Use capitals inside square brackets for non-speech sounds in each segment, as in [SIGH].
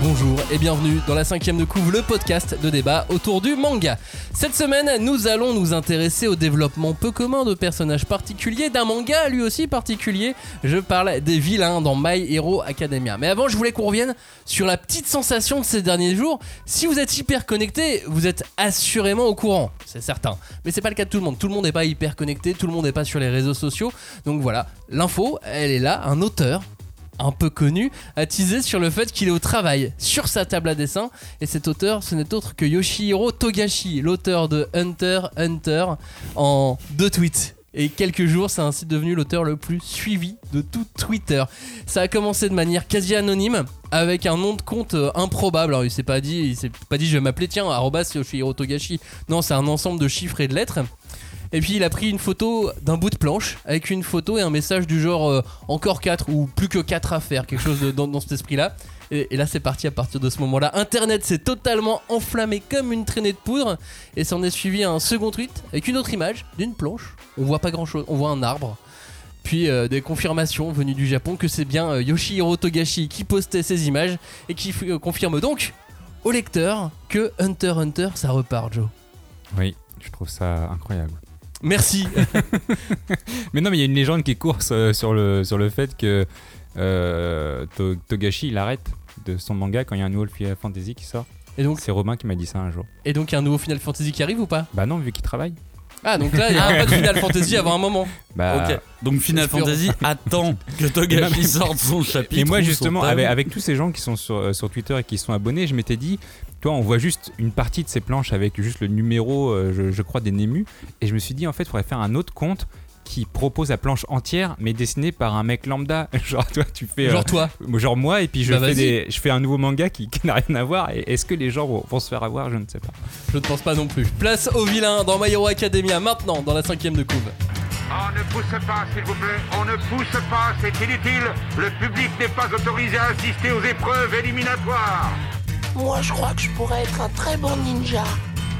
bonjour et bienvenue dans la cinquième de couvre, le podcast de débat autour du manga. Cette semaine, nous allons nous intéresser au développement peu commun de personnages particuliers, d'un manga lui aussi particulier. Je parle des vilains dans My Hero Academia. Mais avant, je voulais qu'on revienne sur la petite sensation de ces derniers jours. Si vous êtes hyper connecté, vous êtes assurément au courant, c'est certain. Mais c'est pas le cas de tout le monde. Tout le monde n'est pas hyper connecté, tout le monde n'est pas sur les réseaux sociaux. Donc voilà, l'info, elle est là. Un auteur un peu connu, a teasé sur le fait qu'il est au travail sur sa table à dessin. Et cet auteur, ce n'est autre que Yoshihiro Togashi, l'auteur de Hunter Hunter, en deux tweets. Et quelques jours, c'est ainsi devenu l'auteur le plus suivi de tout Twitter. Ça a commencé de manière quasi anonyme, avec un nom de compte euh, improbable. Alors, il s'est pas dit, il s'est pas dit, je vais m'appeler tiens, arrobas Yoshihiro Togashi. Non, c'est un ensemble de chiffres et de lettres. Et puis il a pris une photo d'un bout de planche avec une photo et un message du genre euh, encore 4 ou plus que 4 à faire, quelque chose de- dans, dans cet esprit-là. Et, et là c'est parti à partir de ce moment-là. Internet s'est totalement enflammé comme une traînée de poudre et s'en est suivi un second tweet avec une autre image d'une planche. On voit pas grand-chose, on voit un arbre. Puis euh, des confirmations venues du Japon que c'est bien euh, Yoshihiro Togashi qui postait ces images et qui confirme donc au lecteur que Hunter Hunter ça repart Joe. Oui, je trouve ça incroyable. Merci. [LAUGHS] Mais non, mais il y a une légende qui court euh, sur le, sur le fait que euh, To- Togashi, il arrête de son manga quand il y a un nouveau Final Fantasy qui sort. Et donc C'est Romain qui m'a dit ça un jour. Et donc il y a un nouveau Final Fantasy qui arrive ou pas? Bah non, vu qu'il travaille. Ah donc là il n'y a pas de Final Fantasy avant un moment. Bah, Ok, donc Final Espérons. Fantasy attend que [LAUGHS] Togashi sorte son chapitre. Et moi justement, avec, avec tous ces gens qui sont sur, euh, sur Twitter et qui sont abonnés, je m'étais dit, toi, on voit juste une partie de ces planches avec juste le numéro, euh, je, je crois, des Némus. Et je me suis dit, en fait, il faudrait faire un autre compte qui propose la planche entière, mais dessinée par un mec lambda. [LAUGHS] Genre, toi, tu fais. euh, Genre toi. [LAUGHS] genre moi, et puis je, Bah, fais, des, je fais un nouveau manga qui, [LAUGHS] qui n'a rien à voir. Et est-ce que les gens vont, vont se faire avoir? Je ne sais pas. Je ne pense pas non plus. Place au vilain dans My Hero Academia maintenant dans la cinquième de couve. On ne pousse pas, s'il vous plaît. On ne pousse pas, c'est inutile. Le public n'est pas autorisé à assister aux épreuves éliminatoires. Moi, je crois que je pourrais être un très bon ninja.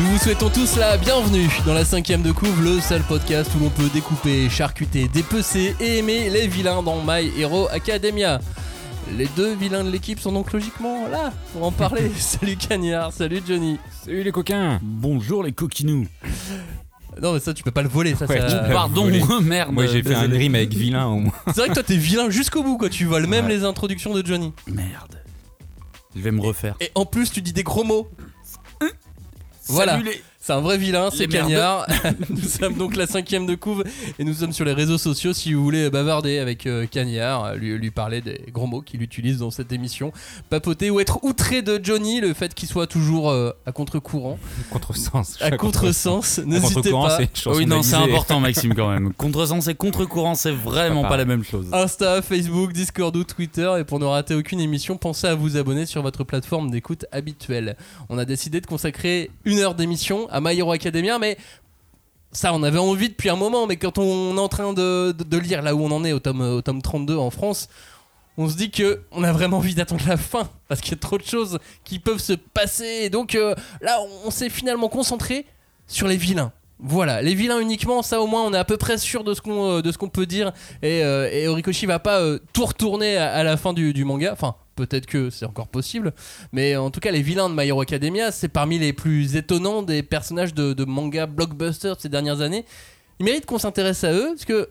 Nous vous souhaitons tous la bienvenue dans la cinquième de couve, le seul podcast où l'on peut découper, charcuter, dépecer et aimer les vilains dans My Hero Academia. Les deux vilains de l'équipe sont donc logiquement là pour en parler. [LAUGHS] salut Cagnard, salut Johnny. Salut les coquins Bonjour les coquinous. Non mais ça tu peux pas le voler, ça, Ouais, ça-. Pardon, [LAUGHS] merde. Moi, j'ai fait un dream avec vilain au moins. C'est vrai que toi t'es vilain jusqu'au bout quoi, tu voles même Ouais. les introductions de Johnny. Merde. Je vais me refaire. Et en plus tu dis des gros mots. Voilà. Salut les- C'est un vrai vilain, c'est. Cagnard. [LAUGHS] nous sommes donc la cinquième de couve et nous sommes sur les réseaux sociaux si vous voulez bavarder avec euh, Cagnard, lui, lui parler des gros mots qu'il utilise dans cette émission, papoter ou être outré de Johnny, le fait qu'il soit toujours euh, à contre-courant, Contresens. à contresens, À n'hésitez contre-courant, pas. c'est une chanson Oui, non, c'est important, Maxime, quand même. [LAUGHS] Contresens et contre-courant, c'est vraiment Pas pas, la même chose. Insta, Facebook, Discord ou Twitter. Et pour ne rater aucune émission, pensez à vous abonner sur votre plateforme d'écoute habituelle. On a décidé de consacrer une heure d'émission à My Hero Academia, mais ça, on avait envie depuis un moment. Mais quand on est en train de, lire là où on en est au tome, au tome 32 en France, on se dit que on a vraiment envie d'attendre la fin parce qu'il y a trop de choses qui peuvent se passer. Et donc euh, là, on s'est finalement concentré sur les vilains. Voilà, les vilains uniquement, ça au moins on est à peu près sûr de ce qu'on euh, peut dire et, euh, va pas euh, tout retourner à, à la fin du, du manga. Enfin, peut-être que c'est encore possible, mais en tout cas les vilains de My Hero Academia, c'est parmi les plus étonnants des personnages de, manga blockbuster de ces dernières années. Ils méritent qu'on s'intéresse à eux parce que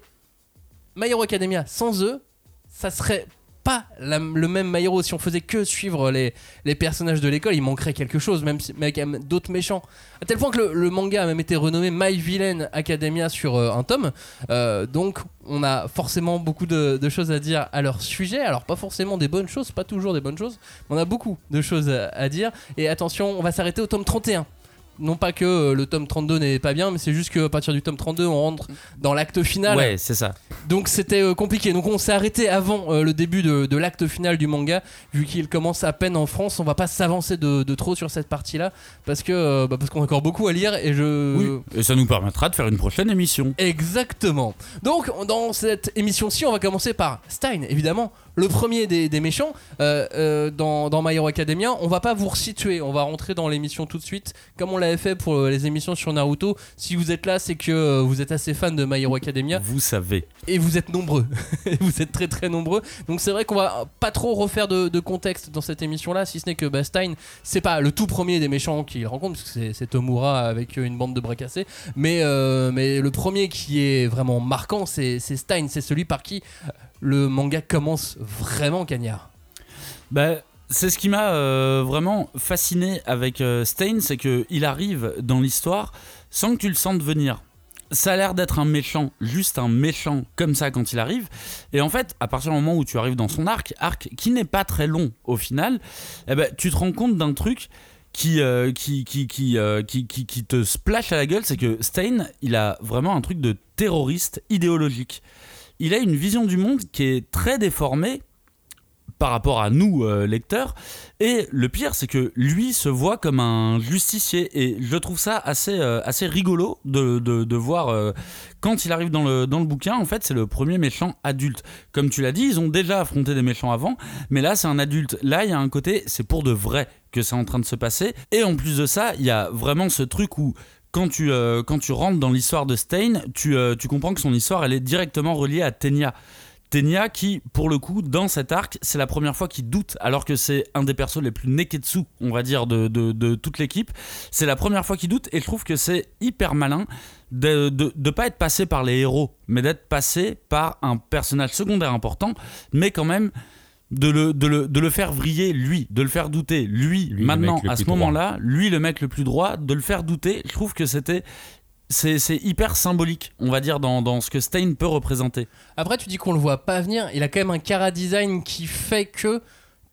My Hero Academia, sans eux, ça serait pas le même My Hero si on faisait que suivre les, les personnages de l'école, il manquerait quelque chose, même si, avec d'autres méchants. À tel point que le, manga a même été renommé My Villain Academia sur euh, un tome. Euh, donc on a forcément beaucoup de, de choses à dire à leur sujet. Alors pas forcément des bonnes choses, pas toujours des bonnes choses, mais on a beaucoup de choses à, à dire. Et attention, on va s'arrêter au tome 31. Non pas que euh, le tome 32 n'est pas bien, mais c'est juste qu'à partir du tome 32, on rentre dans l'acte final. Ouais, c'est ça. Donc c'était euh, compliqué. Donc on s'est arrêté avant euh, le début de, de l'acte final du manga, vu qu'il commence à peine en France. On va pas s'avancer de, de trop sur cette partie-là, parce que euh, bah, parce qu'on a encore beaucoup à lire et je. Oui. Et ça nous permettra de faire une prochaine émission. Exactement. Donc, dans cette émission-ci, on va commencer par Stein, évidemment, le premier des, des méchants euh, euh, dans, dans My Hero Academia. On va pas vous resituer, on va rentrer dans l'émission tout de suite, comme on l'avait fait pour les émissions sur Naruto. Si vous êtes là, c'est que euh, vous êtes assez fan de My Hero Academia Vous savez. et vous êtes nombreux. [LAUGHS] vous êtes très très nombreux. Donc c'est vrai qu'on va pas trop refaire de, de contexte dans cette émission-là, si ce n'est que bah, Stein, c'est pas le tout premier des méchants qu'il rencontre, parce que c'est- Tomura avec une bande de bras cassés. Mais, euh, mais le premier qui est vraiment marquant, c'est Stein. C'est celui par qui le manga commence vraiment cagnard. Bah, c'est ce qui m'a euh, vraiment fasciné avec euh, Stain, c'est que il arrive dans l'histoire sans que tu le sentes venir. Ça a l'air d'être un méchant, juste un méchant comme ça quand il arrive. Et en fait, à partir du moment où tu arrives dans son arc, arc qui n'est pas très long au final, eh ben, tu te rends compte d'un truc qui, euh, qui, qui, qui, qui, qui te splash à la gueule, c'est que Stein, il a vraiment un truc de terroriste idéologique. Il a une vision du monde qui est très déformée par rapport à nous, euh, lecteurs. Et le pire, c'est que lui se voit comme un justicier. Et je trouve ça assez, euh, rigolo de voir euh, quand il arrive dans le, dans le bouquin. En fait, c'est le premier méchant adulte. Comme tu l'as dit, ils ont déjà affronté des méchants avant. Mais là, c'est un adulte. Là, il y a un côté, c'est pour de vrai que c'est en train de se passer. Et en plus de ça, il y a vraiment ce truc où quand tu, euh, quand tu rentres dans l'histoire de Stein, tu, euh, tu comprends que son histoire, elle est directement reliée à Tenya. Tenya qui, pour le coup, dans cet arc, c'est la première fois qu'il doute, alors que c'est un des persos les plus neketsu, on va dire, de, de, de toute l'équipe. C'est la première fois qu'il doute, et je trouve que c'est hyper malin de ne pas être passé par les héros, mais d'être passé par un personnage secondaire important, mais quand même de le, de le, de le faire vriller, lui, de le faire douter, lui, maintenant, à ce moment-là, lui, le mec le plus droit, de le faire douter, je trouve que c'était. C'est c'est hyper symbolique, on va dire, dans, dans ce que Stein peut représenter. Après, tu dis qu'on le voit pas venir. Il a quand même un cara design qui fait que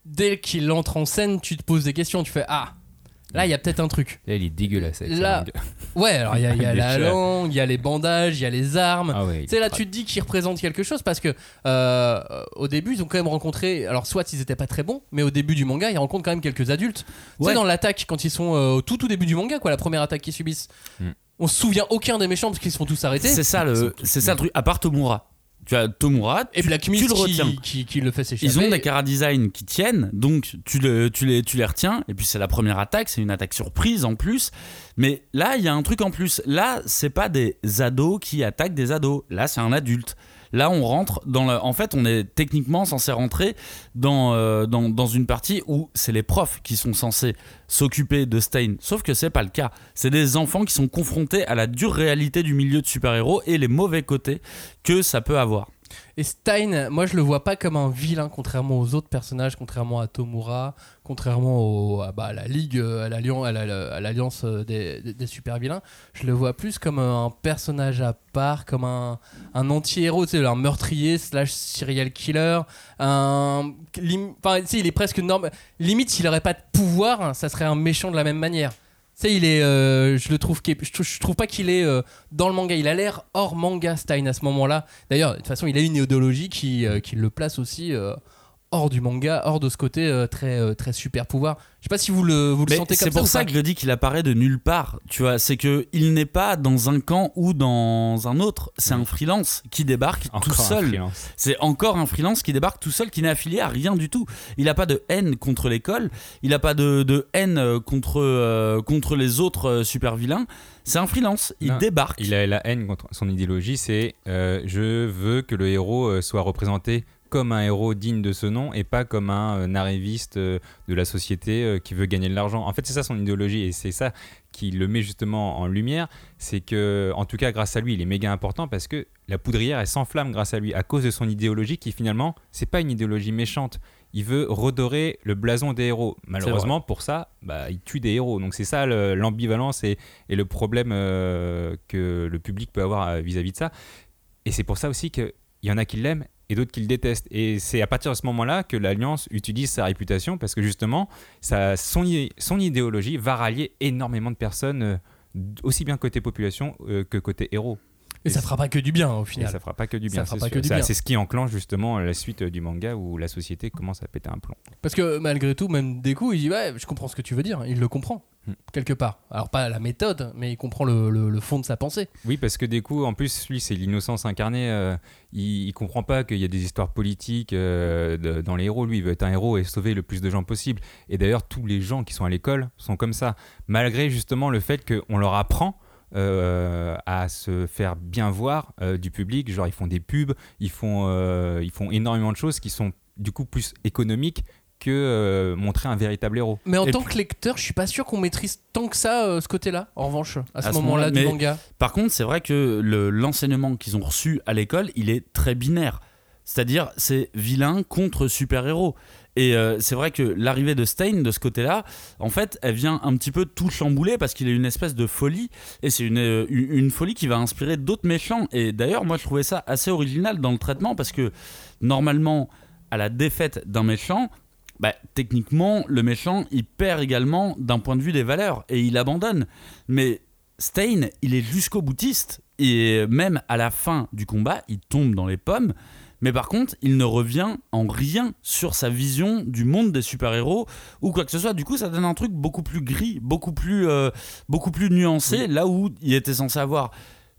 dès qu'il entre en scène, tu te poses des questions. Tu fais Ah, là, il y a peut-être un truc. Là, il est dégueulasse. avec Là-. [LAUGHS] Ouais, alors il y a, y [LAUGHS] la langue, il y a les bandages, il y a les armes. Ah ouais, Tu sais, là, tu te dis qu'ils représentent quelque chose parce que euh, au début, ils ont quand même rencontré. Alors, soit ils étaient pas très bons, mais au début du manga, ils rencontrent quand même quelques adultes. Tu Ouais. sais, dans l'attaque, quand ils sont euh, au tout, tout début du manga, quoi, la première attaque qu'ils subissent, Hmm. on se souvient aucun des méchants parce qu'ils se font tous arrêter. C'est ça, le, c'est ça le truc, à part Tomura. Tu as Tomura, Et tu, Black tu Mist le qui, retiens. qui, qui le fait s'échapper. Ils ont des cara design qui tiennent, donc tu, le, tu, les, tu les retiens. Et puis c'est la première attaque, c'est une attaque surprise en plus. Mais là, il y a un truc en plus. Là, c'est pas des ados qui attaquent des ados. Là, c'est un adulte. Là, on rentre dans le. En fait, on est techniquement censé rentrer dans, euh, dans une partie où c'est les profs qui sont censés s'occuper de Stein. Sauf que c'est pas le cas. C'est des enfants qui sont confrontés à la dure réalité du milieu de super-héros et les mauvais côtés que ça peut avoir. Et Stein, moi je le vois pas comme un vilain, contrairement aux autres personnages, contrairement à Tomura, contrairement bah, à la Ligue, euh, à l'alliance, euh, des, des- des super vilains. Je le vois plus comme un personnage à part, comme un, anti-héros, un meurtrier slash serial killer. Enfin, tu sais, il est presque normal. Limite, s'il aurait pas de pouvoir, hein, ça serait un méchant de la même manière. Sais, il est, euh, je le trouve, je, trouve- pas qu'il est euh, dans le manga. Il a l'air hors manga Stein à ce moment-là. D'ailleurs, de toute façon, il a une idéologie qui, euh, qui le place aussi hors du manga, hors de ce côté euh, très, euh, très super pouvoir. Je sais pas si vous le, vous le Mais sentez comme c'est ça. pour ou ça que je dis qu'il apparaît de nulle part. Tu vois, c'est que il n'est pas dans un camp ou dans un autre. C'est un freelance qui débarque Encore tout seul. freelance. C'est encore un freelance qui débarque tout seul, qui n'est affilié à rien du tout. Il n'a pas de haine contre l'école. Il n'a pas de, de haine euh, contre euh, contre les autres euh, super vilains. C'est un freelance. Il Non, débarque. Il a la haine contre son idéologie, c'est euh, je veux que le héros soit représenté comme un héros digne de ce nom et pas comme un euh, narraviste euh, de la société euh, qui veut gagner de l'argent. En fait, c'est ça son idéologie et c'est ça qui le met justement en lumière. C'est que, en tout cas, grâce à lui, il est méga important parce que la poudrière, elle s'enflamme grâce à lui à cause de son idéologie qui finalement, c'est pas une idéologie méchante. Il veut redorer le blason des héros. Malheureusement, pour ça, bah, il tue des héros. Donc c'est ça le- l'ambivalence et, et le problème euh, que le public peut avoir euh, vis-à-vis de ça. Et c'est pour ça aussi qu'il y en a qui l'aiment et d'autres qui le détestent. Et c'est à partir de ce moment-là que l'Alliance utilise sa réputation parce que justement, ça, son, son idéologie va rallier énormément de personnes, euh, aussi bien côté population euh, que côté héros. Et ça fera pas que du bien au Et final. du Ça fera pas que du bien. C'est ce qui enclenche justement la suite du manga où la société commence à péter un plomb. Parce que malgré tout, même Deku, il dit ouais, je comprends ce que tu veux dire. Il le comprend. Quelque part. Alors pas la méthode, mais il comprend le, fond de sa pensée. Oui, parce que des coups, en plus, lui, c'est l'innocence incarnée. euh, il, il comprend pas qu'il y a des histoires politiques euh, dans les héros. Lui, il veut être un héros et sauver le plus de gens possible. Et d'ailleurs, tous les gens qui sont à l'école sont comme ça, malgré justement le fait qu'on leur apprend. euh, à se faire bien voir du public, genre ils font des pubs, ils font, ils font énormément de choses qui sont du coup plus économiques que euh, montrer un véritable héros. Mais en Et tant puis- que lecteur, je suis pas sûr qu'on maîtrise tant que ça euh, ce côté-là. En revanche, à ce moment-là moment-là, du manga. Par contre, c'est vrai que le- l'enseignement qu'ils ont reçu à l'école, il est très binaire. C'est-à-dire, c'est vilain contre super-héros. Et euh, c'est vrai que l'arrivée de Stein de ce côté-là, en fait, elle vient un petit peu tout chambouler parce qu'il a une espèce de folie. Et c'est une, euh, une une folie qui va inspirer d'autres méchants. Et d'ailleurs, moi, je trouvais ça assez original dans le traitement parce que normalement, à la défaite d'un méchant, bah, techniquement, le méchant, il perd également d'un point de vue des valeurs et il abandonne. Mais Stein, il est jusqu'au boutiste et même à la fin du combat, il tombe dans les pommes. Mais par contre, il ne revient en rien sur sa vision du monde des super-héros ou quoi que ce soit. Du coup, ça donne un truc beaucoup plus gris, beaucoup plus, euh, beaucoup plus nuancé, là où il était censé avoir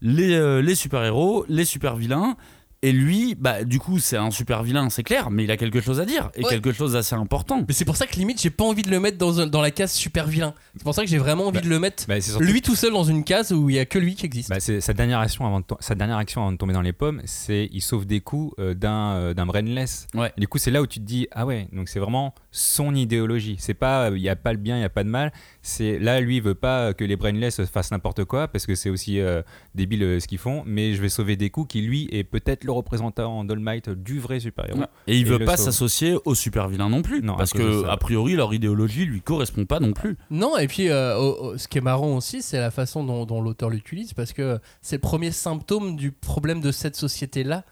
les, euh, les super-héros, les super-vilains. Et lui, bah, du coup, c'est un super-vilain, c'est clair, mais il a quelque chose à dire et Ouais. quelque chose d'assez important. Mais c'est pour ça que limite, j'ai pas envie de le mettre dans, un- dans la case super vilain. C'est pour ça que j'ai vraiment envie Bah, de le mettre Bah, surtout- lui tout seul dans une case où il y a que lui qui existe. Bah, sa dernière action avant de to- sa dernière action avant de tomber dans les pommes, c'est il sauve des coups euh, d'un euh, d'un brainless. Ouais. Et du coup, c'est là où tu te dis ah ouais, donc c'est vraiment son idéologie. C'est pas il y a pas le bien, il y a pas de mal. C'est là lui il veut pas que les brainless fassent n'importe quoi parce que c'est aussi euh, débile euh, ce qu'ils font, mais je vais sauver des coups qui lui est peut-être le représentant en Dolmite du vrai super-héros. Et il Et veut pas s'associer aux super-vilains non plus. Non, parce que, a priori, leur idéologie lui correspond pas non plus. Non, et puis euh, oh, oh, ce qui est marrant aussi, c'est la façon dont, dont l'auteur l'utilise, parce que c'est le premier symptôme du problème de cette société-là.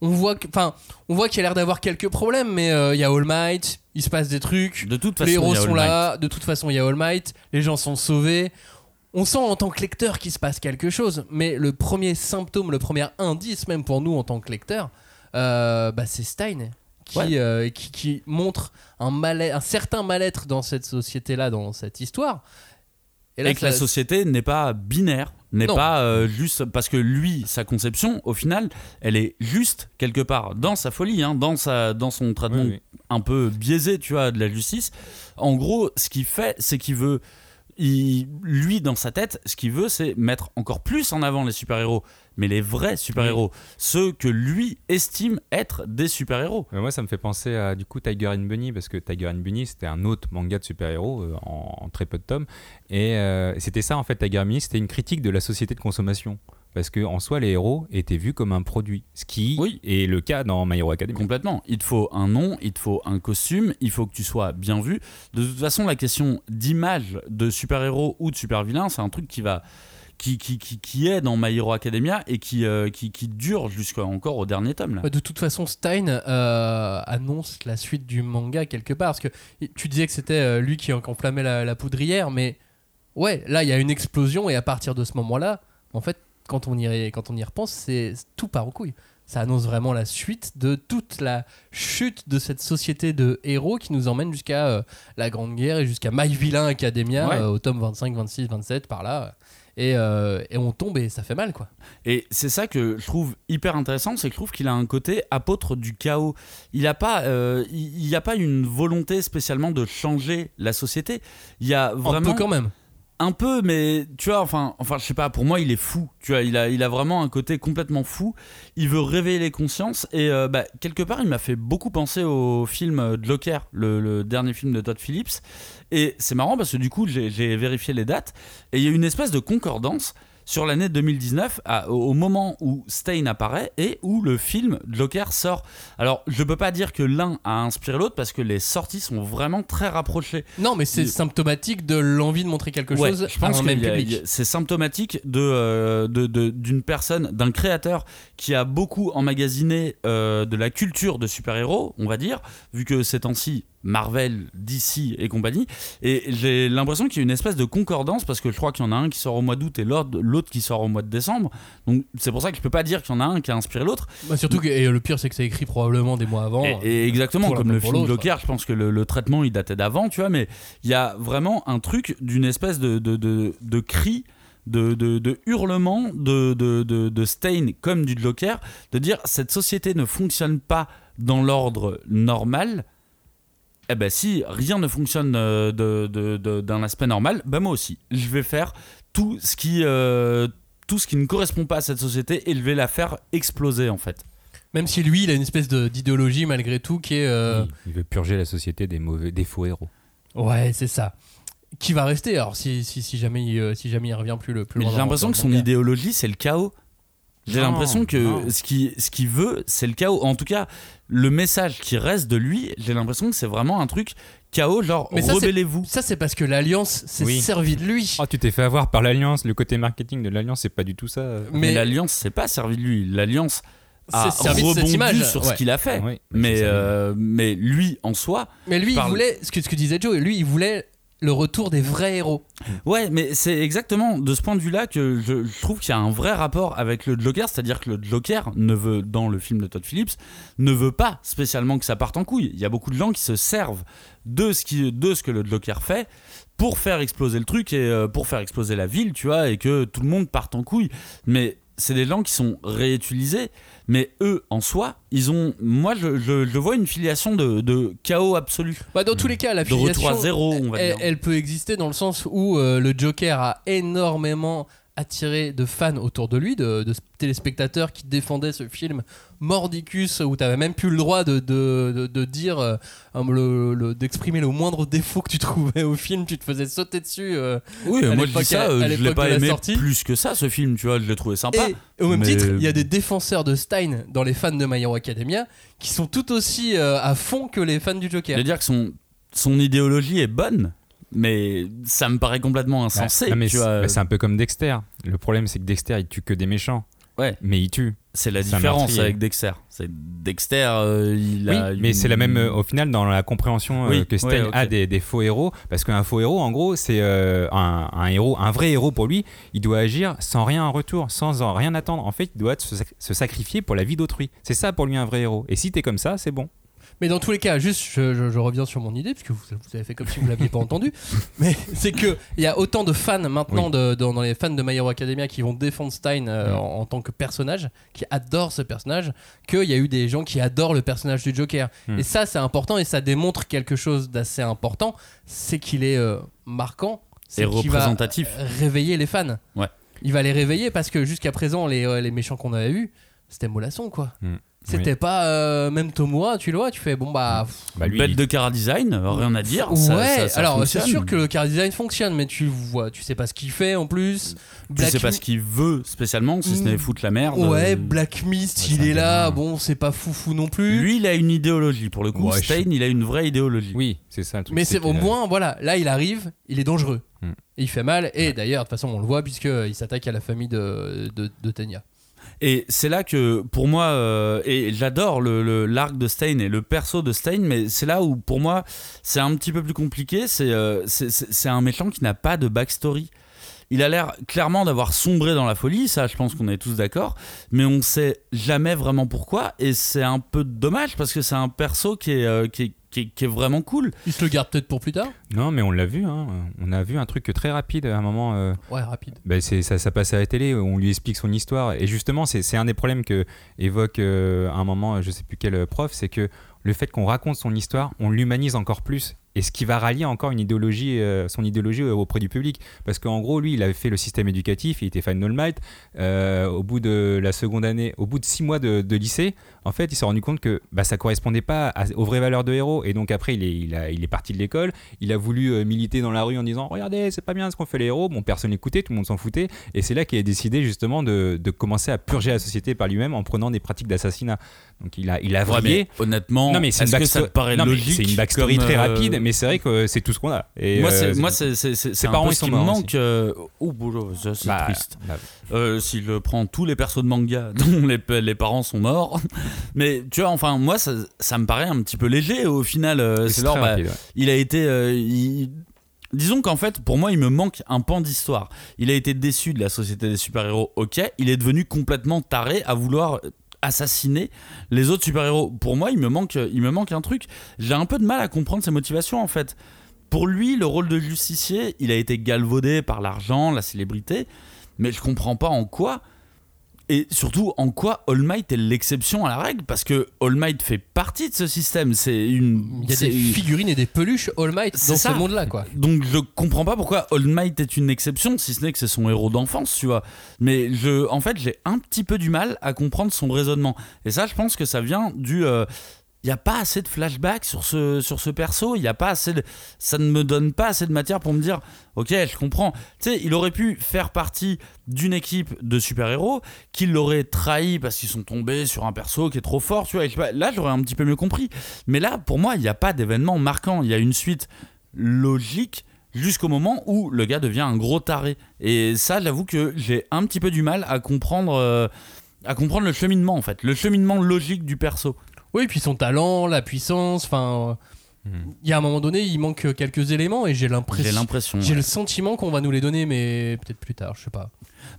On voit que- enfin, on voit qu'il y a l'air d'avoir quelques problèmes, mais euh, il y a All Might, il se passe des trucs, De toute façon, les héros sont All là, de toute façon il y a All Might, les gens sont sauvés. On sent en tant que lecteur qu'il se passe quelque chose, mais le premier symptôme, le premier indice même pour nous en tant que lecteur, euh, bah, c'est Stein qui, Ouais. euh, qui, qui montre un, mal un certain mal-être dans cette société-là, dans cette histoire. Et, là, que la société n'est pas binaire, n'est pas euh, juste parce que lui, sa conception, au final, elle est juste quelque part dans sa folie, hein, dans sa, dans son traitement Oui, oui. un peu biaisé, tu vois, de la justice. En gros, ce qu'il fait, c'est qu'il veut, il- lui, dans sa tête, ce qu'il veut, c'est mettre encore plus en avant les super-héros, mais les vrais super-héros, ceux que lui estime être des super-héros. Moi, ça me fait penser à du coup Tiger and Bunny parce que Tiger and Bunny c'était un autre manga de super-héros euh, en, en très peu de tomes. Et euh, c'était ça en fait Tiger and Bunny c'était une critique de la société de consommation parce que en soi les héros étaient vus comme un produit ce qui Oui. est le cas dans My Hero Academia. Complètement. Il te faut un nom, il te faut un costume, il faut que tu sois bien vu. De toute façon, la question d'image de super-héros ou de super-vilain, c'est un truc qui va. Qui, qui, qui, qui est dans My Hero Academia et qui, euh, qui, qui dure jusqu'à encore au dernier tome. Là. Bah, De toute façon, Stein euh, annonce la suite du manga quelque part. Parce que tu disais que c'était euh, lui qui enflammait la, la poudrière, mais ouais, là, il y a une explosion, et à partir de ce moment-là, en fait, quand on y, quand on y repense, c'est tout part aux couilles. Ça annonce vraiment la suite de toute la chute de cette société de héros qui nous emmène jusqu'à euh, la Grande Guerre et jusqu'à My Villain Academia Ouais. euh, au tome 25, 26, 27, par là. Et, euh, et on tombe et ça fait mal, quoi. Et c'est ça que je trouve hyper intéressant, c'est que je trouve qu'il a un côté apôtre du chaos. Il n'a pas, euh, il a pas une volonté spécialement de changer la société. Il y a Un vraiment peu quand même. Un peu, mais tu vois, enfin, enfin, je sais pas, pour moi, il est fou. Tu vois, il a, il a vraiment un côté complètement fou. Il veut réveiller les consciences et euh, bah, quelque part, il m'a fait beaucoup penser au film Joker, le, dernier film de Todd Phillips. Et c'est marrant parce que du coup, j'ai vérifié les dates et il y a une espèce de concordance sur l'année 2019, à- au moment où Stain apparaît et où le film Joker sort. Alors, je peux pas dire que l'un a inspiré l'autre parce que les sorties sont vraiment très rapprochées. Non, mais c'est symptomatique de l'envie de montrer quelque Ouais, chose je pense à un que même public. c'est symptomatique de, euh, de- d'une personne, d'un créateur qui a beaucoup emmagasiné euh, de la culture de super-héros, on va dire, vu que ces temps-ci, Marvel, DC et compagnie. Et j'ai l'impression qu'il y a une espèce de concordance parce que je crois qu'il y en a un qui sort au mois d'août et l'autre, qui sort au mois de décembre. Donc c'est pour ça que je peux pas dire qu'il y en a un qui a inspiré l'autre. Bah, surtout que et le pire, c'est que c'est écrit probablement des mois avant. Et, et exactement, comme le film. Joker, je pense que le, le traitement il datait d'avant, tu vois, mais il y a vraiment un truc d'une espèce de, de, de, de cri. De, de, de hurlement de, de, de, Stain comme du Joker, de dire cette société ne fonctionne pas dans l'ordre normal. Eh ben si rien ne fonctionne euh, de, de- de- d'un aspect normal, ben moi aussi, je vais faire tout ce qui euh, tout ce qui ne correspond pas à cette société et je vais la faire exploser en fait. Même si lui, il a une espèce de- d'idéologie malgré tout qui est. euh, Il- Il veut purger la société des mauvais, des faux héros. Ouais, c'est ça. Qui va rester alors si, si, si jamais il, si jamais il revient plus le plus Mais loin j'ai l'impression que son idéologie, c'est le chaos. J'ai l'impression que non. ce qu'il ce qu'il veut, c'est le chaos. En tout cas, le message qui reste de lui, j'ai l'impression que c'est vraiment un truc chaos, genre Mais ça, c'est- rebellez-vous. Ça, c'est parce que l'Alliance s'est Oui. servi de lui. Oh, tu t'es fait avoir par l'Alliance. Le côté marketing de l'Alliance, c'est pas du tout ça. Mais, mais l'Alliance, c'est pas servi de lui. L'Alliance a c'est servi de cette rebondi image. sur ouais. ce qu'il a fait. Oui, Mais, euh, mais lui, en soi, Mais lui, il voulait, ce que, ce que disait Joe, lui, il voulait le retour des vrais héros. Ouais, mais c'est exactement de ce point de vue-là que je, trouve qu'il y a un vrai rapport avec le Joker, c'est-à-dire que le Joker ne veut, dans le film de Todd Phillips, ne veut pas spécialement que ça parte en couille. Il y a beaucoup de gens qui se servent de ce, de ce que le Joker fait pour faire exploser le truc et euh, pour faire exploser la ville, tu vois, et que tout le monde parte en couille. Mais c'est des gens qui sont réutilisés, mais eux, en soi, ils ont. Moi, je, je- je vois une filiation de, de chaos absolu. Bah, dans tous les cas, la De filiation, à zéro, on va elle, dire. elle peut exister dans le sens où euh, le Joker a énormément attiré de fans autour de lui, de, de téléspectateurs qui défendaient ce film mordicus où tu avais même plus le droit de, de, de- de dire, euh, le- le- d'exprimer le moindre défaut que tu trouvais au film, tu te faisais sauter dessus. euh, Oui, À moi je dis ça, à euh, je l'ai l'époque pas aimé sortie. plus que ça ce film, tu vois, je l'ai trouvé sympa. Et au même mais- titre, il y a des défenseurs de Stein dans les fans de My Hero Academia qui sont tout aussi euh, à fond que les fans du Je Joker. veux dire que son, son idéologie est bonne, mais ça me paraît complètement insensé. Non, mais tu c'est vois. bah, c'est un peu comme Dexter. Le problème, c'est que Dexter, il tue que des méchants. Ouais. Mais il tue. C'est la différence avec Dexter. C'est Dexter, euh, il Oui, a. mais c'est la même euh, au final dans la compréhension euh, Oui, que Stein ouais, a des, des faux héros, parce qu'un faux héros, en gros, c'est un, un héros, un vrai héros pour lui. Il doit agir sans rien en retour, sans en rien attendre. En fait, il doit se sacrifier pour la vie d'autrui. C'est ça pour lui un vrai héros. Et si t'es comme ça, c'est bon. Mais dans tous les cas, juste, je, je- je reviens sur mon idée, puisque vous, vous avez fait comme si vous l'aviez pas entendu. [LAUGHS] Mais c'est que il y a autant de fans maintenant Oui. de- dans, dans les fans de My Hero Academia qui vont défendre Stein euh, en, en tant que personnage, qui adorent ce personnage, qu'il y a eu des gens qui adorent le personnage du Joker. Mm. Et ça, c'est important et ça démontre quelque chose d'assez important, c'est qu'il est euh, marquant, c'est qu'il va représentatif. réveiller les fans. Ouais. Il va les réveiller parce que jusqu'à présent, les, euh, les méchants qu'on avait vus, c'était mollasson quoi. Mm. C'était pas euh, même Tomoa, tu le vois, tu fais bon bah pff, Bah, lui, Bête il- de cara design, rien à dire. ouais. ça- ça- ça alors c'est sûr que le car design fonctionne, mais tu vois, tu sais pas ce qu'il fait en plus. Tu sais pas ce qu'il veut spécialement, si ce n'est Mm. foutre la merde. Ouais, Euh, Black Mist, Ouais, il est là. Bon, c'est pas foufou non plus. Lui, il a une idéologie. Pour le coup, Ouais, je- Stein, il a une vraie idéologie. Oui, c'est ça le truc. mais c'est au moins, voilà, là il arrive, il est dangereux. Mm. Et il fait mal. Et d'ailleurs, de toute façon, on le voit puisqu'il s'attaque à la famille de, de, de Tenya. Et c'est là que, pour moi, euh, et j'adore le, le- l'arc de Stein et le perso de Stein, mais c'est là où, pour moi, c'est un petit peu plus compliqué. C'est, euh, c'est, c'est- un méchant qui n'a pas de backstory. Il a l'air clairement d'avoir sombré dans la folie, ça je pense qu'on est tous d'accord, mais on sait jamais vraiment pourquoi, et c'est un peu dommage parce que c'est un perso qui est, euh, qui est, qui est- qui est vraiment cool. Il se le garde peut-être pour plus tard. Non, mais on l'a vu. hein. On a vu un truc très rapide à un moment. euh, Ouais, rapide. Ben, c'est, ça, ça passe à la télé, on lui explique son histoire. Et justement, c'est, c'est un des problèmes que évoque euh, à un moment, je sais plus quel prof, c'est que le fait qu'on raconte son histoire, on l'humanise encore plus. et ce qui va rallier encore une idéologie, euh, son idéologie euh, auprès du public. Parce qu'en gros, lui, il avait fait le système éducatif, il était fan d'All Might. Euh, au bout de la seconde année, au bout de six mois de, de lycée, en fait, il s'est rendu compte que bah, ça correspondait pas à- aux vraies valeurs de héros. Et donc après, il est, il a- il est parti de l'école, il a voulu euh, militer dans la rue en disant Regardez, c'est pas bien ce qu'on fait les héros. Bon, personne n'écoutait, tout le monde s'en foutait. Et c'est là qu'il a décidé justement de, de commencer à purger la société par lui-même en prenant des pratiques d'assassinat. Donc il a, il a Ouais, mais honnêtement, Non mais c'est une, backstory comme, très euh, rapide, mais c'est vrai que c'est tout ce qu'on a. Et, moi, euh, moi, c'est, c'est, c'est, parents, ils sont morts manque. euh, Oh, c'est bah, triste. bah, Euh, si je prends tous les persos de manga [LAUGHS] dont les, les parents sont morts. Mais tu vois, enfin, moi, ça, ça me paraît un petit peu léger au final. euh, c'est bah, ouais. il a été. euh, il- Disons qu'en fait, pour moi, il me manque un pan d'histoire. Il a été déçu de la société des super-héros, ok. Il est devenu complètement taré à vouloir assassiner les autres super-héros. Pour moi, il me manque, il me manque un truc. J'ai un peu de mal à comprendre ses motivations, en fait. Pour lui, le rôle de justicier, il a été galvaudé par l'argent, la célébrité, mais je comprends pas en quoi. Et surtout, en quoi All Might est l'exception à la règle Parce que All Might fait partie de ce système. C'est une. Il y a des figurines et des peluches All Might dans ça. ce monde-là, quoi. donc je comprends pas pourquoi All Might est une exception, si ce n'est que c'est son héros d'enfance, tu vois. Mais je, en fait, j'ai un petit peu du mal à comprendre son raisonnement. Et ça, je pense que ça vient du. Il n'y a pas assez de flashbacks sur ce, sur ce perso, il y a pas assez ça ne me donne pas assez de matière pour me dire, ok, je comprends. Tu sais, il aurait pu faire partie d'une équipe de super-héros qui l'aurait trahi parce qu'ils sont tombés sur un perso qui est trop fort, tu vois. là, j'aurais un petit peu mieux compris. Mais là, pour moi, il n'y a pas d'événement marquant. Il y a une suite logique jusqu'au moment où le gars devient un gros taré. Et ça, j'avoue que j'ai un petit peu du mal à comprendre, euh, à comprendre le cheminement en fait, le cheminement logique du perso. Oui, puis son talent, la puissance, enfin. euh, Il y a un moment donné, il manque quelques éléments et j'ai J'ai l'impression. l'impression. J'ai ouais. le sentiment qu'on va nous les donner, mais peut-être plus tard, je sais pas.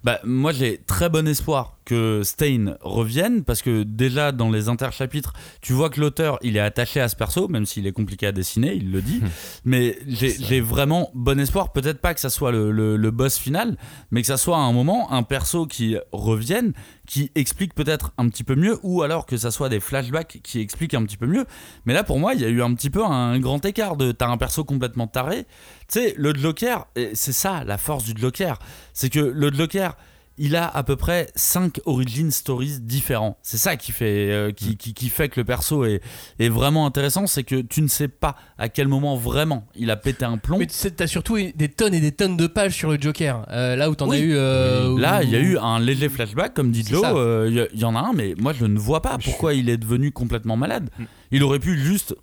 Bah, moi, j'ai très bon espoir que Stein revienne parce que déjà dans les interchapitres, tu vois que l'auteur il est attaché à ce perso, même s'il est compliqué à dessiner, il le dit. mais j'ai j'ai vraiment bon espoir. Peut-être pas que ça soit le, le- le boss final, mais que ça soit à un moment un perso qui revienne, qui explique peut-être un petit peu mieux, ou alors que ça soit des flashbacks qui expliquent un petit peu mieux. Mais là, pour moi, il y a eu un petit peu un grand écart de t'as un perso complètement taré. Tu sais, le Joker, et c'est ça la force du Joker, c'est que le Joker, il a à peu près 5 origin stories différents. C'est ça qui fait, euh, qui, qui, qui fait que le perso est, est vraiment intéressant, c'est que tu ne sais pas à quel moment vraiment il a pété un plomb. Mais tu sais, t'as surtout des tonnes et des tonnes de pages sur le Joker. Euh, là où t'en Oui. as eu. euh, Là, où- il y a eu un léger flashback, comme dit Joe. Il y en a un, mais moi, je ne vois pas pourquoi il est devenu complètement malade. Il aurait pu juste,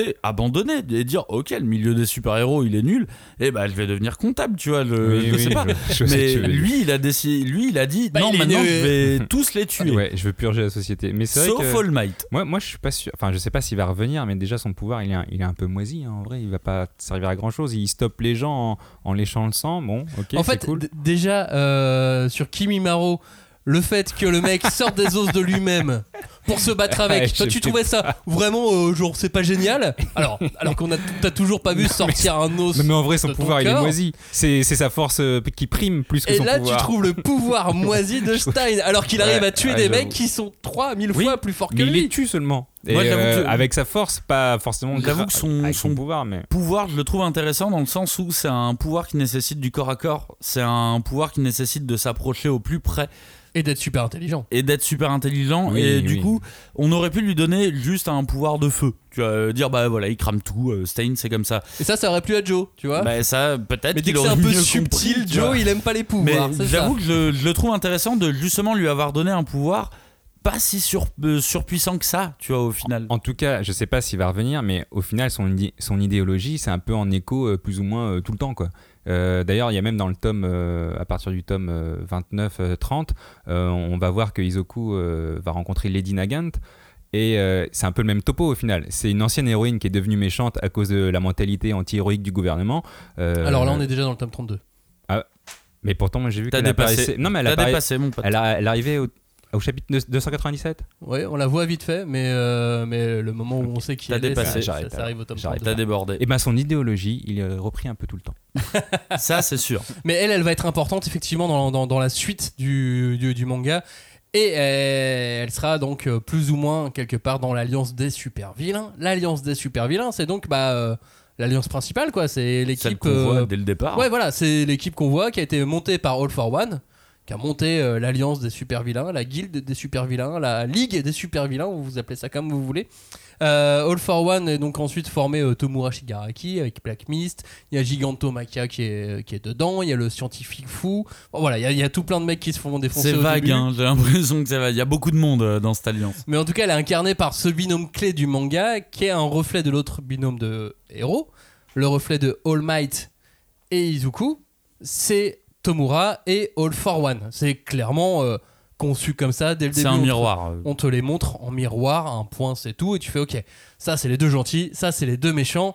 sais, abandonner et dire Ok, le milieu des super-héros, il est nul. Et bah, je vais devenir comptable, tu vois. Je, Oui, je oui, sais pas. je- je sais mais lui, il a décidé, lui, il a dit Bah, Non, maintenant, je vais tous les tuer. Ouais, je veux purger la société. Mais c'est vrai Sauf que... All Might. Moi, moi, je suis pas sûr. Enfin, je sais pas s'il va revenir, mais déjà son pouvoir, il est un, il est un peu moisi. hein, en vrai, il va pas servir à grand chose. Il stoppe les gens en, en léchant le sang. Bon, ok, en c'est fait, cool. déjà, euh, sur Kimimaro, le fait que le mec sorte des os de lui-même pour se battre Ouais, avec, toi tu trouvais ça vraiment, euh, genre, c'est pas génial Alors, alors qu'on a t'as toujours pas vu sortir un os. Non, mais en vrai, son pouvoir, il est moisi. C'est c'est sa force euh, qui prime plus que Et son là, pouvoir. tu trouves le pouvoir [LAUGHS] moisi de Stein, alors qu'il arrive Ouais, à tuer ouais, des mecs qui sont 3000 Oui, fois plus forts que Mais il lui. les tue seulement. Et Moi, euh, que- avec sa force, pas forcément J'avoue que son- avec son, son- pouvoir, mais pouvoir, je le trouve intéressant dans le sens où c'est un pouvoir qui nécessite du corps à corps. C'est un pouvoir qui nécessite de s'approcher au plus près Et d'être super intelligent. et d'être super intelligent. Oui, et du coup, on aurait pu lui donner juste un pouvoir de feu. Tu vas euh, dire, bah voilà, il crame tout, euh, Stein, c'est comme ça. Et ça, ça aurait plu à Joe, tu vois. Bah ça, peut-être mais dès qu'il que c'est un peu subtil, compris, Joe, il aime pas les Mais pouvoirs. ça. j'avoue que je, je le trouve intéressant de justement lui avoir donné un pouvoir pas si sur, euh, surpuissant que ça, tu vois, au final. en tout cas, je sais pas s'il va revenir, mais au final, son, idé- son idéologie, c'est un peu en écho euh, plus ou moins euh, tout le temps, quoi. Euh, D'ailleurs, il y a même dans le tome, euh, à partir du tome 29-30, on va voir que Izoku euh, va rencontrer Lady Nagant. Et euh, c'est un peu le même topo au final. C'est une ancienne héroïne qui est devenue méchante à cause de la mentalité anti-héroïque du gouvernement. Euh, Alors là, on est déjà dans le tome 32. Mais pourtant, moi j'ai vu qu'elle apparaissait. Non, mais elle, dépassé, mon pote. elle, a- elle arrivait au, au chapitre 297. Ouais, on la voit vite fait, mais, euh, mais le moment où on sait qui T'as elle est, dépassé. ça, ça- ça arrive au tome J'arrête. 32. T'as débordé. Et ben son idéologie, il est repris un peu tout le temps. [LAUGHS] Ça, c'est sûr. Mais elle, elle va être importante effectivement dans, dans, dans la suite du, du, du manga. Et euh, elle sera donc euh, plus ou moins quelque part dans l'alliance des super vilains. L'alliance des super vilains, c'est donc bah, euh, l'alliance principale, quoi. C'est Celle l'équipe. qu'on voit dès le départ. Ouais, voilà, c'est l'équipe qu'on voit qui a été montée par All for One, qui a monté euh, l'alliance des super vilains, la guilde des super vilains, la ligue des super vilains, vous appelez ça comme vous voulez. Euh, All for One est donc ensuite formé euh, Tomura Shigaraki avec Black Mist, il y a Gigantomachia qui est, qui est dedans, il y a le scientifique fou. Bon, voilà, il y, a- il y a tout plein de mecs qui se font défoncer. C'est vague, hein, j'ai l'impression que c'est vague. Il y a beaucoup de monde euh, dans cette alliance. Mais en tout cas, elle est incarnée par ce binôme clé du manga qui est un reflet de l'autre binôme de héros, le reflet de All Might et Izuku. C'est Tomura et All for One. C'est clairement euh, conçu comme ça dès le début. C'est un On miroir. On te les montre en miroir, un point c'est tout, et tu fais ok, ça c'est les deux gentils, ça c'est les deux méchants.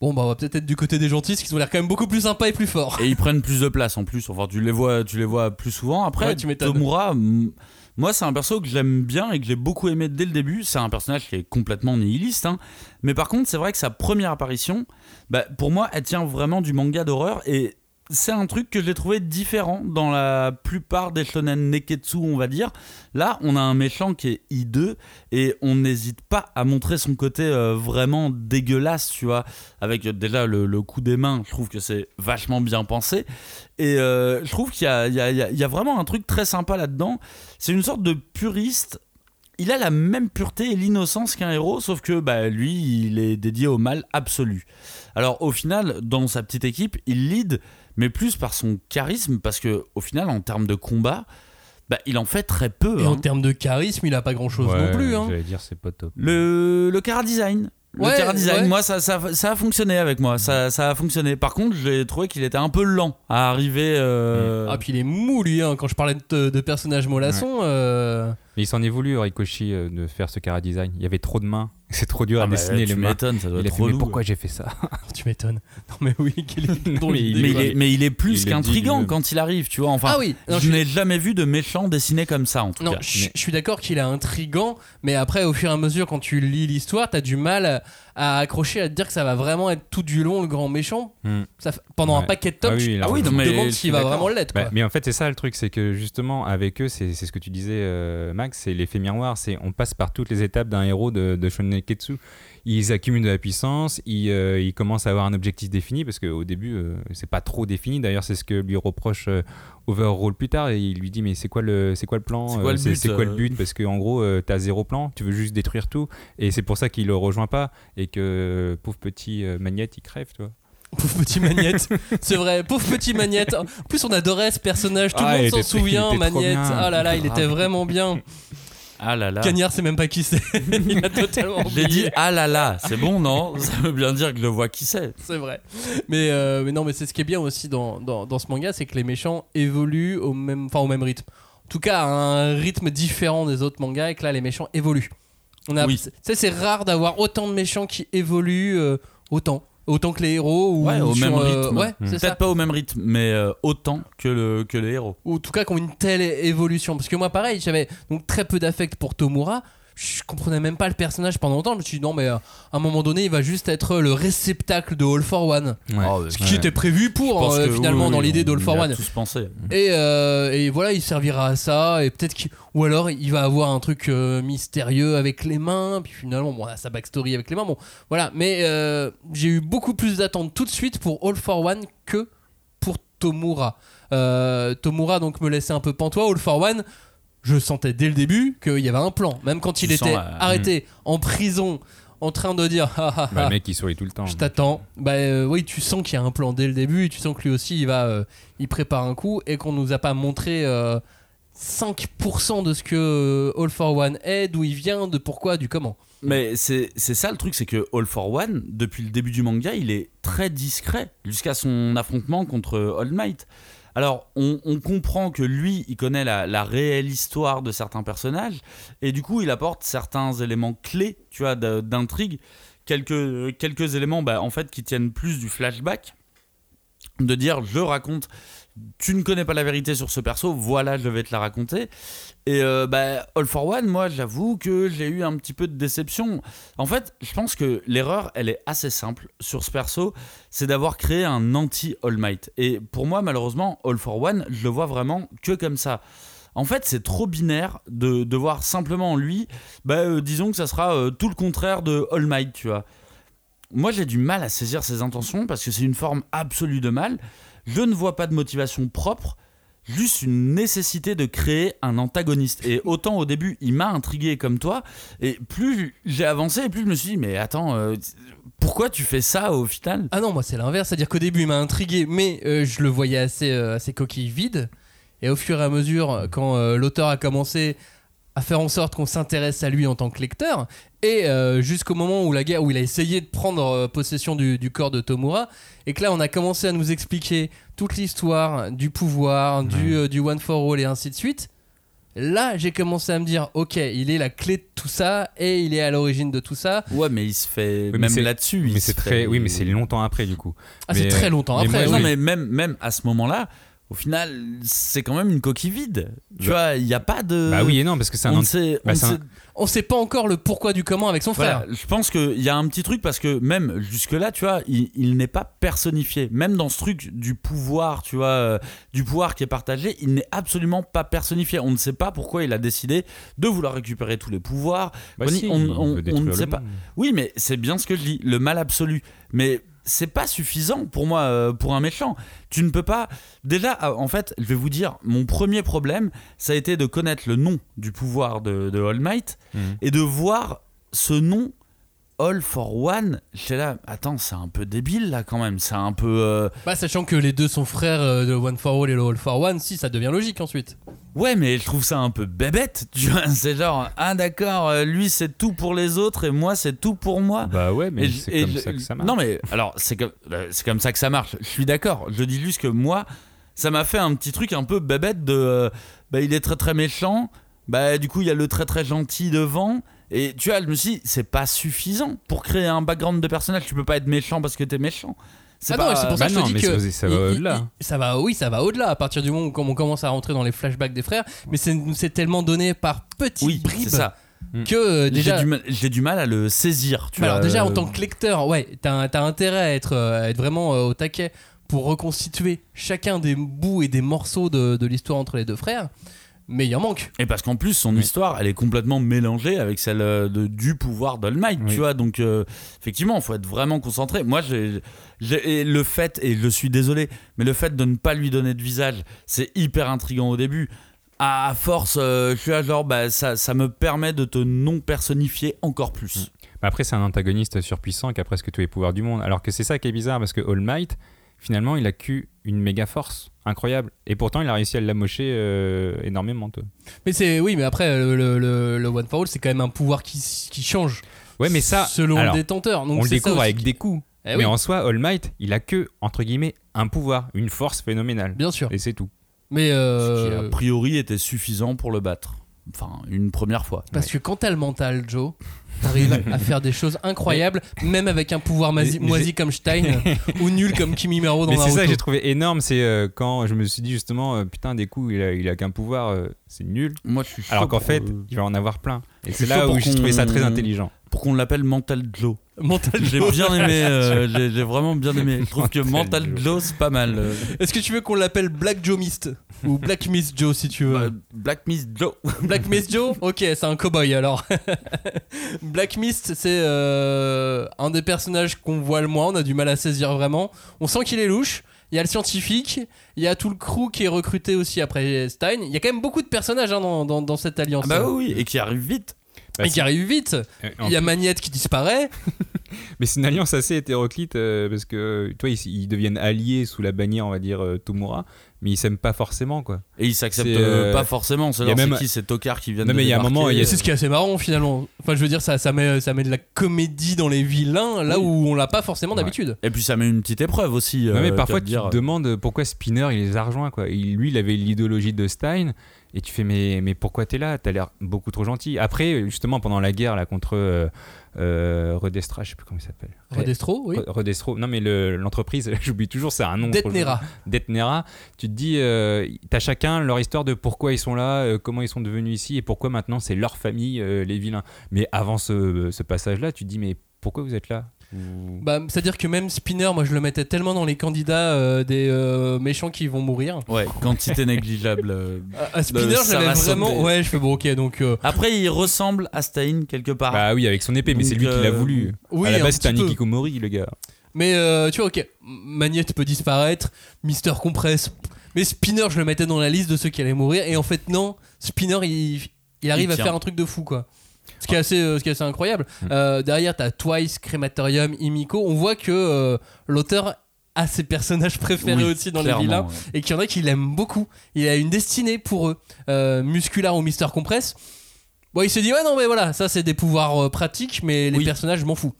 Bon bah on va peut-être être du côté des gentils, parce qu'ils ont l'air quand même beaucoup plus sympas et plus forts. Et ils prennent plus de place en plus. Enfin, tu les vois, tu les vois plus souvent. Après, Ouais, tu m'étonnes. Tomura, m- moi, c'est un perso que j'aime bien et que j'ai beaucoup aimé dès le début. C'est un personnage qui est complètement nihiliste. hein. Mais par contre, c'est vrai que sa première apparition, bah, pour moi, elle tient vraiment du manga d'horreur. Et c'est un truc que j'ai trouvé différent dans la plupart des shonen neketsu, on va dire. Là, on a un méchant qui est hideux et on n'hésite pas à montrer son côté euh, vraiment dégueulasse, tu vois. Avec euh, déjà le, coup des mains, je trouve que c'est vachement bien pensé. Et euh, je trouve qu'il y a vraiment un truc très sympa là-dedans. C'est une sorte de puriste. Il a la même pureté et l'innocence qu'un héros, sauf que bah, lui, il est dédié au mal absolu. Alors au final, dans sa petite équipe, il lead, mais plus par son charisme, parce que au final, en termes de combat, bah, il en fait très peu. Et en hein. termes de charisme, il a pas grand chose non plus. Hein. J'allais dire, c'est pas top. Le, le cara design. Le Ouais, design, ouais. moi, ça, ça, ça a fonctionné avec moi. Ça, ça a fonctionné. Par contre, j'ai trouvé qu'il était un peu lent à arriver. euh, Ah puis il est mou lui, hein. quand je parlais de, de personnages mollassons. euh, Mais il s'en est voulu, Rikoshi, euh, de faire ce cara design. Il y avait trop de mains. C'est trop dur ah à bah, dessiner mains. m'étonnes, ça doit Il être fait, mais relou. pourquoi j'ai fait ça [LAUGHS] tu m'étonnes. Non mais oui, quel [LAUGHS] est ton Mais il est, mais il est plus qu'intrigant quand il arrive, tu vois. Enfin, Ah oui, non, je je- n'ai jamais vu de méchant dessiné comme ça, en tout Non, cas. je je suis d'accord qu'il est intrigant, mais après, au fur et à mesure, quand tu lis l'histoire, t'as du mal à accrocher, à te dire que ça va vraiment être tout du long le grand méchant. Hmm. Ça pendant un paquet de tomes, Ah oui, tu, largement. oui, non, tu te demandes s'il va vraiment l'être. Bah, mais en fait, c'est ça le truc, c'est que justement, avec eux, c'est c'est ce que tu disais, euh, Max, c'est l'effet miroir. C'est on passe par toutes les étapes d'un héros de, de Shonen Neketsu. Ils accumulent de la puissance, ils, euh, ils commencent à avoir un objectif défini, parce qu'au début, euh, c'est pas trop défini. D'ailleurs, c'est ce que lui reproche euh, Overhaul plus tard. Et il lui dit Mais c'est quoi, le- c'est quoi le plan C'est quoi le Euh, but, C'est quoi le but? Parce qu'en gros, t'as zéro plan, tu veux juste détruire tout. Et c'est pour ça qu'il le rejoint pas. Et que pauvre petit Magnette, il crève, tu vois. [LAUGHS] Pauvre petit Magnette. c'est vrai, pauvre petit Magnette. En plus, on adorait ce personnage, tout Ah, le il monde s'en souvient, Magnette. Ah là là, il était vraiment bien. Ah là là. Cagnard, c'est même pas qui c'est. [LAUGHS] il a totalement J'ai dit ah là là, c'est bon, non? Ça veut bien dire que je vois qui c'est. C'est vrai. Mais, euh, mais non, mais c'est ce qui est bien aussi dans, dans, dans ce manga, c'est que les méchants évoluent au même, enfin, au même rythme. En tout cas, à un rythme différent des autres mangas, et que là, les méchants évoluent. On a, Oui. tu sais, c'est rare d'avoir autant de méchants qui évoluent euh, autant. Autant que les héros ou Ouais, au sur, même euh, rythme. ouais, c'est Peut-être pas au même rythme, mais euh, autant que, le, que les héros. Ou en tout cas, qui ont une telle évolution. Parce que moi, pareil, j'avais donc très peu d'affect pour Tomura. Je comprenais même pas le personnage pendant longtemps. Je me suis dit, non, mais euh, à un moment donné, il va juste être le réceptacle de All for One. Oh, Ce qui était prévu pour, euh, que finalement, oui, dans oui, l'idée d'All for One. tous pensé. Et, euh, et voilà, il servira à ça. Et peut-être. Ou alors, il va avoir un truc euh, mystérieux avec les mains. Puis finalement, bon, on a sa backstory avec les mains. Bon, voilà. Mais euh, j'ai eu beaucoup plus d'attentes tout de suite pour All for One que pour Tomura. Euh, Tomura, donc, me laissait un peu pantois. All for One, je sentais dès le début qu'il y avait un plan. Même quand il Tu était sens, euh, arrêté en prison, en train de dire. Ah, ah, Bah, ah, le mec, il sourit tout le temps. je t'attends. Bah euh, oui, tu sens qu'il y a un plan dès le début et tu sens que lui aussi il va, euh, il prépare un coup et qu'on nous a pas montré euh, 5% de ce que All for One est, d'où il vient, de pourquoi, du comment. Mais c'est c'est ça le truc, c'est que All for One, depuis le début du manga, il est très discret jusqu'à son affrontement contre All Might. Alors, on, comprend que lui, il connaît la, la réelle histoire de certains personnages, et du coup, il apporte certains éléments clés, tu vois, d'intrigue, quelques, quelques éléments, bah, en fait, qui tiennent plus du flashback, de dire, je raconte, tu ne connais pas la vérité sur ce perso, voilà, je vais te la raconter. Et euh, bah, All for One, moi, j'avoue que j'ai eu un petit peu de déception. En fait, je pense que l'erreur, elle est assez simple sur ce perso, c'est d'avoir créé un anti-All Might. Et pour moi, malheureusement, All for One, je le vois vraiment que comme ça. En fait, c'est trop binaire de, de voir simplement en lui, bah, euh, disons que ça sera euh, tout le contraire de All Might, tu vois. moi j'ai du mal à saisir ses intentions parce que c'est une forme absolue de mal. Je ne vois pas de motivation propre, juste une nécessité de créer un antagoniste. Et autant au début il m'a intrigué comme toi, et plus j'ai avancé, plus je me suis dit mais attends, euh, pourquoi tu fais ça au final? Ah non, moi c'est l'inverse, c'est-à-dire qu'au début il m'a intrigué, mais euh, je le voyais assez, euh, assez coquille vide. Et au fur et à mesure, quand l'auteur a commencé à faire en sorte qu'on s'intéresse à lui en tant que lecteur, et euh, jusqu'au moment où la guerre, où il a essayé de prendre euh, possession du, du corps de Tomura, et que là on a commencé à nous expliquer toute l'histoire du pouvoir, du, euh, du One for All et ainsi de suite. Là, j'ai commencé à me dire, ok, il est la clé de tout ça et il est à l'origine de tout ça. Ouais, mais il se fait Oui, mais même c'est- là-dessus. Mais c'est très, fait- oui, mais c'est longtemps après du coup. Ah, c'est très longtemps mais après. moi, non, oui. mais même, même à ce moment-là, au final, c'est quand même une coquille vide. Tu Bah- vois, il n'y a pas de. Bah oui et non parce que c'est un. on sait, bah, un- On sait pas encore le pourquoi du comment avec son frère. Voilà, je pense qu'il y a un petit truc parce que même jusque-là, tu vois, il, il n'est pas personnifié. Même dans ce truc du pouvoir, tu vois, euh, du pouvoir qui est partagé, il n'est absolument pas personnifié. On ne sait pas pourquoi il a décidé de vouloir récupérer tous les pouvoirs. bah, Bonnie, si, on- ne sait pas. Oui, mais c'est bien ce que je dis, le mal absolu. Mais c'est pas suffisant pour moi, euh, pour un méchant. Tu ne peux pas. Déjà, euh, en fait, je vais vous dire, mon premier problème, ça a été de connaître le nom du pouvoir de, de All Might Mhm. et de voir ce nom. All for One, j'étais là, attends, c'est un peu débile là quand même, c'est un peu. euh, Bah, sachant que les deux sont frères euh, de One for All et le All for One, si ça devient logique ensuite. Ouais, mais je trouve ça un peu bébête, tu vois. [LAUGHS] C'est genre, ah d'accord, euh, lui c'est tout pour les autres et moi c'est tout pour moi. Bah ouais mais c'est comme je- ça que ça marche. Non mais alors c'est comme euh, c'est comme ça que ça marche. Je suis d'accord. Je dis juste que moi ça m'a fait un petit truc un peu bébête de euh, bah il est très très méchant. Bah du coup il y a le très très gentil devant et tu vois je me suis dit, c'est pas suffisant pour créer un background de personnage. Tu peux pas être méchant parce que t'es méchant. C'est Ah non, pas- c'est pour ça Bah que je te non, dis mais que ça- va au-delà. ça va, oui, ça va au-delà à partir du moment où on commence à rentrer dans les flashbacks des frères. Mais c'est c'est tellement donné par petites oui, bribes c'est ça. que euh, J'ai déjà. du, mal- j'ai du mal à le saisir. Tu Mais alors vois, déjà en euh, tant que lecteur, ouais, t'as as intérêt à être, euh, à être vraiment euh, au taquet pour reconstituer chacun des bouts et des morceaux de, de l'histoire entre les deux frères. Mais il en manque. Et parce qu'en plus, son Oui. histoire, elle est complètement mélangée avec celle euh, de, du pouvoir d'All Might, Oui. tu vois. Donc, euh, effectivement, il faut être vraiment concentré. Moi, j'ai, le fait, et je suis désolé, mais le fait de ne pas lui donner de visage, c'est hyper intriguant au début. À force, euh, je suis là, genre, bah, ça, ça me permet de te non-personnifier encore plus. Bah après, c'est un antagoniste surpuissant qui a presque tous les pouvoirs du monde. Alors que c'est ça qui est bizarre parce que All Might, finalement, il a qu'une méga force incroyable. Et pourtant, il a réussi à l'amocher euh, énormément. toi. Mais c'est oui, mais après le, le- le- le One for All, c'est quand même un pouvoir qui, qui change Ouais, mais ça, selon alors, le détenteur. Donc on le découvre avec des coups. Eh mais oui, en soi, All Might, il a que, entre guillemets, un pouvoir, une force phénoménale. bien sûr. Et c'est tout. Mais Ce euh, qui, a priori, était suffisant pour le battre. Enfin, une première fois. parce que quand t'as le mental, Joe, [LAUGHS] t'arrives à faire des choses incroyables, même avec un pouvoir moisi, comme Stein [LAUGHS] ou nul comme Kimimaro dans Mais c'est ça que j'ai trouvé énorme, c'est euh, quand je me suis dit justement, euh, putain, des coups, il a, il a qu'un pouvoir, euh, c'est nul. Moi, je suis Alors qu'en fait, euh, il va en avoir plein. Et c'est là où pour j'ai trouvé ça très intelligent. pour qu'on l'appelle Mental Joe. Mental J'ai Joe. bien aimé, euh, [LAUGHS] j'ai j'ai vraiment bien aimé. Je trouve que Mental Mental Joe. C'est pas mal. euh. Est-ce que tu veux qu'on l'appelle Black Joe Mist ou Black Miss Joe si tu veux? Bah, Black Miss Joe. [LAUGHS] Black Mist Joe? Ok, c'est un cowboy alors. [LAUGHS] Black Mist, c'est euh, un des personnages qu'on voit le moins, on a du mal à saisir vraiment. On sent qu'il est louche. Il y a le scientifique, il y a tout le crew qui est recruté aussi après Stein. Il y a quand même beaucoup de personnages hein, dans, dans- dans cette alliance. Ah bah oui, oui, et qui arrive vite. Bah, et qui arrivent vite. Euh, Il y a Magnette qui disparaît. [LAUGHS] Mais c'est une alliance assez hétéroclite euh, parce que toi ils, ils deviennent alliés sous la bannière on va dire euh, Tomura mais ils s'aiment pas forcément quoi. Et il s'accepte C'est, euh, euh, pas forcément. C'est même- qui ces tocards qui viennent Non, de mais il y a un moment, a- c'est ce qui est assez marrant finalement. Enfin, je veux dire, ça, ça, met, ça met de la comédie dans les vilains là Oui. où on l'a pas forcément Ouais. d'habitude. Et puis ça met une petite épreuve aussi. non mais euh, parfois tu te dire. te demandes pourquoi Spinner il les a rejoints quoi. Il- lui il avait l'idéologie de Stein et tu fais mais, mais pourquoi t'es là? T'as l'air beaucoup trop gentil. Après justement pendant la guerre là contre euh, euh, Redestra, je sais plus comment il s'appelle. Redestro, oui. Re- Redestro, non mais le- l'entreprise, [LAUGHS] j'oublie toujours, c'est un nom. Detnera. Detnera, tu te dis, euh, t'as chacun leur histoire de pourquoi ils sont là, euh, comment ils sont devenus ici et pourquoi maintenant c'est leur famille, euh, les vilains. Mais avant ce, ce passage-là, tu te dis, mais pourquoi vous êtes là? Bah, c'est-à-dire que même Spinner, moi je le mettais tellement dans les candidats euh, des euh, méchants qui vont mourir. Ouais, quantité négligeable. euh. [LAUGHS] À, à Spinner, Sarah vraiment. Ouais, je fais bon, ok, donc. euh, Après, il ressemble à Stein quelque part. Bah oui, avec son épée, mais c'est lui qui l'a voulu. oui, à la base, c'était un. Nikikomori, le gars. Mais euh, tu vois, ok, Magnette peut disparaître, Mister Compress. Mais Spinner, je le mettais dans la liste de ceux qui allaient mourir. Et en fait, non, Spinner, il, il arrive Il à faire un truc de fou, quoi. Ce qui est assez, euh, ce qui est assez incroyable. Mm. Euh, derrière, t'as Twice, Crematorium, Imiko. On voit que euh, l'auteur a ses personnages préférés Oui, aussi dans les ouais. Et qu'il y en a qui l'aiment beaucoup. Il a une destinée pour eux. Euh, Muscular ou Mister Compress. Bon, il se dit, ouais, non, mais voilà, ça c'est des pouvoirs euh, pratiques, mais les Oui. personnages, je m'en fous.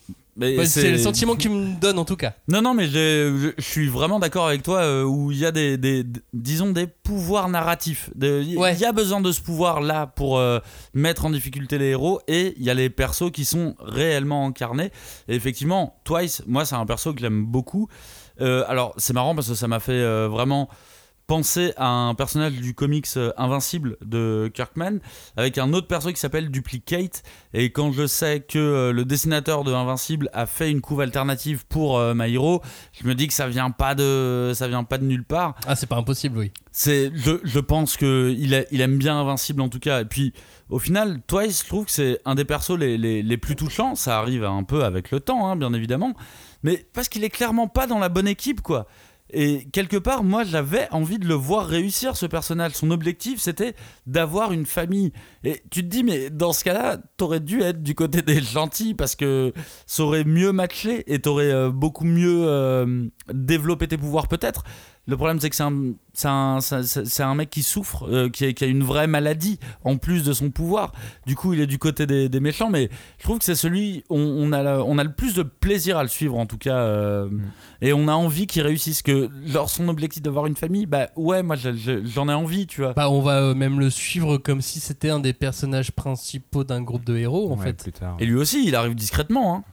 C'est le sentiment qu'il me donne en tout cas. Non, non, mais je, je suis vraiment d'accord avec toi euh, où il y a des, des- des- disons, des pouvoirs narratifs. Il Ouais. y a besoin de ce pouvoir-là pour euh, mettre en difficulté les héros et il y a les persos qui sont réellement incarnés. Et effectivement, Twice, moi, c'est un perso que j'aime beaucoup. Euh, alors, c'est marrant parce que ça m'a fait euh, vraiment penser à un personnage du comics euh, Invincible de Kirkman avec un autre perso qui s'appelle Duplicate et quand je sais que euh, le dessinateur de Invincible a fait une couve alternative pour euh, My Hero, je me dis que ça vient pas de ça vient pas de nulle part. Ah, c'est pas impossible, oui. C'est je, je pense que il, a- il aime bien Invincible en tout cas et puis au final Twice je trouve que c'est un des persos les, les, les plus touchants, ça arrive un peu avec le temps hein, bien évidemment, mais parce qu'il est clairement pas dans la bonne équipe quoi. Et quelque part, moi, j'avais envie de le voir réussir ce personnage. Son objectif, c'était d'avoir une famille. Et tu te dis, mais dans ce cas-là, t'aurais dû être du côté des gentils parce que ça aurait mieux matché et t'aurais euh, beaucoup mieux euh, développé tes pouvoirs, peut-être. Le problème, c'est que c'est un, mec qui souffre, euh, qui, a, qui a une vraie maladie en plus de son pouvoir. Du coup, il est du côté des, des méchants, mais je trouve que c'est celui, on, on, a la- on a le plus de plaisir à le suivre, en tout cas. euh, et on a envie qu'il réussisse. Que leur son objectif d'avoir une famille, bah ouais, moi je- je- j'en ai envie, tu vois. Bah, on va euh, même le suivre comme si c'était un des personnages principaux d'un groupe de héros, en Ouais, fait. plus tard. Et lui aussi, il arrive discrètement. Hein.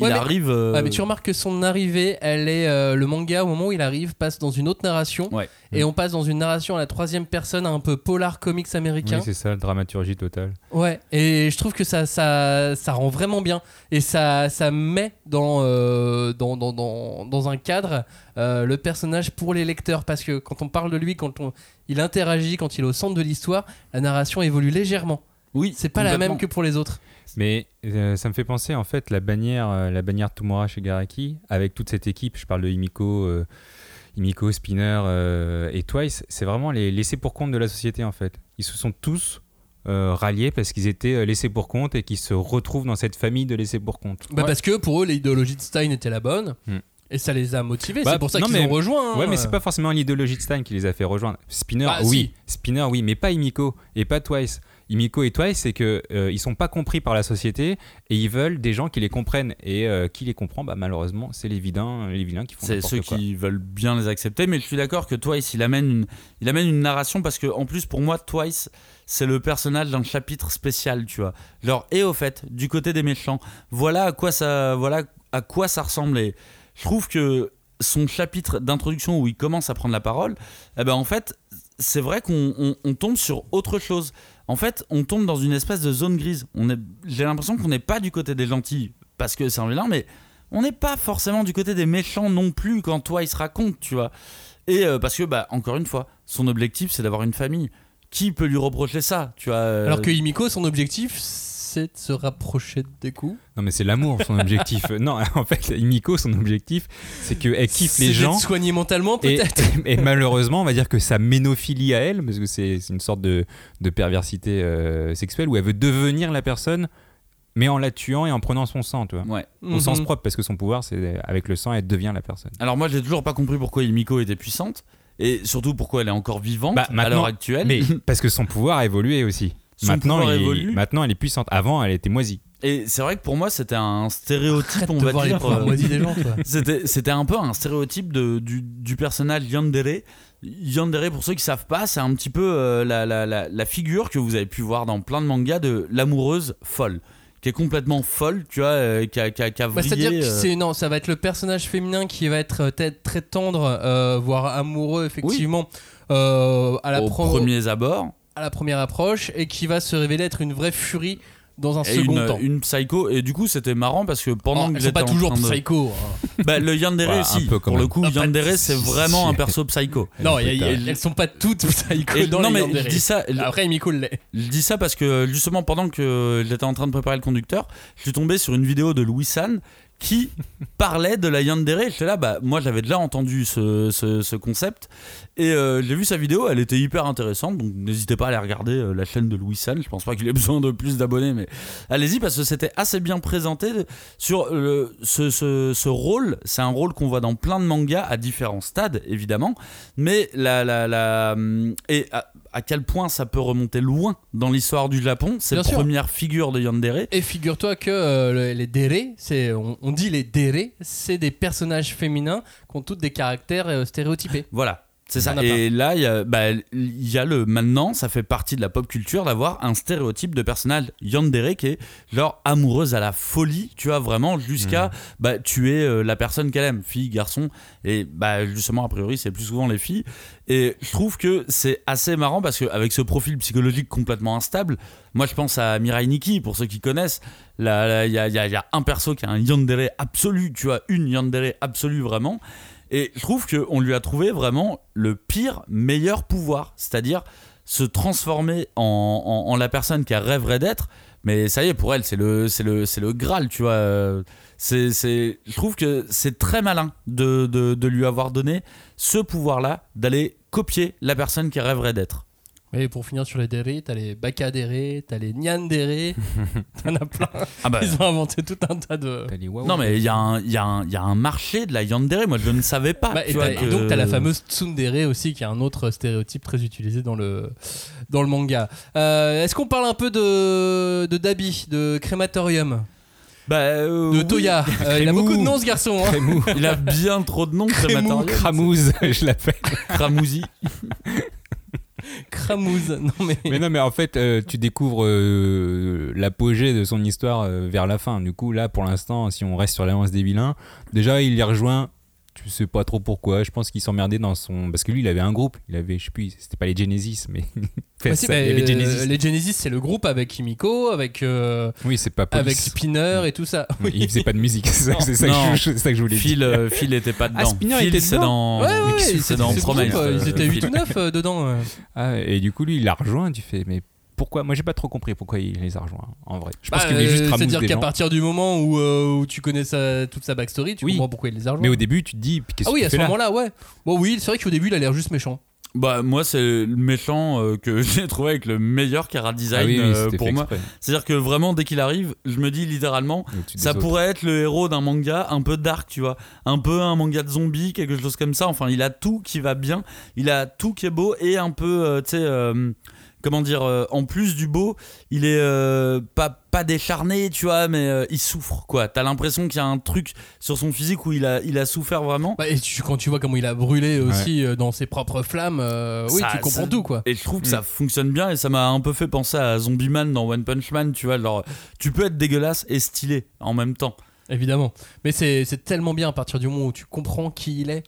Il Ouais, mais- arrive. euh, mais tu remarques que son arrivée, elle est euh, le manga au moment où il arrive passe dans une autre narration Ouais. et on passe dans une narration à la troisième personne, un peu polar comics américain. Oui, c'est ça, dramaturgie totale. ouais. Et je trouve que ça, ça, ça rend vraiment bien et ça, ça met dans, euh, dans, dans, dans, dans un cadre le personnage pour les lecteurs parce que quand on parle de lui, quand on, il interagit, quand il est au centre de l'histoire, la narration évolue légèrement. Oui, C'est pas la même que pour les autres. Mais euh, ça me fait penser en fait la bannière, euh, la bannière Tomura chez Garaki avec toute cette équipe. Je parle de Imiko, euh, Imiko, Spinner euh, et Twice. C'est vraiment les laissés pour compte de la société en fait. Ils se sont tous euh, ralliés parce qu'ils étaient laissés pour compte et qu'ils se retrouvent dans cette famille de laissés pour compte. Bah Ouais. Parce que pour eux, l'idéologie de Stein était la bonne. Hmm. Et ça les a motivés. Bah, c'est pour ça qu'ils ont rejoint. hein. Ouais, mais c'est pas forcément l'idéologie de Stein qui les a fait rejoindre. Spinner, Bah, oui. Spinner, oui, mais pas Imiko et pas Twice. Imiko et Twice, c'est que euh, ils sont pas compris par la société et ils veulent des gens qui les comprennent. Et euh, qui les comprend, bah, malheureusement, c'est les vilains, les vilains qui font C'est ceux quoi. qui veulent bien les accepter, mais je suis d'accord que Twice, il amène une, il amène une narration parce que, en plus, pour moi, Twice, c'est le personnage d'un chapitre spécial, tu vois. Genre, et au fait, du côté des méchants, voilà à quoi ça, voilà à quoi ça ressemble. Et je trouve que son chapitre d'introduction où il commence à prendre la parole, eh ben en fait, c'est vrai qu'on on- on tombe sur autre chose. En fait, on tombe dans une espèce de zone grise. J'ai l'impression qu'on n'est pas du côté des gentils parce que c'est un vilain, mais on n'est pas forcément du côté des méchants non plus quand toi il se raconte, tu vois. Et euh, parce que, bah, encore une fois, son objectif c'est d'avoir une famille. Qui peut lui reprocher ça, tu vois euh, Alors que Imiko, son objectif, c'est de se rapprocher des coups. Non, mais c'est l'amour, son objectif. [LAUGHS] non, en fait, Imiko, son objectif, c'est qu'elle kiffe C'est les gens. soigné mentalement, Et, peut-être. [LAUGHS] et malheureusement, on va dire que sa ménophilie à elle, parce que c'est c'est une sorte de, de perversité euh, sexuelle, où elle veut devenir la personne, mais en la tuant et en prenant son sang, tu vois. Ouais. Au Mhm. sens propre, parce que son pouvoir, c'est avec le sang, elle devient la personne. Alors moi j'ai toujours pas compris pourquoi Imiko était puissante et surtout pourquoi elle est encore vivante Bah, à maintenant- l'heure actuelle. Mais [LAUGHS] parce que son pouvoir a évolué aussi. Son maintenant, pouvoir il- évolue. maintenant, elle est puissante. Avant, elle était moisie. Et c'est vrai que pour moi c'était un stéréotype, Arrête on va dire. euh. [LAUGHS] C'était, un peu un stéréotype de, du, du personnage Yandere. Yandere, pour ceux qui savent pas, c'est un petit peu euh, la, la, la, la figure que vous avez pu voir dans plein de mangas de l'amoureuse folle, qui est complètement folle, tu vois, euh, qui a, qui a, qui a Bah, C'est-à-dire que euh, c'est non, ça va être le personnage féminin qui va être peut-être très tendre, euh, voire amoureux effectivement euh, à la aux pro- premiers abords. À la première approche et qui va se révéler être une vraie furie dans un et second une, temps. une psycho. Et du coup, c'était marrant parce que pendant Oh, que elles sont j'étais pas en toujours train de- psycho. hein. [LAUGHS] Bah, le Yandere Ouais, un aussi. Pour le coup, Ah, Yandere, c'est vraiment un perso psycho. [LAUGHS] Non, il y a- y a- elles sont pas toutes [LAUGHS] psycho Et- dans non, les mais Yandere. je dis ça. Après, Emiko l'est. Je dis ça parce que justement pendant que j'étais en train de préparer le conducteur, je suis tombé sur une vidéo de Louis San qui parlait de la Yandere. J'étais là, bah moi j'avais déjà entendu ce, ce- ce concept et euh, j'ai vu sa vidéo, elle était hyper intéressante. Donc n'hésitez pas à aller regarder euh, la chaîne de Louis San. Je pense pas qu'il ait [LAUGHS] besoin de plus d'abonnés, mais allez-y parce que c'était assez bien présenté sur ce, ce- rôle. C'est un rôle qu'on voit dans plein de mangas à différents stades évidemment, mais la la la hum, et à, à quel point ça peut remonter loin dans l'histoire du Japon. C'est Bien la sûr. première figure de Yandere. Et figure-toi que euh, le- les dérés, c'est, on, on dit les dérés, c'est des personnages féminins qui ont toutes des caractères euh, stéréotypés. Voilà. C'est ça. A Et là, il y a, bah, il y a le. Maintenant, ça fait partie de la pop culture d'avoir un stéréotype de personnage yandere qui est genre amoureuse à la folie, tu vois, vraiment, jusqu'à bah, tuer euh, la personne qu'elle aime, fille, garçon. Et bah, justement, a priori, c'est plus souvent les filles. Et je trouve que c'est assez marrant parce qu'avec ce profil psychologique complètement instable, moi je pense à Mirai Nikki, pour ceux qui connaissent. Il y, y a un perso qui a un yandere absolu, tu vois, une yandere absolue vraiment. Et je trouve qu'on lui a trouvé vraiment le pire, meilleur pouvoir, c'est-à-dire se transformer en, la personne qu'elle rêverait d'être. Mais ça y est, pour elle, c'est le, le, le Graal, tu vois. Euh, je trouve que c'est très malin de, de lui avoir donné ce pouvoir-là, d'aller copier la personne qu'elle rêverait d'être. Et pour finir sur les dérés, t'as les bakadérés, t'as les nyandérés, [LAUGHS] t'en as plein. Ah bah, Ils ont inventé tout un tas de. T'as les waouh. non, mais il y, a un- il y, a un- il y a un marché de la yandere, moi je ne savais pas. Bah, et, tu vois, t'as- et que- donc t'as la fameuse tsundere aussi, qui est un autre stéréotype très utilisé dans le, dans le manga. Euh, Est-ce qu'on parle un peu de, de Dabi, de Crématorium, Bah, euh, de oui. Toya [LAUGHS] Euh, Il a Crémou. beaucoup de noms ce garçon. hein. Crémou. Il a bien trop de noms, Crématorium. Cramouze, je l'appelle. Cramouzi. [LAUGHS] Cramouze. Non mais. Mais non, mais en fait, euh, tu découvres euh, l'apogée de son histoire euh, vers la fin. Du coup, là, pour l'instant, si on reste sur l'avance des vilains, déjà, il les rejoint. Tu sais pas trop pourquoi. Je pense qu'il s'emmerdait dans son. Parce que lui, il avait un groupe. Il avait, je sais plus, c'était pas les Genesis, mais. [LAUGHS] Bah si, Ça, bah, il y avait euh, Genesis. les Genesis, c'est le groupe avec Kimiko, avec, euh, Oui, c'est pas avec. Spinner et tout ça. Oui, Il faisait pas de musique. [LAUGHS] C'est ça, ça, que je- c'est ça que je voulais Phil, dire. euh, Phil était pas dedans. Ah, Spinner Phil, était dedans dans. Ouais, ouais, c'est dans Promise. euh, Ils étaient euh, 8 ou 9 euh, dedans. Ah, et du coup, lui, il l'a rejoint. Tu fais, mais pourquoi Moi, j'ai pas trop compris pourquoi il les a rejoints, en vrai. Je pense Bah, qu'il voulait juste euh, C'est-à-dire des qu'à gens. partir du moment où, euh, où tu connais sa- toute sa backstory, tu Oui. comprends pourquoi il les a rejoints. Mais au début, tu te dis, qu'est-ce Ah que oui, tu à fais ce là moment-là, ouais. Bon, oui, c'est vrai qu'au début, il a l'air juste méchant. Bah, moi, c'est le méchant euh, que [LAUGHS] j'ai trouvé avec le meilleur Cara Design Ah oui, oui, euh, c'était pour moi. exprès. C'est-à-dire que vraiment, dès qu'il arrive, je me dis littéralement, ça autres. pourrait être le héros d'un manga un peu dark, tu vois. Un peu un manga de zombies, quelque chose comme ça. Enfin, il a tout qui va bien. Il a tout qui est beau et un peu, euh, tu sais, euh, comment dire, euh, en plus du beau, il est euh, pas, pas décharné, tu vois, mais euh, il souffre, quoi. T'as l'impression qu'il y a un truc sur son physique où il a, il a souffert vraiment. Bah, et tu- quand tu vois comment il a brûlé aussi euh, dans ses propres flammes, euh, oui, Ça- tu comprends ça- tout, quoi. Et je trouve que Mm. ça fonctionne bien et ça m'a un peu fait penser à Zombie Man dans One Punch Man, tu vois. Genre, tu peux être dégueulasse et stylé en même temps. Évidemment. Mais c'est c'est tellement bien à partir du moment où tu comprends qui il est.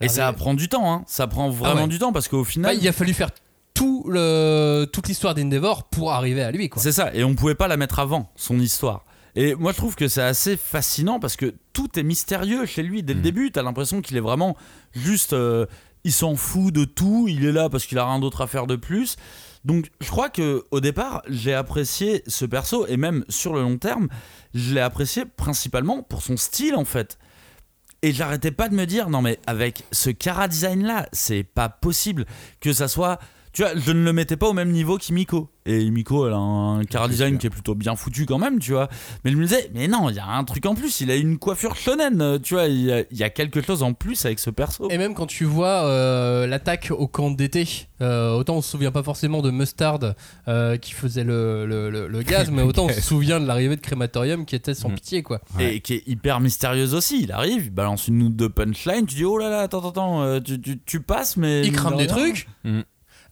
Et ça prend du temps, hein. Ça prend vraiment Ah ouais. du temps parce qu'au Bah, final. il a fallu faire tout le, toute l'histoire d'Endeavor pour arriver à lui, quoi. C'est ça, et on pouvait pas la mettre avant, son histoire. Et moi je trouve que c'est assez fascinant parce que tout est mystérieux chez lui dès le Mm. début. T'as l'impression qu'il est vraiment juste. euh, il s'en fout de tout, il est là parce qu'il a rien d'autre à faire de plus. Donc je crois que au départ, j'ai apprécié ce perso, et même sur le long terme, je l'ai apprécié principalement pour son style en fait. Et j'arrêtais pas de me dire, non mais avec ce Cara Design là, c'est pas possible que ça soit. Tu vois, je ne le mettais pas au même niveau qu'Imiko. Et Imiko, elle a un C'est Design qui est plutôt bien foutu quand même, tu vois. Mais je me disais, mais non, il y a un truc en plus, il a une coiffure shonen, euh, tu vois, il y, a- il y a quelque chose en plus avec ce perso. Et même quand tu vois euh, l'attaque au camp d'été, euh, autant on se souvient pas forcément de Mustard euh, qui faisait le, le- le- le [LAUGHS] gaz, mais autant on se souvient de l'arrivée de Crématorium qui était sans Mm. pitié, quoi. Ouais. Et qui est hyper mystérieuse aussi. Il arrive, il balance une ou deux punchlines, tu dis, oh là là, attends, attends, tu, tu- tu passes, mais. Il crame des trucs. Mm.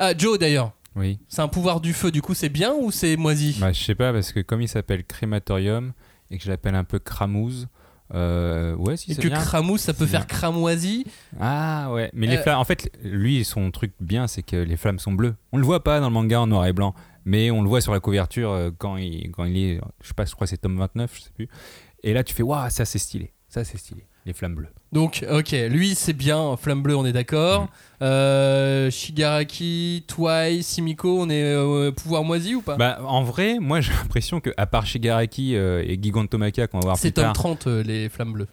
Ah, Joe d'ailleurs, Oui. c'est un pouvoir du feu, du coup c'est bien ou c'est moisi? Bah, je sais pas, parce que comme il s'appelle Crématorium et que je l'appelle un peu Cramouze, euh, ouais, si Et que. Cramous ça peut faire cramoisi? Ah ouais, mais les Euh, flammes, en fait, lui, son truc bien, c'est que les flammes sont bleues. On le voit pas dans le manga en noir et blanc. Mais on le voit sur la couverture euh, quand, il, quand il est, je sais pas, je crois que c'est tome 29, je sais plus. Et là, tu fais, waouh, ça c'est stylé. Ça c'est stylé. Les flammes bleues. Donc, ok, lui c'est bien, Flamme Bleue, on est d'accord. Mm. Euh, Shigaraki, Twice, Simiko, on est euh, pouvoir moisi ou pas? Bah, en vrai, moi j'ai l'impression que à part Shigaraki euh, et Gigantomachia qu'on va voir C'est plus tome tard. 30, euh, les Flammes Bleues.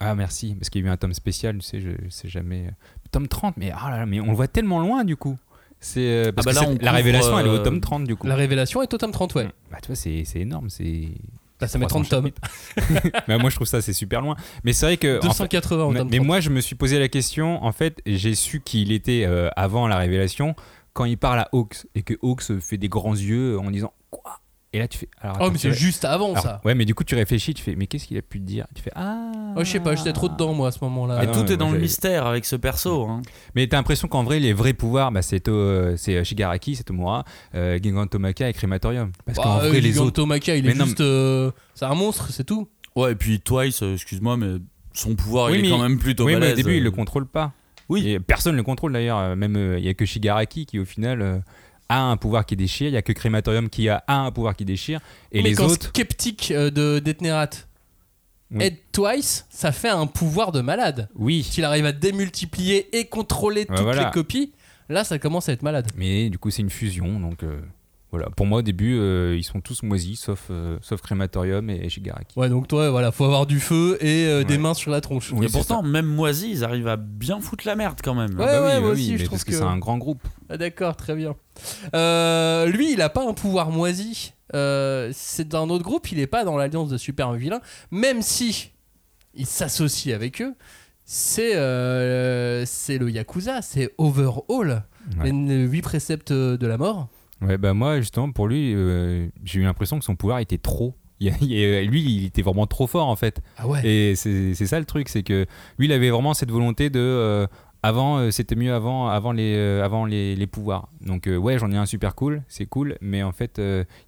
Ah merci, parce qu'il y a eu un tome spécial, tu sais, je, je sais jamais. euh, Tome 30, mais, ah là là, mais on le voit tellement loin du coup. C'est euh, parce bah que là, on la couvre, révélation, elle est au tome 30 du coup. La révélation est au tome 30, ouais. Bah tu vois, c'est c'est énorme, c'est. Bah, ça met 300 30 tomes. Mais moi je trouve ça c'est super loin. Mais c'est vrai que. en fait- 280 au mais, tome mais 30. moi je me suis posé la question, en fait, j'ai su qu'il était euh, avant la révélation quand il parle à Hawks et que Hawks fait des grands yeux en disant quoi? Et là tu fais. Alors, Oh, mais c'est ré- juste avant alors, ça. Ouais, mais du coup tu réfléchis, tu fais mais qu'est-ce qu'il a pu te dire? Tu fais ah. Oh, je sais pas, j'étais trop dedans moi à ce moment-là. Ah non, tout mais est dans moi, le mystère avec ce perso. hein. Mais t'as l'impression qu'en vrai, les vrais pouvoirs, bah, c'est euh, c'est, euh, Shigaraki, c'est Tomura, euh, Gigantomachia et Crématorium. Parce qu'en Bah, vrai, euh, les autres. Gigantomachia, il Mais est non, juste. euh, c'est un monstre, c'est tout. Ouais, et puis Twice, euh, excuse-moi, mais son pouvoir, Oui, il mais- est quand même plutôt Oui, mais au balèze. début, il le contrôle pas. Oui. Et personne le contrôle d'ailleurs. Euh, Même euh, il y a que Shigaraki qui, au final, euh, a un pouvoir qui déchire. Il y a que Crématorium qui a un pouvoir qui déchire. Et mais les quand autres. Skeptic euh, de Detnerat Oui. aide Twice, ça fait un pouvoir de malade. Oui. S'il arrive à démultiplier et contrôler Ouais, toutes voilà. les copies, là ça commence à être malade. Mais du coup, c'est une fusion. Donc euh, voilà. Pour moi, au début, euh, ils sont tous moisis, sauf, euh, sauf Crématorium et Shigaraki. Ouais, donc toi, voilà, faut avoir du feu et euh, des Ouais. mains sur la tronche. Oui, et pourtant, même moisi, ils arrivent à bien foutre la merde quand même. Ouais, Ah bah ouais, oui, moi bah aussi, je mais trouve parce que, que- c'est un grand groupe. Ah, D'accord, très bien. Euh, lui, il a pas un pouvoir moisi. Euh, c'est d'un autre groupe, il est pas dans l'alliance de super vilains, même si il s'associe avec eux. C'est euh, c'est le Yakuza, c'est Overhaul, Ouais. les 8 préceptes de la mort. Ouais, bah moi, justement, pour lui, euh, j'ai eu l'impression que son pouvoir était trop. [LAUGHS] Il il lui, il était vraiment trop fort, en fait. Ah ouais Et c'est ça le truc, c'est que lui, il avait vraiment cette volonté de. euh, avant, euh, c'était mieux avant, avant, les, euh, avant les, les pouvoirs. Donc, euh, ouais, j'en ai un super cool, c'est cool, mais en fait,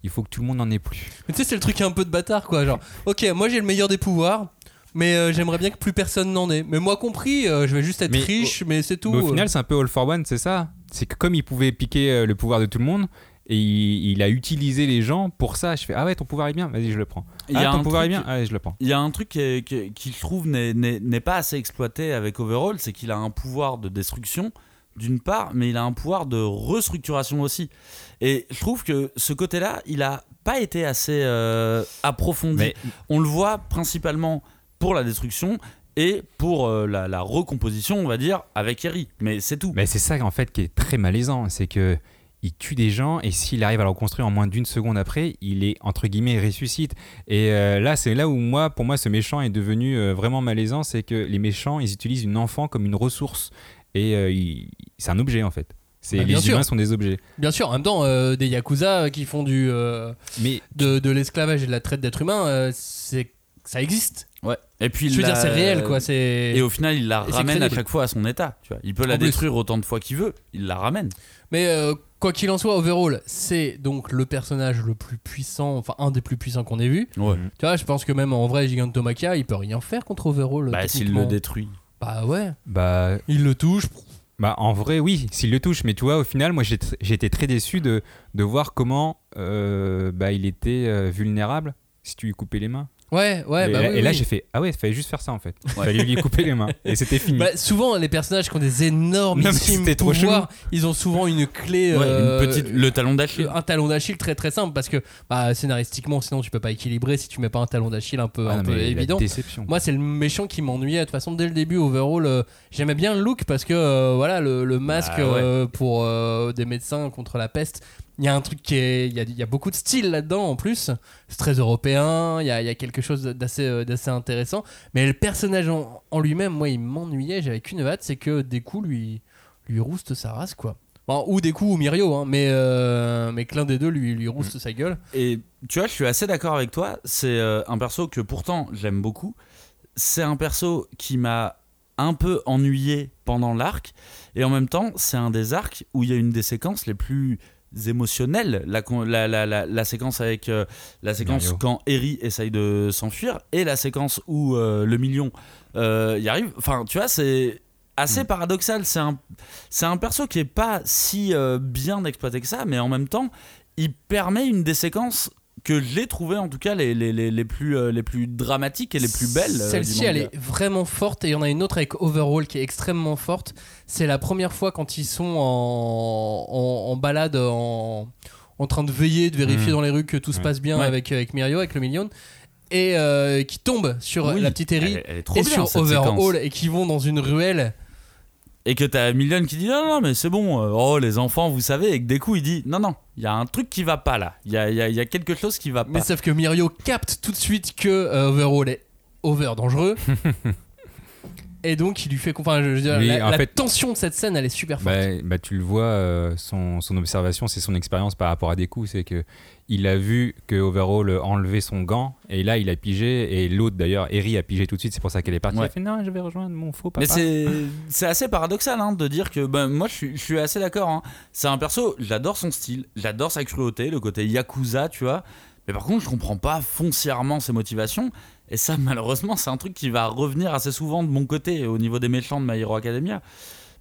il faut que tout le monde en ait plus. Mais tu sais, c'est le truc un peu de bâtard, quoi. Genre, ok, moi j'ai le meilleur des pouvoirs, mais euh, j'aimerais bien que plus personne n'en ait. Mais moi compris, euh, je vais juste être Mais riche, mais c'est tout. Mais au euh. final, c'est un peu all for one, c'est ça. C'est que comme il pouvait piquer euh, le pouvoir de tout le monde, et il, il a utilisé les gens pour ça, je fais Ah ouais, ton pouvoir est bien, vas-y, je le prends. Il y Ah, a ton un pouvoir est truc- bien, allez, je le prends. Il y a un truc qui, est- qui- qui, je trouve n'est- pas assez exploité avec Overall, c'est qu'il a un pouvoir de destruction d'une part, mais il a un pouvoir de restructuration aussi. Et je trouve que ce côté-là, il a pas été assez euh, approfondi. Mais- On le voit principalement pour la destruction et pour euh, la, la recomposition, on va dire, avec Eri. Mais c'est tout. Mais c'est ça en fait qui est très malaisant, c'est que il tue des gens et s'il arrive à le reconstruire en moins d'une seconde après, il est entre guillemets ressuscite. Et euh, là, c'est là où moi, pour moi, ce méchant est devenu euh, vraiment malaisant, c'est que les méchants, ils utilisent une enfant comme une ressource et euh, il- c'est un objet en fait. C'est Bah, les sûr. humains sont des objets. Bien sûr, en même temps, euh, des Yakuza qui font du, euh, Mais de, de l'esclavage et de la traite d'êtres humains, euh, c'est ça existe. Ouais. Et puis Je veux dire, c'est réel, quoi. C'est. Et au final, il la ramène à chaque fois à son état. Tu vois. Il peut la En plus. détruire autant de fois qu'il veut. Il la ramène. Mais euh, quoi qu'il en soit, Overall, c'est donc le personnage le plus puissant, enfin un des plus puissants qu'on ait vu. Ouais. Tu vois, je pense que même en vrai, Gigantomachia, il peut rien faire contre Overall. Bah, s'il le détruit. Bah ouais, bah il le touche. Bah, en vrai, oui, s'il le touche. Mais tu vois, au final, moi, été très déçu de, de voir comment euh, bah, il était euh, vulnérable si tu lui coupais les mains. Ouais, ouais, et bah là, oui, et là, j'ai fait Ah ouais, il fallait juste faire ça en fait. Il fallait lui couper les mains. [LAUGHS] Et c'était fini. Bah, souvent, les personnages qui ont des énormes pouvoirs, ils ont souvent une clé, Ouais, euh, une petite, le talon d'Achille. un talon d'Achille très très simple parce que bah, scénaristiquement, sinon tu peux pas équilibrer si tu mets pas un talon d'Achille un peu, Ah, un peu évident. déception. Moi, c'est le méchant qui m'ennuyait. De toute façon, dès le début, Overall, euh, j'aimais bien le look parce que euh, voilà, le, le masque Bah, ouais. euh, pour euh, des médecins contre la peste. Il y a un truc qui est. Il y a, il y a beaucoup de style là-dedans en plus. C'est très européen. Il y a, il y a quelque chose d'assez euh, d'assez intéressant. Mais le personnage en, en lui-même, moi, il m'ennuyait. J'avais qu'une hâte, c'est que des coups, lui, lui rouste sa race, quoi. Bon, ou des coups ou Mirio, hein, mais, euh, mais que l'un des deux lui, lui rouste sa gueule. Et tu vois, je suis assez d'accord avec toi. C'est euh, un perso que pourtant j'aime beaucoup. C'est un perso qui m'a un peu ennuyé pendant l'arc. Et en même temps, c'est un des arcs où il y a une des séquences les plus émotionnelles. La, la, la, la, la séquence avec euh, la séquence Mario. quand Eri essaye de s'enfuir et la séquence où euh, le million euh, y arrive. Enfin, tu vois, c'est assez paradoxal. C'est un, c'est un perso qui est pas si bien exploité que ça, mais en même temps, il permet une des séquences que j'ai trouvé en tout cas les, les, les, les plus, euh, les plus dramatiques et les plus belles. euh, Celle-ci, elle est vraiment forte et il y en a une autre avec Overhaul qui est extrêmement forte. C'est la première fois quand ils sont en, en, en balade, en, en train de veiller, de vérifier Mhm. dans les rues que tout se Ouais. passe bien Ouais. avec, avec Mirio, avec le million. Et euh, qui tombent sur Oui, la petite Eri et bien, sur Overhaul séquence. et qui vont dans une ruelle. Et que t'as Million qui dit non, non, mais c'est bon, euh, oh les enfants, vous savez, et que des coups il dit non, non, il y a un truc qui va pas là, il y a, y a- y a quelque chose qui va pas. Mais sauf que Mirio capte tout de suite que euh, est over dangereux. [LAUGHS] et donc il lui fait enfin, je veux dire, Oui, la, en la fait- tension de cette scène elle est super forte. Bah, bah, tu le vois, euh, son, son observation, c'est son expérience par rapport à des coups. C'est que il a vu que Overall enlevait son gant et là il a pigé et l'autre d'ailleurs, Eri a pigé tout de suite. C'est pour ça qu'elle est partie. Ouais. Elle a fait non, je vais rejoindre mon faux papa. Mais [LAUGHS] c'est assez paradoxal hein, de dire que ben, moi je suis, je suis assez d'accord. hein. C'est un perso, j'adore son style, j'adore sa cruauté, le côté yakuza, tu vois. Mais par contre, je comprends pas foncièrement ses motivations. Et ça, malheureusement, c'est un truc qui va revenir assez souvent de mon côté au niveau des méchants de My Hero Academia.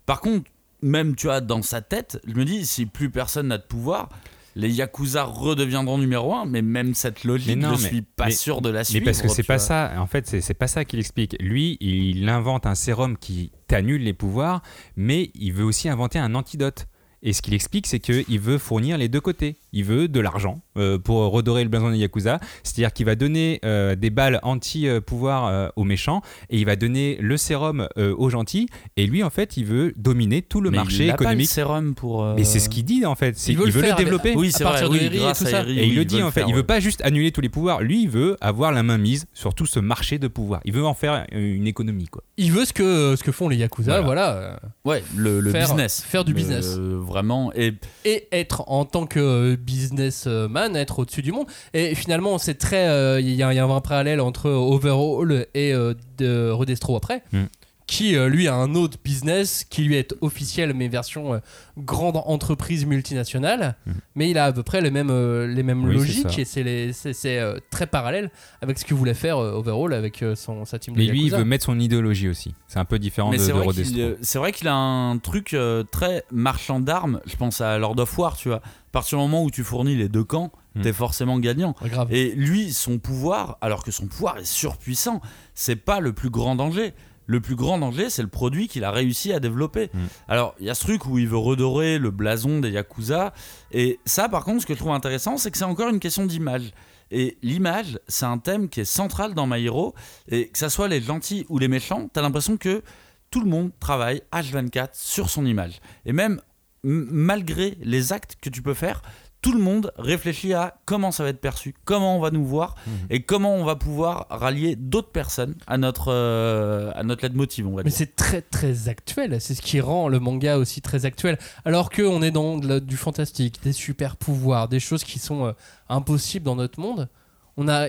Par contre, même tu vois, dans sa tête, je me dis si plus personne n'a de pouvoir. Les Yakuza redeviendront numéro 1, mais même cette logique, Mais non, je mais- suis pas mais- sûr de la Mais suivre. parce que c'est pas vois. ça. En fait, c'est pas ça qu'il explique. Lui, il invente un sérum qui t'annule les pouvoirs, mais il veut aussi inventer un antidote. Et ce qu'il explique, c'est qu'il veut fournir les deux côtés. Il veut de l'argent euh, pour redorer le blason des Yakuza. C'est-à-dire qu'il va donner euh, des balles anti-pouvoir euh, aux méchants et il va donner le sérum euh, aux gentils. Et lui, en fait, il veut dominer tout le Mais marché il a pas le économique. sérum pour. euh, Mais c'est ce qu'il dit, en fait. Il veut le faire, le développer. Oui, c'est vrai, de oui, et tout à ça. Et oui, il le dit en fait, faire, il veut pas juste annuler tous les pouvoirs, lui il veut avoir la main mise sur tout ce marché de pouvoir. Il veut en faire une économie quoi. Il veut ce que, ce que font les Yakuza, Voilà. voilà. Ouais, le, le Faire- business. faire du Le- business. vraiment. Et et être en tant que businessman, être au-dessus du monde. Et finalement, c'est très. euh, Il y, a un parallèle entre Overhaul et euh, de Redestro après. Mm. Qui euh, lui a un autre business qui lui est officiel, mais version euh, grande entreprise multinationale. Mm. Mais il a à peu près les mêmes, euh, les mêmes Oui, c'est logiques et c'est les- c'est c'est, euh, très parallèle avec ce que voulait faire euh, Overhaul avec euh, son, sa team de Mais lui il veut mettre son idéologie aussi. C'est un peu différent mais de, c'est de qu'il, euh, c'est vrai qu'il a un truc euh, très marchand d'armes. Je pense à Lord of War, tu vois. À partir du moment où tu fournis les deux camps, Mm. t'es forcément gagnant. Ouais, grave. Et lui, son pouvoir, alors que son pouvoir est surpuissant, c'est pas le plus grand danger. Le plus grand danger, c'est le produit qu'il a réussi à développer. Mm. Alors, il y a ce truc où il veut redorer le blason des Yakuza. Et ça, par contre, ce que je trouve intéressant, c'est que c'est encore une question d'image. Et l'image, c'est un thème qui est central dans My Hero. Et que ça soit les gentils ou les méchants, t'as l'impression que tout le monde travaille H24 sur son image. Et même malgré les actes que tu peux faire, tout le monde réfléchit à comment ça va être perçu, comment on va nous voir Mhm. et comment on va pouvoir rallier d'autres personnes à notre, euh, à notre leitmotiv, on va Mais c'est très très actuel, c'est ce qui rend le manga aussi très actuel. Alors que on est dans de du fantastique, des super pouvoirs, des choses qui sont euh, impossibles dans notre monde. On a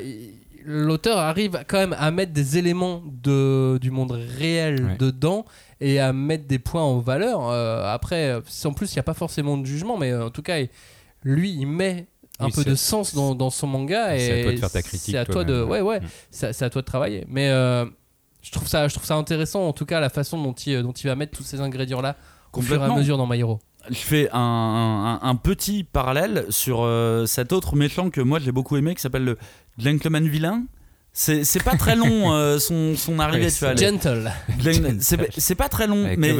l'auteur arrive quand même à mettre des éléments de, du monde réel Ouais. dedans et à mettre des points en valeur. Euh, après, euh, en plus, il n'y a pas forcément de jugement, mais en tout cas, il- lui, il met un Oui, peu c'est- de sens dans, dans son manga. C'est et à toi de faire ta critique, C'est à toi de, ouais, ouais, Mm. c'est c'est à toi de travailler. Mais euh, je trouve ça, je trouve ça intéressant, en tout cas, la façon dont il, dont il va mettre tous ces ingrédients-là au fur et à mesure dans My Hero. Je fais un, un- un petit parallèle sur euh, cet autre méchant que moi j'ai beaucoup aimé qui s'appelle le Gentleman Villain. C'est c'est pas très long [LAUGHS] euh, son, son arrivée, Ouais, tu vois. c'est- les- Gentle. C'est c'est pas très long, Avec mais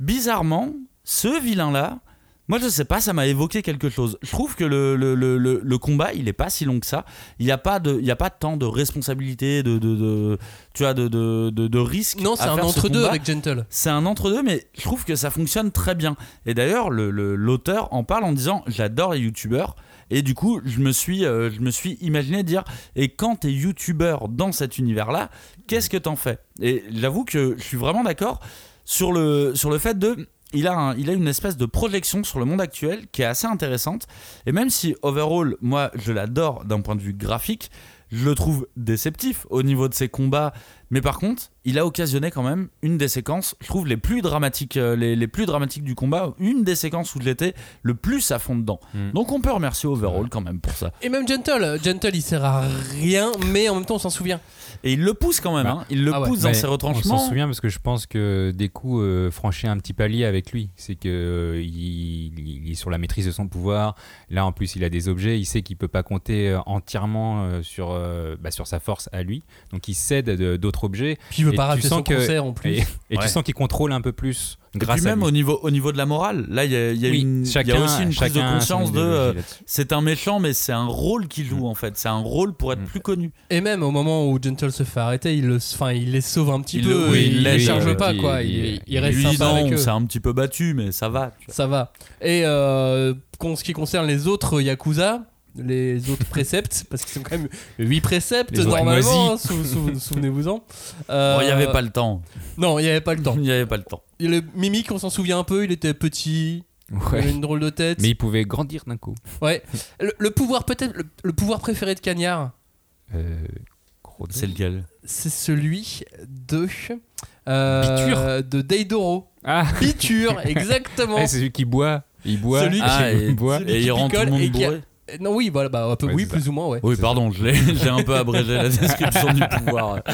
bizarrement, ce vilain-là, moi je sais pas, ça m'a évoqué quelque chose. Je trouve que le, le, le, le- combat, il est pas si long que ça. Il n'y a, pas de- il y a pas tant de responsabilité, de, de, de- tu vois, de, de, de, de risque. Non, c'est un entre-deux avec Gentle. C'est un entre-deux, mais je trouve que ça fonctionne très bien. Et d'ailleurs, le- le- l'auteur en parle en disant J'adore les youtubeurs. Et du coup, je me suis, euh, je me suis imaginé dire Et quand t'es youtubeur dans cet univers-là, qu'est-ce que t'en fais? Et j'avoue que je suis vraiment d'accord sur le, sur le fait de. Il a, un- il a une espèce de projection sur le monde actuel qui est assez intéressante. Et même si Overall, moi, je l'adore d'un point de vue graphique, je le trouve déceptif au niveau de ses combats. Mais par contre, il a occasionné quand même une des séquences, je trouve, les plus dramatiques, euh, les, les plus dramatiques du combat, une des séquences où j'étais le plus à fond dedans. Mm. Donc on peut remercier Overall quand même pour ça. Et même Gentle, Gentle il sert à rien, mais en même temps on s'en souvient. Et il le pousse quand même, Bah, hein. il le ah ouais. pousse dans ses On retranchements. s'en souvient parce que je pense que des coups euh, franchit un petit palier avec lui. C'est que euh, il, il est sur la maîtrise de son pouvoir. Là, en plus, il a des objets. Il sait qu'il peut pas compter euh, entièrement euh, sur euh, bah, sur sa force à lui. Donc, il cède de- d'autres objets. Puis il veut Et pas tu rater sens son que- concert en plus. Et, et Ouais. tu sens qu'il contrôle un peu plus Et grâce puis à même lui. au niveau, au niveau de la morale, là il y a, il y a Oui, une, il y a chacun- aussi une prise de conscience de euh, c'est un méchant mais c'est un rôle qu'il joue en fait, c'est un rôle pour être Mm. plus connu. Et même au moment où Gentle se fait arrêter, il, le, enfin, il les sauve un petit Il peu. le- oui, il il les charge pas, il- quoi. il- Il, il reste Lui sympa non, avec eux. c'est un petit peu battu mais ça va. tu vois. Ça va. Et euh, en ce qui concerne les autres Yakuza, les autres préceptes, [LAUGHS] parce qu'ils sont quand même 8 préceptes Les normalement, moisis. sou- sou- [LAUGHS] souvenez-vous-en. Bon, il n'y avait pas le temps. Non, il n'y avait pas le temps. Il n'y avait pas le temps. Et le Mimic, on s'en souvient un peu, il était petit, il avait une drôle de tête. Mais il pouvait grandir d'un coup. Ouais. Le, le pouvoir, peut-être, le, le pouvoir préféré de Cagnard, Euh, C'est lequel? C'est celui de. euh, de Deidoro. Ah, Biture, [LAUGHS] exactement. Ouais, c'est celui qui boit. Il boit. Celui Ah, il et, boit. celui et qui il rend tout le monde qui bourré. Euh, Non, oui, voilà, bah, un peu, Ouais, oui, c'est plus ça. ou moins, ouais. Oui, pardon, [LAUGHS] j'ai un peu abrégé la [LAUGHS] description du pouvoir. [LAUGHS]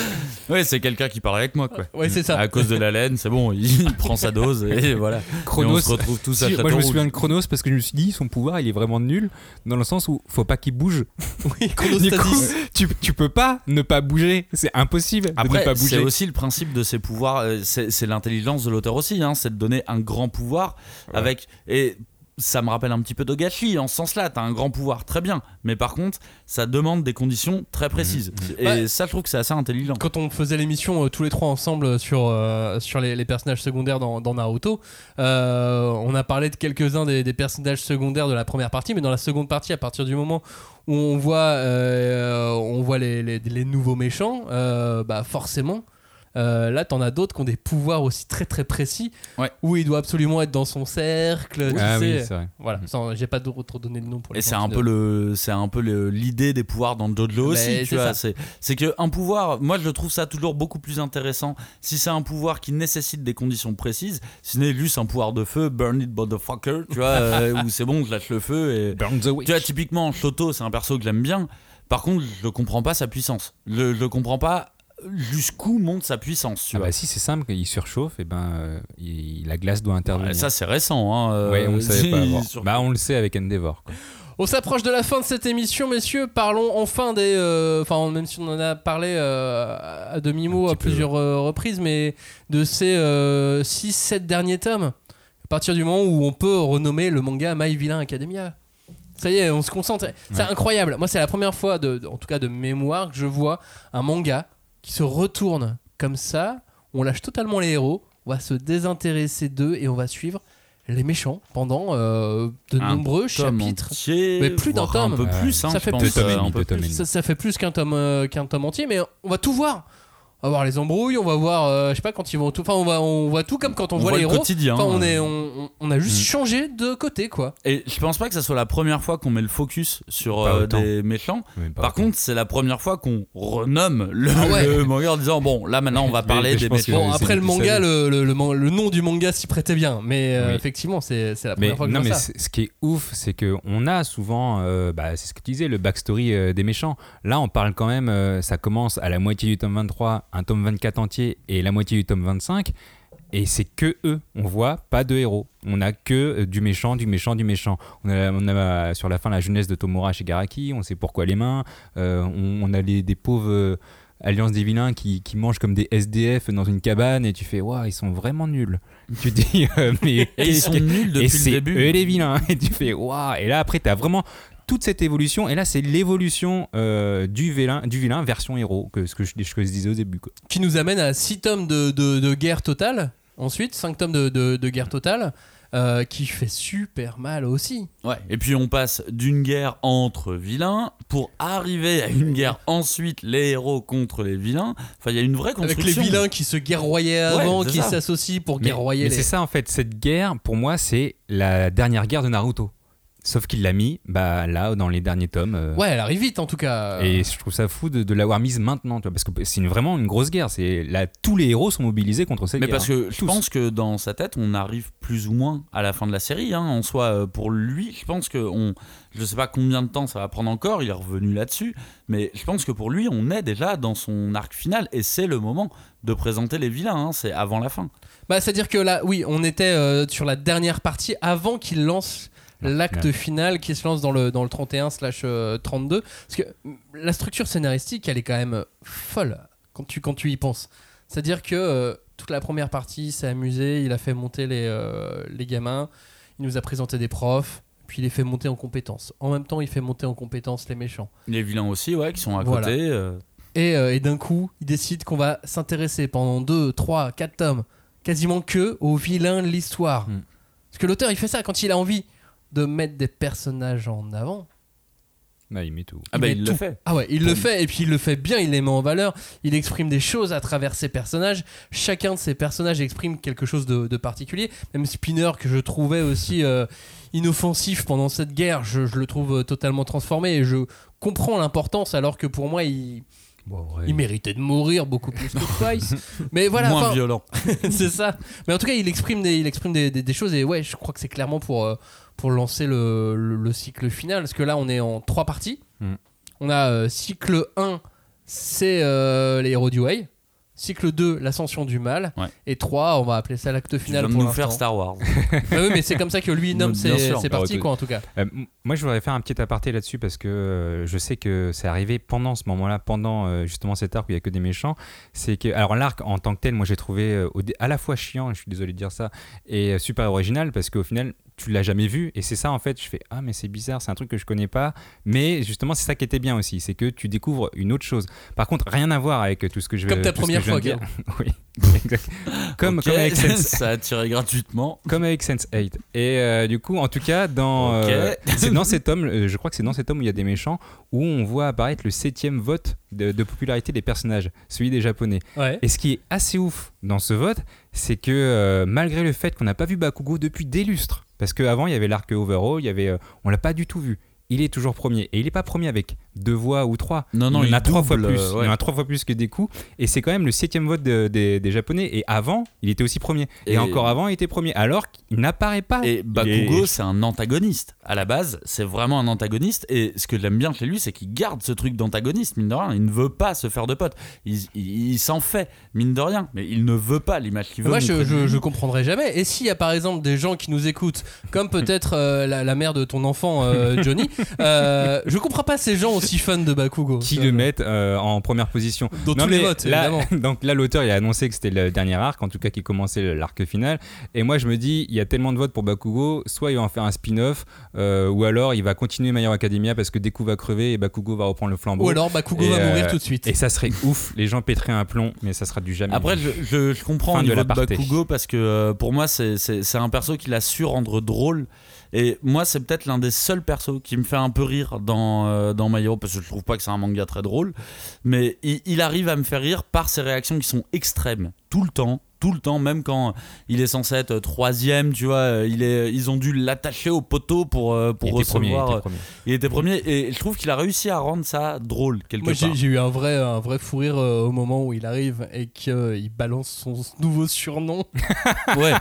Ouais, c'est quelqu'un qui parle avec moi, quoi. Ouais, c'est ça. À cause de la laine, c'est bon, il, prend sa dose et voilà. Chronos. Et on se retrouve tous à Si, moi je me souviens de Chronos parce que je me suis dit son pouvoir il est vraiment nul dans le sens où faut pas qu'il bouge. Oui, Du chronostasis. coup, tu, tu peux pas ne pas bouger, c'est impossible de ne Après, pas c'est bouger. aussi le principe de ces pouvoirs, euh, c'est c'est l'intelligence de l'auteur aussi, hein, c'est de donner un grand pouvoir avec. Et ça me rappelle un petit peu Togashi en ce sens-là, t'as un grand pouvoir, très bien, mais par contre, ça demande des conditions très précises. Et Bah, ça, je trouve que c'est assez intelligent. Quand on faisait l'émission euh, tous les trois ensemble sur, euh, sur les, les personnages secondaires dans, dans Naruto, euh, on a parlé de quelques-uns des, des personnages secondaires de la première partie, mais dans la seconde partie, à partir du moment où on voit, euh, on voit les, les- les nouveaux méchants, euh, bah forcément. Euh, là, t'en as d'autres qui ont des pouvoirs aussi très très précis, Ouais. où il doit absolument être dans son cercle. tu Ah sais. oui, c'est vrai. Voilà, sans- j'ai pas d'autre donné de nom pour les Et c'est un peu le, c'est un peu l'idée des pouvoirs dans Jojo aussi, Mais tu c'est vois. que un pouvoir, moi je trouve ça toujours beaucoup plus intéressant si c'est un pouvoir qui nécessite des conditions précises, si ce n'est juste un pouvoir de feu, burn it motherfucker, tu vois, [LAUGHS] euh, où c'est bon, je lâche le feu et Burn the witch. tu vois typiquement Shoto, c'est un perso que j'aime bien. Par contre, je comprends pas sa puissance. Je, je comprends pas jusqu'où monte sa puissance, tu Ah vois. bah si c'est simple, il surchauffe et ben euh, il- la glace doit intervenir. Ouais, ça c'est récent, hein. euh, ouais, on le savait pas c'est- avant. [LAUGHS] sur- Bah on le sait avec Endeavor. quoi. On s'approche de la fin de cette émission, messieurs. Parlons enfin des. euh, Enfin, même si on en a parlé euh, à demi-mot à peu. plusieurs reprises, mais de ces 6-7 derniers tomes, à partir du moment où on peut renommer le manga My Villain Academia. Ça y est, on se concentre. C'est Ouais. incroyable. Moi, c'est la première fois, de, de- en tout cas de mémoire, que je vois un manga qui se retourne comme ça. On lâche totalement les héros, on va se désintéresser d'eux et on va suivre les méchants pendant euh, de Un nombreux tome chapitres. entier, Mais plus d'un tome. Un peu plus, hein, Ça fait pense, plus. Euh, un peu ça fait plus qu'un tome, euh, qu'un tome entier, mais on va tout voir. On va voir les embrouilles, on va voir, euh, je sais pas, quand ils vont tout. Enfin, on, va, on voit tout comme quand on, On voit, voit les le héros. quotidien, Enfin, on, euh. est, on, a juste Mm. changé de côté, quoi. Et je pense pas que ça soit la première fois qu'on met le focus sur euh, des méchants. Mais Par autant. contre, c'est la première fois qu'on renomme le, Ah ouais. le manga en disant bon, là maintenant on va Mais- parler mais des méchants. Bon, après le manga, le, le, le nom du manga s'y prêtait bien, mais euh, Oui. effectivement, c'est c'est la Mais première fois que non, mais ça. ce qui est ouf, c'est que on a souvent, euh, bah, c'est ce que tu disais, le backstory euh, des méchants. Là, on parle quand même, euh, ça commence à la moitié du tome 23, un tome 24 entier et la moitié du tome 25. Et c'est que eux, on voit pas de héros. On a que euh, du méchant, du méchant, du méchant. On a, on a sur la fin la jeunesse de Tomura Shigaraki, on sait pourquoi les mains. Euh, on, on a les, des pauvres euh, Alliance des vilains qui, qui mangent comme des SDF dans une cabane et tu fais, waouh, ils sont vraiment nuls. [LAUGHS] tu dis, euh, mais Et ils sont [LAUGHS] nuls depuis et le début. eux les vilains. [LAUGHS] Et tu fais waouh. Et là après t'as vraiment toute cette évolution. Et là c'est l'évolution euh, du vilain, du vilain version héros que ce que je, ce que je disais au début. Quoi. Qui nous amène à 6 tomes de, de, de guerre totale, ensuite 5 tomes de, de, de guerre totale, euh, qui fait super mal aussi. Ouais. Et puis on passe d'une guerre entre vilains pour arriver à une guerre ensuite les héros contre les vilains. Enfin, il y a une vraie Avec construction. les vilains qui se guerroyaient avant, qui s'associent pour Mais, guerroyer mais les. c'est ça en fait. Cette guerre pour moi c'est la dernière guerre de Naruto. Sauf qu'il l'a mis bah, là, dans les derniers tomes. euh, Ouais, elle arrive vite en tout cas. Et je trouve ça fou de, de l'avoir mise maintenant, tu vois, parce que c'est une- vraiment une grosse guerre. C'est là, tous les héros sont mobilisés contre cette Mais guerre. parce que je Tous. pense que dans sa tête, on arrive plus ou moins à la fin de la série. hein. En soi, euh, pour lui, je pense que on, je sais pas combien de temps ça va prendre encore. Il est revenu là-dessus, mais je pense que pour lui, on est déjà dans son arc final et c'est le moment de présenter les vilains. hein. C'est avant la fin. Bah, c'est-à-dire que là, oui, on était euh, sur la dernière partie avant qu'il lance l'acte final qui se lance dans le, dans le 31 slash euh, 32. Parce que la structure scénaristique, elle est quand même euh, folle quand tu, quand tu y penses. C'est-à-dire que euh, toute la première partie, s'est amusé, il a fait monter les, euh, les gamins, il nous a présenté des profs, puis il les fait monter en compétences. En même temps, il fait monter en compétences les méchants. Les vilains aussi, ouais, qui sont à Voilà. côté. euh. Et, euh, et d'un coup, il décide qu'on va s'intéresser pendant 2, 3, 4 tomes, quasiment que aux vilains de l'histoire. Mm. Parce que l'auteur, il fait ça quand il a envie de mettre des personnages en avant. Bah, il met tout. Ah bah met il le tout. fait. Ah ouais, il le fait, et puis il le fait bien, il les met en valeur, il exprime des choses à travers ses personnages. Chacun de ses personnages exprime quelque chose de, de particulier. Même Spinner, que je trouvais aussi euh, inoffensif pendant cette guerre, je, je le trouve euh, totalement transformé, et je comprends l'importance, alors que pour moi, il, il méritait de mourir beaucoup plus que Price. [LAUGHS] Mais voilà, Moins violent. [LAUGHS] c'est ça. Mais en tout cas, il exprime des, il exprime des, des- des choses et ouais, je crois que c'est clairement pour, euh, pour lancer le, le- le cycle final. Parce que là, on est en trois parties. Mm. On a euh, cycle 1, c'est euh, les héros du Way. Cycle 2, l'ascension du mal. Ouais. Et 3, on va appeler ça l'acte Tu final de pour nous faire. Star Wars. [LAUGHS] Bah oui, mais c'est comme ça que lui nomme ses, ses parties, quoi, en tout cas. Euh, moi, je voudrais faire un petit aparté là-dessus parce que euh, je sais que c'est arrivé pendant ce moment-là, pendant euh, justement cet arc où il y a que des méchants. C'est que, alors l'arc en tant que tel, moi j'ai trouvé euh, à la fois chiant, je suis désolé de dire ça, et euh, super original parce qu'au final, tu l'as jamais vu et c'est ça en fait. Je fais ah mais c'est bizarre, c'est un truc que je connais pas, mais justement c'est ça qui était bien aussi, c'est que tu découvres une autre chose. Par contre, rien à voir avec tout ce que je Comme ta première fois, dire. [LAUGHS] oui, exact. [LAUGHS] Comme, Ok, comme avec [LAUGHS] Sense ça a tiré gratuitement. comme avec Sense8. Et euh, du coup, en tout cas, dans, euh, c'est dans cet homme, euh, je crois que c'est dans cet homme où il y a des méchants, où on voit apparaître le septième vote de, de popularité des personnages, celui des Japonais. Ouais. Et ce qui est assez ouf dans ce vote, c'est que euh, malgré le fait qu'on n'a pas vu Bakugo depuis des lustres, parce qu'avant il y avait l'arc Overall, il y avait, euh, on l'a pas du tout vu. Il est toujours premier et il n'est pas premier avec deux voix ou trois. Non, non, il en a trois fois plus. euh, Il ouais. en a trois fois plus que des coups. Et c'est quand même le septième vote de- des- des Japonais. Et avant, il était aussi premier. Et, Et- encore avant, il était premier. Alors qu'il n'apparaît pas. Et Bakugo, est- c'est un antagoniste. À la base, c'est vraiment un antagoniste. Et ce que j'aime bien chez lui, c'est qu'il garde ce truc d'antagoniste, mine de rien. Il ne veut pas se faire de potes. Il, il- il s'en fait, mine de rien. Mais il ne veut pas l'image qu'il veut. Moi, je, je, je comprendrai jamais. Et s'il y a par exemple des gens qui nous écoutent, comme peut-être euh, la, la mère de ton enfant, euh, Johnny, [LAUGHS] euh, je comprends pas ces gens aussi fans de Bakugo. qui le mettent euh, en première position. Dans tous les votes, là, évidemment. [LAUGHS] donc là, l'auteur il a annoncé que c'était le dernier arc, en tout cas qui commençait l'arc final. Et moi, je me dis, il y a tellement de votes pour Bakugo, soit il va en faire un spin-off, euh, ou alors il va continuer My Hero Academia parce que Deku va crever et Bakugo va reprendre le flambeau. Ou alors Bakugo Et, va euh, mourir tout de suite. Et ça serait ouf. Les gens pèteraient un plomb, mais ça sera du jamais. Après, je, je- je comprends au de niveau de. Bakugo parce que euh, pour moi, c'est- un perso qu'il a su rendre drôle. Et moi, c'est peut-être l'un des seuls persos qui me fait un peu rire dans, euh, dans My Hero parce que je trouve pas que c'est un manga très drôle. Mais il, il arrive à me faire rire par ses réactions qui sont extrêmes tout le temps. Tout le temps, même quand il est censé être troisième, tu vois, il est, ils ont dû l'attacher au poteau pour, euh, pour il était premier, il recevoir. était euh, premier. il était premier et je trouve qu'il a réussi à rendre ça drôle quelque Moi, j'ai part. j'ai eu un vrai, un vrai fou rire euh, au moment où il arrive et qu'il balance son nouveau surnom. [LAUGHS] Ouais,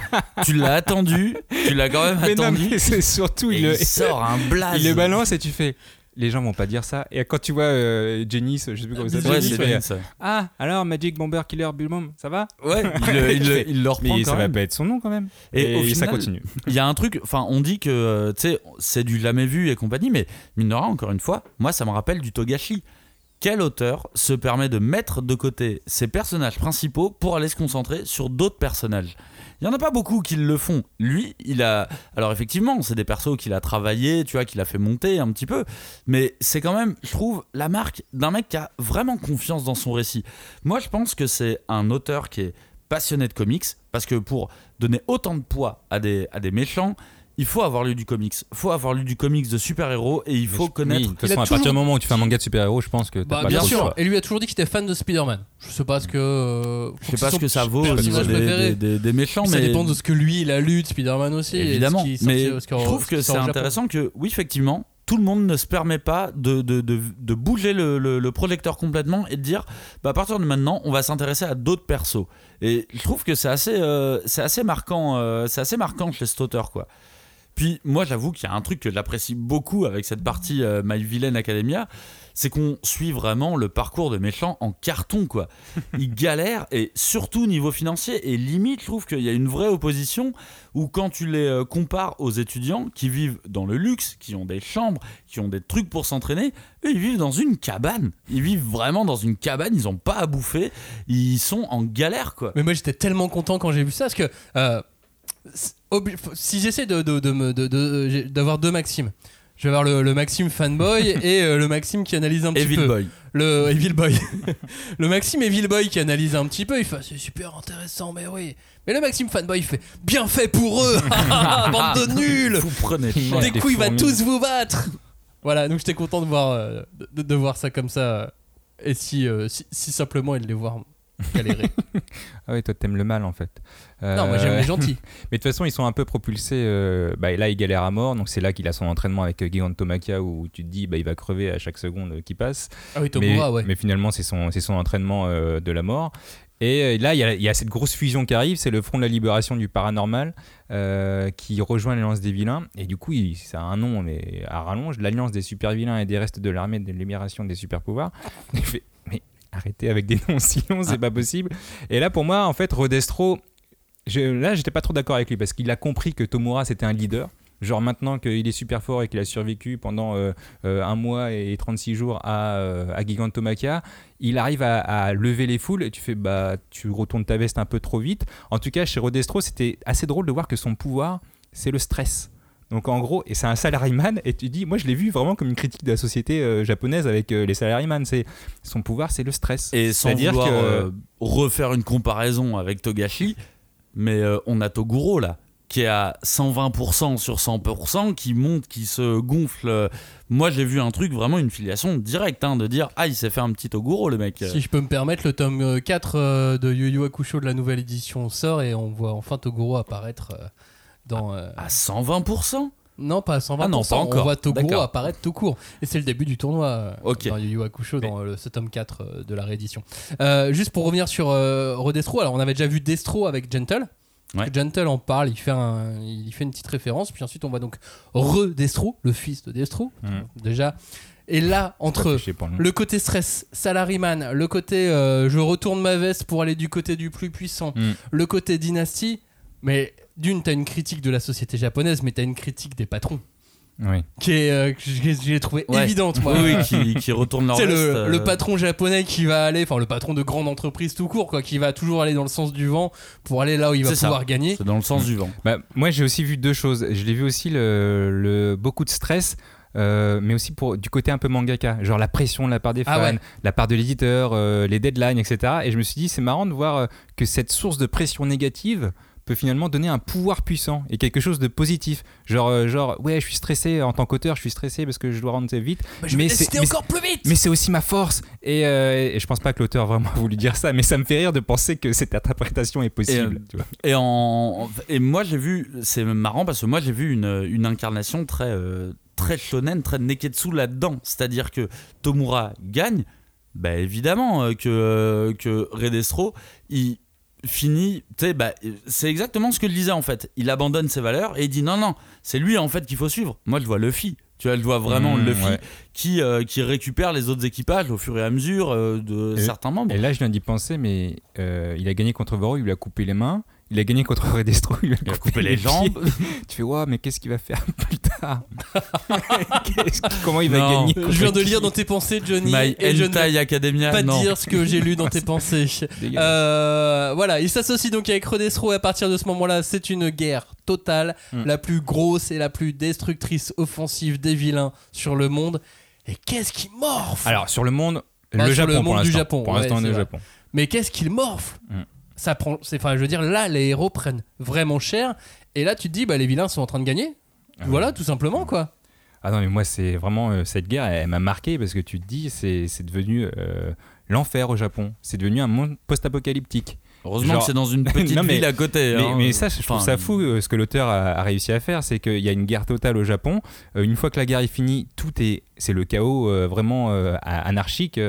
tu l'as attendu, tu l'as quand même Mais non, attendu. mais c'est surtout Et il, le- il sort un blaze. [LAUGHS] il le balance et tu fais. Les gens vont pas dire ça. Et quand tu vois euh, Janice, je sais plus comment ça Ouais, s'appelle, ça. Ah, alors Magic Bomber Killer Bulmum, ça va? Ouais, [LAUGHS] il, le- il il le reprend Mais quand ça va même. pas être son nom quand même. Et Et, au ça final, continue. Il y a un truc, enfin, on dit que euh, tu sais, c'est du jamais vu et compagnie, mais mine de rien, encore une fois, moi ça me rappelle du Togashi. Quel auteur se permet de mettre de côté ses personnages principaux pour aller se concentrer sur d'autres personnages? Il y en a pas beaucoup qui le font. Lui, il a. Alors, effectivement, c'est des persos qu'il a travaillé, tu vois, qu'il a fait monter un petit peu. Mais c'est quand même, je trouve, la marque d'un mec qui a vraiment confiance dans son récit. Moi, je pense que c'est un auteur qui est passionné de comics, parce que pour donner autant de poids à des, à des méchants, il faut avoir lu du comics. Il faut avoir lu du comics de super-héros et il faut Oui, connaître. de toute façon, à partir du moment où tu fais un manga de super-héros, je pense que t'as Bah, pas bien sûr. choix. Et lui a toujours dit qu'il était fan de Spider-Man. Je sais pas ce que. euh, Je sais pas ce que ça vaut au personnage niveau des, préféré. des- des- des méchants, Ça mais dépend de ce que lui il a lu de Spider-Man aussi. évidemment. sorti- Mais est- je trouve que c'est intéressant que, oui, effectivement, tout le monde ne se permet pas de, de, de, de bouger le, le- le projecteur complètement et de dire, bah, à partir de maintenant, on va s'intéresser à d'autres persos. Et je trouve que c'est assez, euh, c'est assez marquant, euh, c'est assez marquant chez cet auteur, quoi. Puis moi, j'avoue qu'il y a un truc que j'apprécie beaucoup avec cette partie euh, My Villain Academia, c'est qu'on suit vraiment le parcours de méchants en carton, quoi. [LAUGHS] Ils galèrent et surtout niveau financier. Et limite, je trouve qu'il y a une vraie opposition où quand tu les euh, compares aux étudiants qui vivent dans le luxe, qui ont des chambres, qui ont des trucs pour s'entraîner, eux, ils vivent dans une cabane. Ils vivent vraiment dans une cabane. Ils ont pas à bouffer. Ils sont en galère, quoi. Mais moi j'étais tellement content quand j'ai vu ça parce que euh, obli- si j'essaie de, de, de j'ai- d'avoir deux Maximes, je vais avoir le, le Maxime fanboy [LAUGHS] et euh, le Maxime qui analyse un petit Evil peu. Boy. Le Evil Boy. [LAUGHS] le Maxime Evil Boy qui analyse un petit peu, il fait c'est super intéressant, mais oui. Mais le Maxime fanboy il fait bien fait pour eux, [LAUGHS] bande de nuls. Vous prenez cher. Des des coups il va tous vous battre. Voilà, donc j'étais content de voir euh, de, de voir ça comme ça euh, et si, euh, si, si simplement et de les voir galérer. [LAUGHS] Ah ouais, toi t'aimes le mal en fait. non, moi j'aime les gentils. [LAUGHS] Mais de toute façon, ils sont un peu propulsés. euh, bah, et là, il galère à mort. Donc, c'est là qu'il a son entraînement avec euh, Gigantomachia où tu te dis, bah, il va crever à chaque seconde euh, qui passe. Ah oui, mais, ouais. mais finalement, c'est son, entraînement euh, de la mort. Et là, il y, a, il y a cette grosse fusion qui arrive. C'est le Front de la Libération du Paranormal euh, qui rejoint l'Alliance des Vilains. Et du coup, il- ça a un nom, mais à rallonge l'Alliance des Super Vilains et des restes de l'armée de libération des super pouvoirs. [LAUGHS] Arrêtez avec des [LAUGHS] noms si longs, c'est pas possible. Et là, pour moi, en fait, Rodestro, je, là, j'étais pas trop d'accord avec lui parce qu'il a compris que Tomura c'était un leader. Genre maintenant qu'il est super fort et qu'il a survécu pendant euh, euh, un mois et 36 jours à, euh, à Gigantomachia, il arrive à, à lever les foules et tu fais bah tu retournes ta veste un peu trop vite. En tout cas chez Rodestro c'était assez drôle de voir que son pouvoir c'est le stress. Donc en gros, et c'est un salaryman, et tu dis, moi je l'ai vu vraiment comme une critique de la société euh, japonaise avec euh, les salaryman, c'est son pouvoir c'est le stress. Et sans C'est-à-dire vouloir que- euh, refaire une comparaison avec Togashi, mais euh, on a Toguro là, qui est à 120% sur 100%, qui monte, qui se gonfle. Moi j'ai vu un truc, vraiment une filiation directe, hein, de dire Ah, il s'est fait un petit Toguro le mec. Si je peux me permettre, le tome euh, 4 euh, de Yu Yu Hakusho de la nouvelle édition sort et on voit enfin Toguro apparaître dans. euh, À 120% Non, pas à 120%. Ah non, pas encore. On voit D'accord. apparaître tout court. Et c'est le début du tournoi euh, Ok. dans Yu Yu Hakusho, dans euh, ce tome 4 euh, de la réédition. Euh, juste pour revenir sur euh, Rodestro, alors on avait déjà vu Destro avec Gentle. Ouais. Gentle en parle, il fait, un, il fait une petite référence, puis ensuite on voit donc Re-Destro, le fils de Destro, Mm. déjà. Et là, entre le côté stress, salaryman, le côté euh, je retourne ma veste pour aller du côté du plus puissant, Mm. le côté dynastie, mais d'une, t'as une critique de la société japonaise, mais t'as une critique des patrons, Oui. qui est, euh, que j'ai trouvé Ouais. évidente, moi. Oui, oui, qui, qui retourne leur C'est le, euh, le patron japonais qui va aller, enfin le patron de grande entreprise tout court, quoi, qui va toujours aller dans le sens du vent pour aller là où il va C'est ça. pouvoir gagner. C'est dans le sens du vent. Bah, moi, j'ai aussi vu deux choses. Je l'ai vu aussi le, le- beaucoup de stress. euh, mais aussi pour du côté un peu mangaka, genre la pression de la part des fans, Ah ouais. la part de l'éditeur, euh, les deadlines, etc. Et je me suis dit, c'est marrant de voir que cette source de pression négative peut finalement donner un pouvoir puissant et quelque chose de positif. Genre, euh, genre ouais, je suis stressé en tant qu'auteur, je suis stressé parce que je dois rendre ça vite. Bah, je Mais c'est- encore plus vite Mais c'est aussi ma force. Et, euh, et je pense pas que l'auteur vraiment a [LAUGHS] voulu dire ça, mais ça me fait rire de penser que cette interprétation est possible. Et, euh, tu vois. Et, en, et moi j'ai vu, c'est marrant parce que moi j'ai vu une, une incarnation très, euh, très shonen, très neketsu là-dedans. C'est-à-dire que Tomura gagne, bah évidemment euh, que, que Redestro, il finit, tu sais, bah, c'est exactement ce que je disais en fait. Il abandonne ses valeurs et il dit non, non, c'est lui en fait qu'il faut suivre. Moi je vois Luffy. Tu vois, je vois vraiment Mmh, Luffy ouais. qui, euh, qui récupère les autres équipages au fur et à mesure euh, de Et- certains membres. Et là, je viens d'y penser, mais euh, il a gagné contre Voro, il lui a coupé les mains. Il a gagné contre Redestro, il lui a, Il a coupé, les jambes. [LAUGHS] tu fais, ouais, mais qu'est-ce qu'il va faire [LAUGHS] plus tard [LAUGHS] qu'il- Comment il va Non. gagner Je viens de lire dans tes pensées, Johnny, My et je ne Academia. pas non. dire ce que j'ai lu dans tes pensées. Euh, voilà, il s'associe donc avec Redestro et à partir de ce moment-là, c'est une guerre totale, Mm. la plus grosse et la plus destructrice offensive des vilains sur le monde. Et qu'est-ce qui morfle? Alors, sur le monde, Bah, le sur Japon le pour monde du l'instant. Japon, Pour ouais, l'instant, on est au. Japon. Mais qu'est-ce qu'il morfle? Mm. Ça prend, c'est, enfin, je veux dire, là, les héros prennent vraiment cher. Et là, tu te dis, bah, les vilains sont en train de gagner. Voilà, tout simplement quoi. Ah non, mais moi, c'est vraiment euh, cette guerre, elle, elle m'a marqué parce que tu te dis, c'est c'est devenu euh, l'enfer au Japon. C'est devenu un monde post-apocalyptique. Heureusement Genre- que c'est dans une [LAUGHS] petite Non, mais- ville à côté. Mais, hein. mais ça, je trouve ça fou euh, ce que l'auteur a, a réussi à faire, c'est qu'il y a une guerre totale au Japon. Euh, une fois que la guerre est finie, tout est, c'est le chaos euh, vraiment euh, anarchique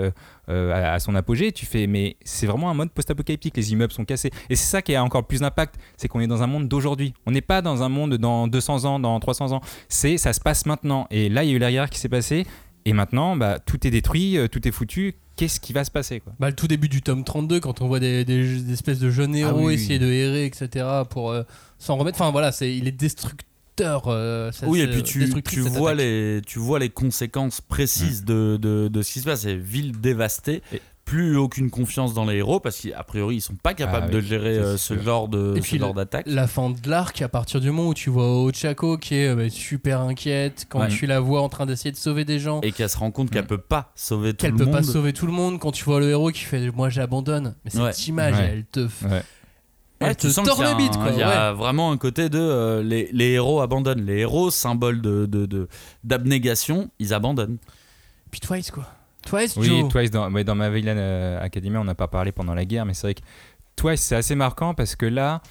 euh, à, à son apogée. Tu fais, mais c'est vraiment un mode post-apocalyptique. Les immeubles sont cassés, et c'est ça qui a encore plus d'impact, c'est qu'on est dans un monde d'aujourd'hui. On n'est pas dans un monde dans 200 ans, dans 300 ans. C'est, ça se passe maintenant. Et là, il y a eu la guerre qui s'est passée, et maintenant, bah, tout est détruit, euh, tout est foutu. Qu'est-ce qui va se passer quoi? Bah, le tout début du tome 32, quand on voit des, des- des espèces de jeunes héros Ah oui, oui. essayer de errer, etc., pour euh, s'en remettre. Enfin voilà, c'est, il est destructeur. Euh, ça- Oui, et puis tu, vois attaque. les, tu vois les conséquences précises de, de, de ce qui se passe. C'est ville dévastée, Et- plus aucune confiance dans les héros parce qu'a priori ils sont pas capables Ah de gérer euh, ce genre de Et ce puis genre d'attaque. La fin de l'arc, à partir du moment où tu vois Ochako qui est euh, bah, super inquiète, quand Ouais. tu la vois en train d'essayer de sauver des gens, Et qu'elle se rend compte qu'elle Mm. peut pas sauver tout qu'elle le peut monde. pas sauver tout le monde, quand tu vois le héros qui fait Moi j'abandonne. Mais cette Ouais. image, Ouais. elle te, f- Ouais. elle Ouais, te tu sens tord qu'il y a le bite, un- quoi. Il y ouais. a vraiment un côté de euh, les, les héros abandonnent. Les héros, symbole de, de, de- d'abnégation, ils abandonnent. Puis Twice, quoi. Twice, Oui, Joe. Twice, dans, dans ma Villain euh, Academy, on n'a pas parlé pendant la guerre, mais c'est vrai que Twice, c'est assez marquant parce que là,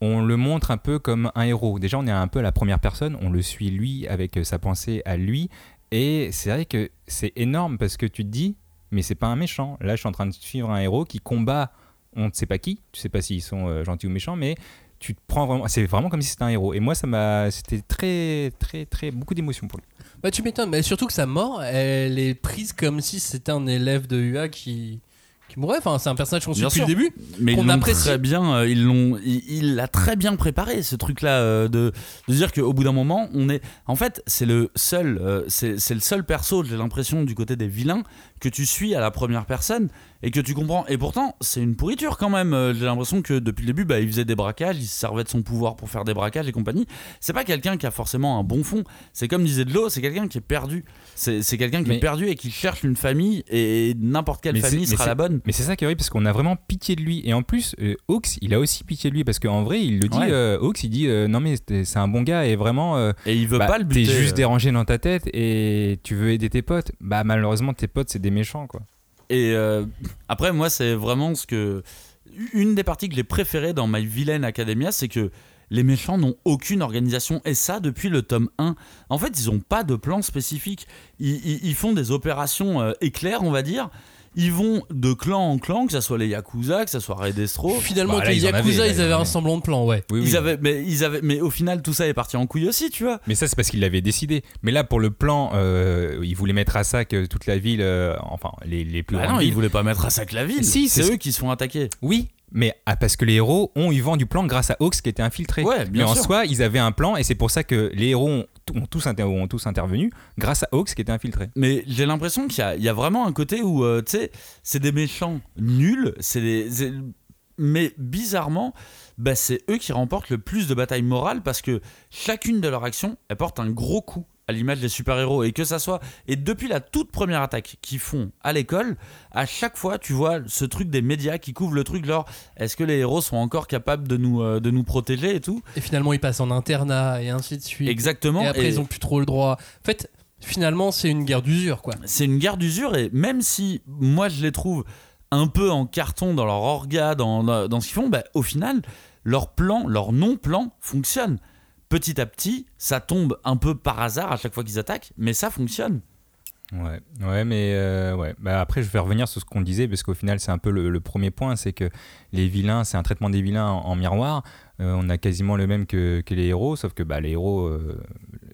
on le montre un peu comme un héros. Déjà, on est un peu à la première personne, on le suit lui avec euh, sa pensée à lui. Et c'est vrai que c'est énorme parce que tu te dis, mais c'est pas un méchant. Là, je suis en train de suivre un héros qui combat, on ne sait pas qui, tu sais pas s'ils sont euh, gentils ou méchants, mais tu te prends vraiment, c'est vraiment comme si c'était un héros. Et moi, ça m'a, c'était très, très, très, beaucoup d'émotions pour lui. Bah tu m'étonnes, mais surtout que sa mort, elle est prise comme si c'était un élève de UA qui, qui mourait. Enfin, c'est un personnage qu'on suit depuis sûr. le début. Mais Qu'on ils l'ont apprécie. très bien, euh, ils l'ont, il il l'a très bien préparé ce truc-là euh, de, de dire qu'au bout d'un moment, on est, en fait, c'est le seul, euh, c'est le seul perso, j'ai l'impression du côté des vilains que tu suis à la première personne et que tu comprends. Et pourtant, c'est une pourriture quand même. Euh, J'ai l'impression que depuis le début, bah, il faisait des braquages, il se servait de son pouvoir pour faire des braquages et compagnie. C'est pas quelqu'un qui a forcément un bon fond. C'est comme disait de l'eau, c'est quelqu'un qui est perdu. C'est quelqu'un qui Mais- est perdu et qui cherche une famille et n'importe quelle famille sera c'est- la bonne. Mais c'est ça qui est horrible parce qu'on a vraiment pitié de lui. Et en plus, euh, Hawks, il a aussi pitié de lui parce qu'en vrai, il le dit. Ouais. euh, Hawks, il dit euh, non mais c'est un bon gars et vraiment. Et il veut bah, pas le T'es buter. juste euh. dérangé dans ta tête et tu veux aider tes potes. Bah malheureusement, tes potes c'est des méchants quoi. Et euh, après, moi, c'est vraiment ce que. Une des parties que j'ai préférées dans My Villain Academia, c'est que les méchants n'ont aucune organisation. Et ça, depuis le tome 1. En fait, ils n'ont pas de plan spécifique. Ils, font des opérations euh, éclairs, on va dire. Ils vont de clan en clan, que ce soit les Yakuza, que ce soit Red Destro. Finalement, Bah, là, les ils avaient, Yakuza, là, ils ils en avaient un semblant de plan, ouais. Oui, Ils avaient, mais, ils avaient, mais au final, tout ça est parti en couille aussi, tu vois. Mais ça, c'est parce qu'il l'avait décidé. Mais là, pour le plan, euh, il voulait mettre à sac euh, toute la ville, euh, enfin, les, les plus Bah grandes non, ils voulaient pas mettre à sac la ville. Si, c'est eux qui se font attaquer. Oui, mais ah, parce que les héros ont eu vent du plan grâce à Hawks qui était infiltré. Ouais, bien mais en sûr. soi, ils avaient un plan et c'est pour ça que les héros ont, ont tous, ont tous intervenu grâce à Hawks qui était infiltré. Mais j'ai l'impression qu'il y y a vraiment un côté où, euh, tu sais, c'est des méchants nuls, c'est- mais bizarrement, bah, c'est eux qui remportent le plus de batailles morales parce que chacune de leurs actions, elle porte un gros coup à l'image des super-héros et que ça soit et depuis la toute première attaque qu'ils font à l'école à chaque fois tu vois ce truc des médias qui couvrent le truc genre est-ce que les héros sont encore capables de nous euh, de nous protéger et tout? Et finalement, ils passent en internat et ainsi de suite. exactement Et après, Et- ils ont plus trop le droit. En fait, finalement, c'est une guerre d'usure, quoi. c'est une guerre d'usure et même si moi je les trouve un peu en carton dans leur orga, dans, dans, dans ce qu'ils font, bah, au final, leur plan, leur non-plan fonctionne. Petit à petit, ça tombe un peu par hasard à chaque fois qu'ils attaquent, mais ça fonctionne. Ouais, ouais, mais euh, ouais. Bah, après, je vais revenir sur ce qu'on disait parce qu'au final, c'est un peu le, premier point, c'est que les vilains, c'est un traitement des vilains en miroir. Euh, on a quasiment le même que, que les héros, sauf que bah, les héros, euh,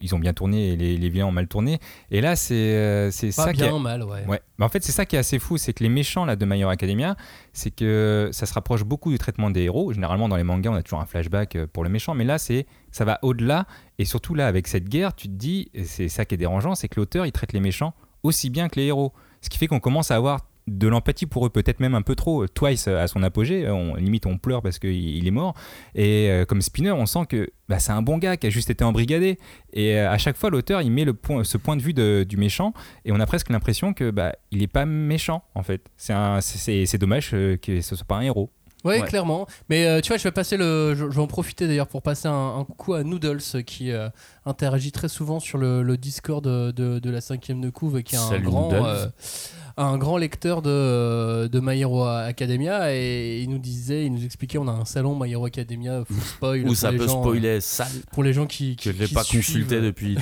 ils ont bien tourné et les, les vilains ont mal tourné. Et là, c'est euh, c'est ça qui est- mal, ouais. Ouais. En fait, c'est ça qui est assez fou, c'est que les méchants là de My Hero Academia, c'est que ça se rapproche beaucoup du traitement des héros. Généralement, dans les mangas, on a toujours un flashback pour le méchant, mais là, c'est ça va au-delà. Et surtout là, avec cette guerre, tu te dis, c'est ça qui est dérangeant, c'est que l'auteur, il traite les méchants aussi bien que les héros. Ce qui fait qu'on commence à avoir de l'empathie pour eux, peut-être même un peu trop. Twice euh, à son apogée, on, limite on pleure parce qu'il il est mort. Et euh, comme Spinner, on sent que bah, c'est un bon gars qui a juste été embrigadé. Et euh, à chaque fois, l'auteur, il met le point, ce point de vue du méchant, et on a presque l'impression que bah, il est pas méchant en fait. C'est dommage euh, que ce soit pas un héros. Ouais, Ouais. clairement. Mais euh, tu vois, je vais passer le. Je, je vais en profiter d'ailleurs pour passer un, un coucou à Noodles qui euh, interagit très souvent sur le, le Discord de, de, de la cinquième de couve, qui est un Salut, grand. Euh, un grand lecteur de, de My Hero Academia et il nous disait, il nous expliquait, on a un salon My Hero Academia full spoil Où ça peut gens, spoiler sale. pour les gens qui, qui Que je l'ai pas suivent. consulté depuis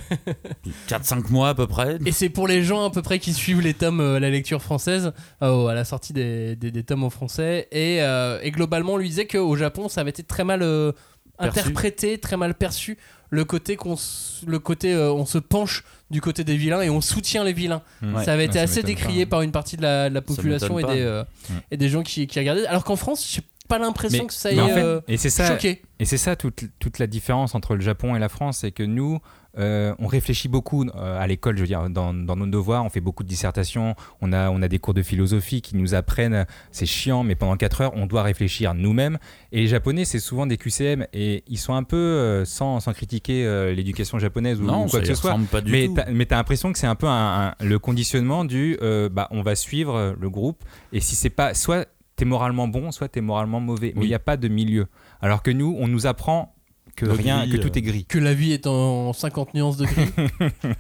[LAUGHS] 4-5 mois à peu près. Et c'est pour les gens à peu près qui suivent les tomes à la lecture française, à la sortie des, des, des tomes en français. Et, et globalement, on lui disait qu'au Japon, ça avait été très mal euh, interprété, très mal perçu. Le côté, qu'on le côté euh, on se penche du côté des vilains et on soutient les vilains. Ouais. Ça avait été Ouais, assez décrié pas. par une partie de la, de la population et des, euh, Mm. et des gens qui, qui regardaient. Alors qu'en France, j'ai pas l'impression que ça ait en fait, euh, et c'est ça, choqué. Et c'est ça toute, toute la différence entre le Japon et la France, c'est que nous, euh, on réfléchit beaucoup euh, à l'école, je veux dire, dans, dans nos devoirs, on fait beaucoup de dissertations, on a, on a des cours de philosophie qui nous apprennent, c'est chiant, mais pendant 4 heures, on doit réfléchir nous-mêmes. Et les Japonais, c'est souvent des QCM, et ils sont un peu, euh, sans, sans critiquer l'éducation japonaise ou, non, ou quoi que ce soit, pas du mais mais t'as l'impression que c'est un peu un- un- le conditionnement du euh, bah, on va suivre le groupe et si c'est pas soit t'es moralement bon soit t'es moralement mauvais. Mais il Oui. n'y a pas de milieu. Alors que nous on nous apprend que rien que euh, tout est gris Que la vie est en 50 nuances de gris. [LAUGHS]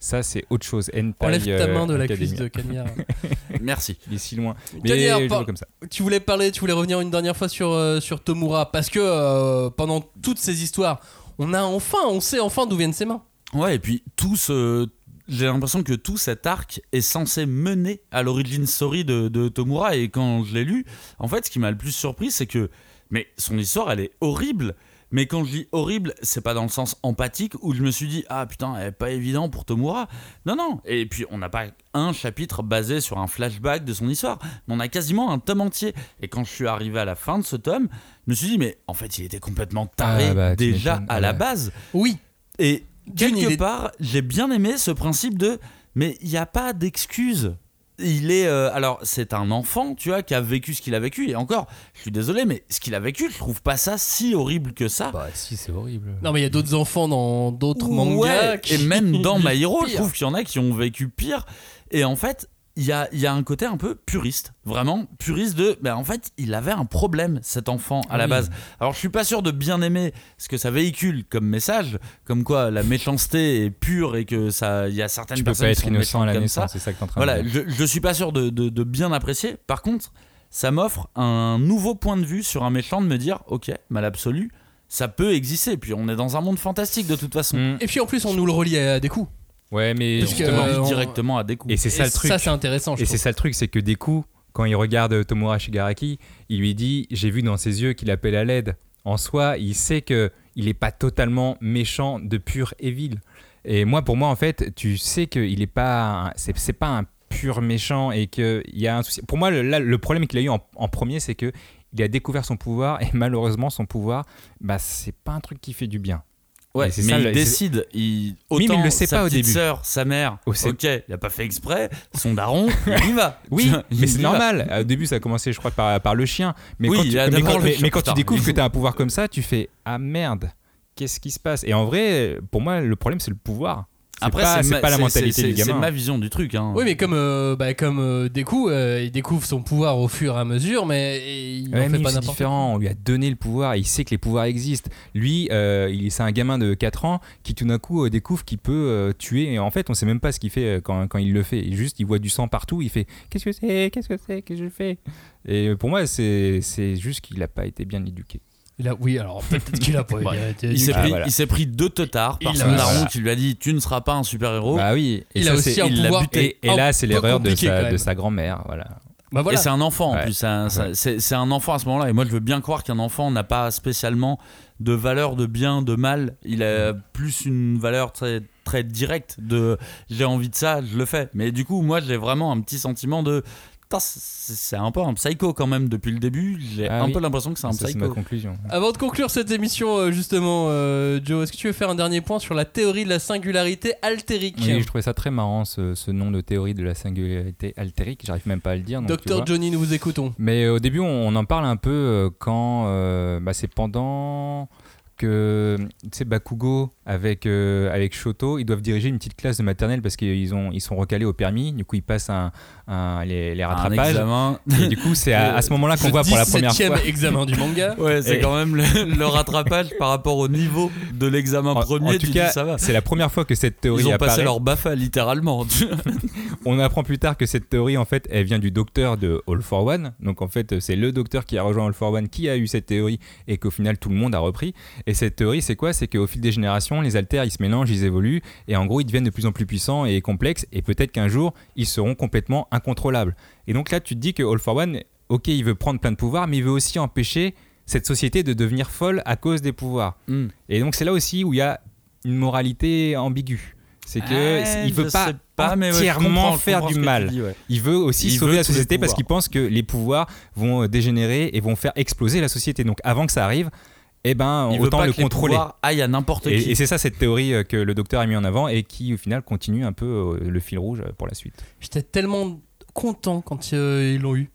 ça c'est autre chose Hentai, Enlève ta euh, main de la Academia. cuisse de Cagnard. [LAUGHS] Merci. il est si loin Cagnard, par- comme ça tu voulais parler, tu voulais revenir une dernière fois sur, euh, sur Tomura parce que euh, pendant toutes ces histoires, on a enfin, on sait enfin d'où viennent ses mains. Ouais, et puis tout ce. J'ai l'impression que tout cet arc est censé mener à l'origin story de, de Tomura. Et quand je l'ai lu, en fait, ce qui m'a le plus surpris, c'est que. Mais son histoire, elle est horrible. Mais quand je dis horrible, c'est pas dans le sens empathique où je me suis dit, ah putain, elle est pas évident pour Tomura. Non, non. Et puis, on n'a pas un chapitre basé sur un flashback de son histoire, mais on a quasiment un tome entier. Et quand je suis arrivé à la fin de ce tome, je me suis dit, mais en fait, il était complètement taré Ah, bah, déjà à la base. Oui, Et quelque est- part, j'ai bien aimé ce principe de mais il n'y a pas d'excuse. Il est euh, alors c'est un enfant, tu vois, qui a vécu ce qu'il a vécu et encore, je suis désolé mais ce qu'il a vécu, je trouve pas ça si horrible que ça. bah si c'est horrible non mais il y a d'autres enfants dans d'autres mangas. Qui- et même dans [LAUGHS] My Hero, je trouve qu'il y en a qui ont vécu pire et en fait, il y a, il y a un côté un peu puriste, vraiment puriste de ben en fait, il avait un problème cet enfant à la base. Alors je suis pas sûr de bien aimer ce que ça véhicule comme message, comme quoi la méchanceté est pure et que ça il y a certaines tu peux personnes pas qui être sont innocent à la naissance c'est ça que t'es en train Voilà, de dire je, je suis pas sûr de, de- de bien apprécier. Par contre, ça m'offre un nouveau point de vue sur un méchant de me dire, ok, mal absolu, ça peut exister. Puis on est dans un monde fantastique de toute façon. Hmm. Et puis en plus on nous le relie à des coups. Ouais mais Justement, euh, on- directement à des coups. et c'est ça Et le truc Ça c'est intéressant. je Et c'est ça le truc, c'est que des coups, quand il regarde Tomura Shigaraki, il lui dit J'ai vu dans ses yeux qu'il appelle à l'aide. En soi, il sait que il n'est pas totalement méchant de pur evil. Et moi, pour moi, en fait, tu sais qu'il est pas, un- c'est c'est pas un pur méchant et qu'il y a un souci. Pour moi, le, là, le problème qu'il a eu en, en premier, c'est que il a découvert son pouvoir et [LAUGHS] malheureusement, son pouvoir, bah, c'est pas un truc qui fait du bien. Ouais, mais ça, il décide. Il, Oui, mais autant il le sait sa pas au début. sœur, sa mère, Oh, ok, il a pas fait exprès. Son daron, il y va. [LAUGHS] Oui, mais c'est normal. Au début, ça a commencé, je crois, par, par le chien. Mais Oui, quand tu, il y a mais d'abord quand- le mais- chien, mais quand tu découvres que tu as un pouvoir comme ça, tu fais Ah merde, qu'est-ce qui se passe? Et en vrai, pour moi, le problème, c'est le pouvoir. C'est Après, pas, c'est ma- pas la c'est- mentalité c'est- du C'est gamin. ma vision du truc. Hein. Oui mais comme euh, bah, comme euh, Deku, euh, il découvre son pouvoir au fur et à mesure, mais il Ouais, en mais fait pas c'est différent, on lui a donné le pouvoir, il sait que les pouvoirs existent. Lui, euh, il- c'est un gamin de 4 ans qui tout d'un coup euh, découvre qu'il peut euh, tuer. Et en fait, on sait même pas ce qu'il fait quand, quand il le fait. Il, juste, il voit du sang partout, il fait Qu'est-ce que c'est? Qu'est-ce que c'est? Qu'est-ce que je fais? Et pour moi, c'est c'est juste qu'il n'a pas été bien éduqué. Il a, oui, alors peut-être qu'il a pas. Il a été- Il s'est Ah, pris, voilà. il s'est pris deux teutards par Il son a- daron voilà. qui lui a dit Tu ne seras pas un super-héros. Bah oui. Et Il ça, a aussi un il pouvoir. buté. Et, et là, c'est l'erreur de, sa, même. de sa grand-mère. Voilà. Bah voilà. Et c'est un enfant en Ouais. plus. c'est un- ça- Ouais. C'est c'est un enfant à ce moment-là. Et moi, je veux bien croire qu'un enfant n'a pas spécialement de valeur de bien, de mal. Il a plus une valeur très, très directe de j'ai envie de ça, je le fais. Mais du coup, moi, j'ai vraiment un petit sentiment de. C'est c'est un peu un psycho quand même depuis le début. J'ai Ah un oui. peu l'impression que c'est un Ça, c'est ma psycho. conclusion. Avant de conclure cette émission, euh, justement, euh, Joe, est-ce que tu veux faire un dernier point sur la théorie de la singularité altérique Oui, je trouvais ça très marrant ce, ce nom de théorie de la singularité altérique. J'arrive même pas à le dire. donc Docteur. Johnny, nous vous écoutons. Mais euh, au début, on, on en parle un peu quand euh, bah, c'est pendant que tu sais Bakugo avec, euh, avec Shoto. Ils doivent diriger une petite classe de maternelle parce qu'ils ont, ils sont recalés au permis. Du coup, ils passent un, un- les, les Un rattrapages. examen. Et du coup, c'est à, à ce [LAUGHS] moment-là qu'on voit pour la première 17e fois. examen du manga. [LAUGHS] Ouais, c'est Et- quand même le, le rattrapage par rapport au niveau de l'examen En, premier. en tout cas, ça va. c'est la première fois que cette théorie Ils ont apparaît. passé leur BAFA littéralement. [LAUGHS] On apprend plus tard que cette théorie, en fait, elle vient du docteur de All for One. Donc, en fait, c'est le docteur qui a rejoint All for One qui a eu cette théorie et qu'au final, tout le monde a repris. Et cette théorie, c'est quoi? C'est qu'au fil des générations, les alters, ils se mélangent, ils évoluent et en gros, ils deviennent de plus en plus puissants et complexes. Et peut-être qu'un jour, ils seront complètement incontrôlables. Et donc là, tu te dis que All for One, ok, il veut prendre plein de pouvoirs, mais il veut aussi empêcher cette société de devenir folle à cause des pouvoirs. Hmm. Et donc, c'est là aussi où il y a une moralité ambiguë. C'est que Ouais, il veut pas, ouais, entièrement faire du mal. dis, ouais. Il veut aussi Il sauver veut la société parce qu'il pense que les pouvoirs vont dégénérer et vont faire exploser la société. Donc avant que ça arrive, eh ben, Il veut autant pas le que les contrôler. pouvoirs aillent à n'importe qui. Et, et c'est ça cette théorie euh, que le docteur a mis en avant et qui au final continue un peu euh, le fil rouge pour la suite. J'étais tellement content quand euh, ils l'ont eu.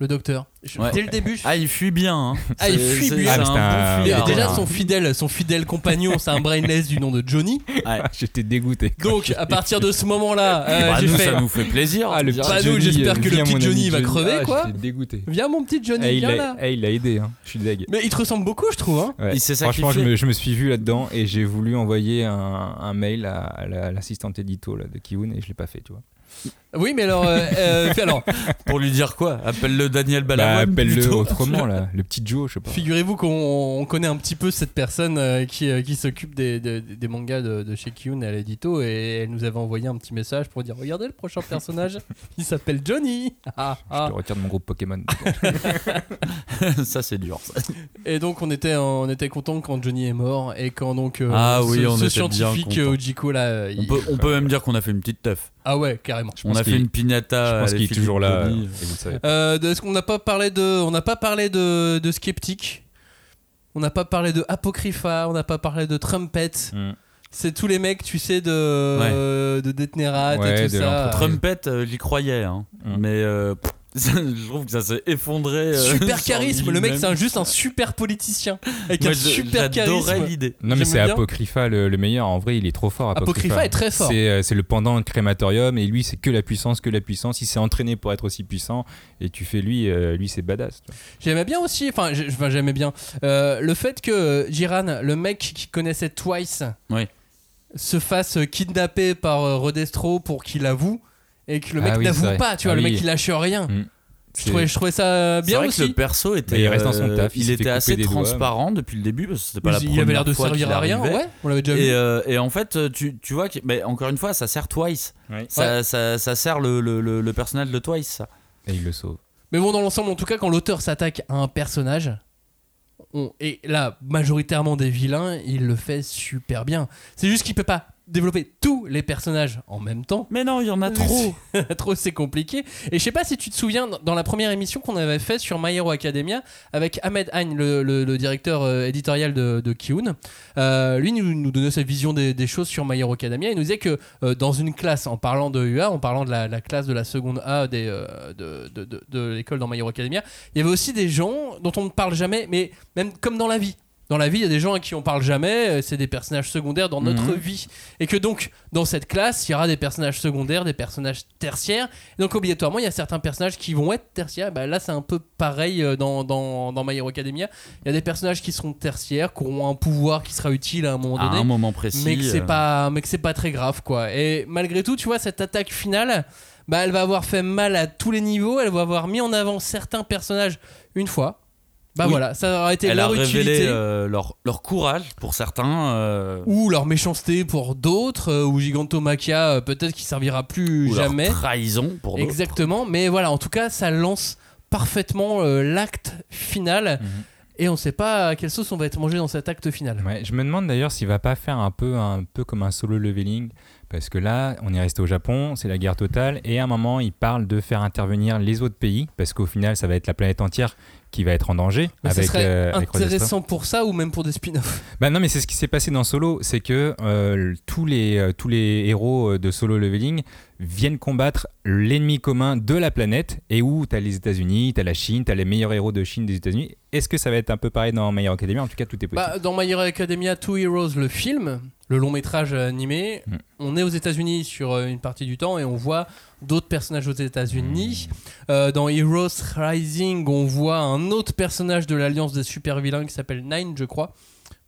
Le docteur. Je- Ouais. Dès le début, je- Ah, il fuit bien. hein. Ah, il C'est- fuit c'est- bien. c'est Ah, mais c'était un un- bon Et fuyard. déjà hein. son fidèle, son fidèle compagnon, c'est un brainless du nom de Johnny. [LAUGHS] Ouais. J'étais dégoûté. Donc j'ai- à partir de ce moment-là, euh, Bah, j'ai nous, fait. ça nous fait plaisir. ah, le petit. Bah, nous, Johnny, j'espère euh, que le viens, petit mon Johnny va crever, Ah, quoi. J'étais dégoûté. Viens mon petit Johnny, Eh, il viens l'a là. eh, il l'a aidé, hein. je suis deg. Mais il te ressemble beaucoup, je trouve. Hein. Ouais. Il s'est Franchement, je sacrifié. me, je me suis vu là-dedans et j'ai voulu envoyer un, un mail à, à la- à l'assistante édito là, de Kiwoon et je l'ai pas fait, tu vois. Oui, mais alors, euh, euh, alors Pour lui dire quoi? Appelle-le Daniel Bah, Balavoine. appelle-le plutôt. autrement là, le petit Joe, je sais pas. figurez-vous qu'on on connaît un petit peu cette personne euh, qui, euh, qui s'occupe des, des- des mangas de, de chez Kyun à l'édito et elle nous avait envoyé un petit message pour dire regardez le prochain personnage, [LAUGHS] il s'appelle Johnny. Ah, Je ah. te retire de mon groupe Pokémon. [LAUGHS] ça, c'est dur. ça. Et donc on était on était content quand Johnny est mort et quand donc euh, Ah oui, ce, on ce était bien scientifique Ojiko là, On il- peut, on peut même dire qu'on a fait une petite teuf. Ah ouais carrément. On a fait une piñata. je pense qu'il est toujours là. Euh, Est-ce qu'on n'a pas parlé de on n'a pas parlé de, de Skeptic, on n'a pas parlé de Apocrypha, on n'a pas parlé de Trumpet. Mm. C'est tous les mecs, tu sais, de, euh, de Detnerat Ouais, et tout de ça. Trumpet, euh, j'y croyais. hein. Mm. Mais euh, pff, je trouve que ça s'est effondré. euh, Super charisme, le mec c'est juste un super politicien avec Moi, un je- super j'adorais charisme. l'idée. Non mais c'est. Apocrypha le, le meilleur. En vrai, il est trop fort. Apocrypha est très fort. C'est euh, c'est le pendant de crématorium et lui c'est que la puissance, que la puissance. Il s'est entraîné pour être aussi puissant et tu fais lui, euh, lui c'est badass. J'aimais bien aussi, enfin j'ai- enfin, j'aimais bien euh, le fait que Jiran, le mec qui connaissait Twice, Oui. se fasse kidnapper par Redestro pour qu'il avoue et que le mec Ah oui, c'est n'avoue vrai. pas, tu vois, Ah le oui. mec il lâche rien. Mm. Je C'est- trouvais, je trouvais ça C'est bien vrai aussi. que le perso était. Mais il reste dans son euh, taf, il il s'est fait était couper assez des doigts. transparent depuis le début parce que c'était pas la il première avait l'air de fois servir qu'il à rien, arrivait. ouais, on l'avait déjà Et, vu. euh, et en fait, tu, tu vois, que, mais encore une fois, ça sert Twice. Ça, ça, ça sert le, le, le, le personnage de Twice, ça. Et il le sauve. Mais bon, dans l'ensemble, en tout cas, quand l'auteur s'attaque à un personnage, on- et là, majoritairement des vilains, il le fait super bien. C'est juste qu'il peut pas développer tous les personnages en même temps. Mais non, il y en a trop. [LAUGHS] Trop, c'est compliqué. Et je sais pas si tu te souviens, dans la première émission qu'on avait fait sur My Hero Academia, avec Ahmed Hein, le, le- le directeur euh, éditorial de, de Kiun, euh, lui nous, nous donnait sa vision des, des choses sur My Hero Academia. Il nous disait que euh, dans une classe, en parlant de UA, en parlant de la, la classe de la seconde A des, de, de- de- de l'école dans My Hero Academia, il y avait aussi des gens dont on ne parle jamais, mais même comme dans la vie. Dans la vie, il y a des gens à qui on parle jamais, euh, c'est des personnages secondaires dans notre Mhm. vie. Et que donc, dans cette classe, il y aura des personnages secondaires, des personnages tertiaires. Et donc, obligatoirement, il y a certains personnages qui vont être tertiaires. Bah, là, c'est un peu pareil euh, dans, dans, dans My Hero Academia. Il y a des personnages qui seront tertiaires, qui auront un pouvoir qui sera utile à un moment À donné. un moment précis. mais que c'est euh, pas, mais que c'est pas très grave, quoi. Et malgré tout, tu vois, cette attaque finale, bah, elle va avoir fait mal à tous les niveaux. Elle va avoir mis en avant certains personnages une fois. Bah Oui. voilà, ça aura été Elle a leur révélé utilité. euh, leur, leur courage pour certains. euh, ou leur méchanceté pour d'autres, euh, ou Gigantomachia euh, peut-être qui servira plus ou leur jamais. trahison pour d'autres. Exactement, mais voilà, en tout cas, ça lance parfaitement euh, l'acte final. Mhm. Et on sait pas à quelle sauce on va être mangé dans cet acte final. Ouais, je me demande d'ailleurs s'il va pas faire un peu, un peu comme un solo leveling, parce que là, on est resté au Japon, c'est la guerre totale, et à un moment, il parle de faire intervenir les autres pays, parce qu'au final, ça va être la planète entière qui va être en danger Mais avec, ce serait euh, avec intéressant pour ça ou même pour des spin-offs? Bah non, mais c'est ce qui s'est passé dans Solo, c'est que euh, tous, les, euh, tous les héros de Solo Leveling viennent combattre l'ennemi commun de la planète et où tu as les États-Unis, tu as la Chine, tu as les meilleurs héros de Chine des États-Unis. Est-ce que ça va être un peu pareil dans My Hero Academia? En tout cas, tout est possible. Bah, dans My Hero Academia, Two Heroes, le film, le long métrage animé, Mm. on est aux États-Unis sur euh, une partie du temps et on voit d'autres personnages aux États-Unis. Euh, dans Heroes Rising, on voit un autre personnage de l'alliance des super vilains qui s'appelle Nine, je crois.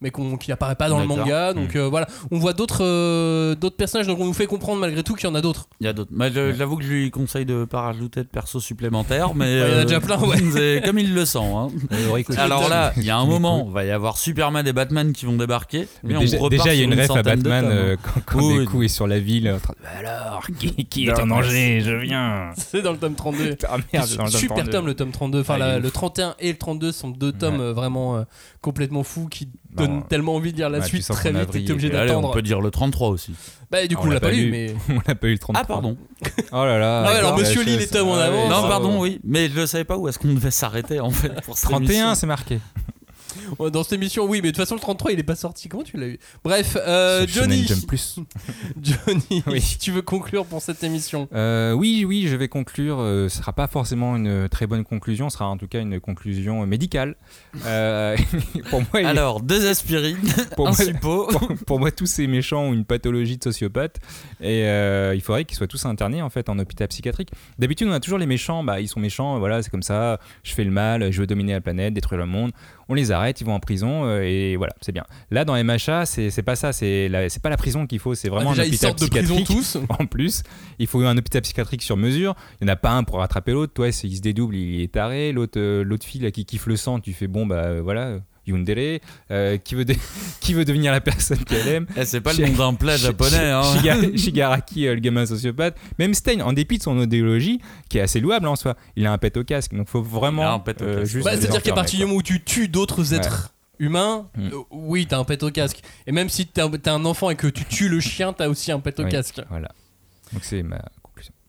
Mais qu'on- qui apparaît pas dans le manga, donc Mm. euh, voilà, on voit d'autres euh, d'autres personnages, donc on nous fait comprendre malgré tout qu'il y en a d'autres. Il y a d'autres. J'avoue que je lui conseille de pas rajouter de persos supplémentaires, mais [LAUGHS] Ouais, il y en a euh, déjà plein, ouais. c'est comme il le sent. hein. [LAUGHS] Euh, Alors là, il y a un moment, il va y avoir Superman et Batman qui vont débarquer. Mais mais on déjà, déjà, il y a sur une ref à Batman tomes, hein. euh, quand, quand Deku est sur la ville. en train de- Alors, qui, [LAUGHS] qui est en danger Je viens. C'est dans le tome 32. Ah merde, dans le tome Super 32. tome le tome 32. Enfin, Ah, la- le ouf. 31 et le 32 sont deux tomes Ouais. euh, vraiment euh, complètement fous qui Bah, donnent on- tellement envie de lire la tu suite très vite t'es obligé allez, on d'attendre. peut dire le 33 aussi. Bah, et du On coup, on l'a l'a pas lu, mais. [LAUGHS] On n'a pas eu le 33. Ah, pardon. [LAUGHS] Oh là là. Ah ouais, alors monsieur la lit les tomes en Ah avance. ouais, non, pardon, oui. Mais je ne savais pas où est-ce qu'on devait s'arrêter en fait pour cette 31, émission. c'est marqué. Dans cette émission, oui, mais de toute façon, le 33 il est pas sorti. Comment tu l'as eu? Bref, euh, Johnny. Plus. [LAUGHS] Johnny, [LAUGHS] Oui. si tu veux conclure pour cette émission? Euh, oui, oui, je vais conclure. Euh, ce sera pas forcément une très bonne conclusion, ce sera en tout cas une conclusion médicale. Euh, [LAUGHS] pour moi, il- Alors, deux aspirines, pour un moi, suppo. pour, pour moi, tous ces méchants ont une pathologie de sociopathe et euh, il faudrait qu'ils soient tous internés en fait en hôpital psychiatrique. D'habitude, on a toujours les méchants, bah ils sont méchants, voilà, c'est comme ça. Je fais le mal, je veux dominer la planète, détruire le monde. On les arrête, ils vont en prison euh, et voilà, c'est bien. Là, dans MHA, c'est c'est pas ça, c'est la- c'est pas la prison qu'il faut, c'est vraiment Ah, déjà, un ils hôpital sortent de prison tous. [LAUGHS] En plus, il faut un hôpital psychiatrique sur mesure. Il n'y en a pas un pour rattraper l'autre. Toi, il se dédouble, il est taré. L'autre, euh, l'autre fille là, qui kiffe le sang, tu fais bon, bah euh, voilà, Yundere. Euh, qui, veut de- [LAUGHS] qui veut devenir la personne qu'elle aime Eh, c'est pas le nom d'un plat japonais. Hein. Shiga- Shigaraki, euh, le gamin sociopathe. Même Stein, en dépit de son idéologie, qui est assez louable en soi, il a un pet au casque. Donc faut vraiment Il a un pet au euh, Bah, C'est-à-dire qu'à partir du moment où tu tues d'autres êtres humains, Mm. euh, oui, t'as un pet au casque. Et même si t'as t'as un enfant et que tu tues le chien, t'as aussi un pet au Oui. casque. Voilà. Donc c'est ma.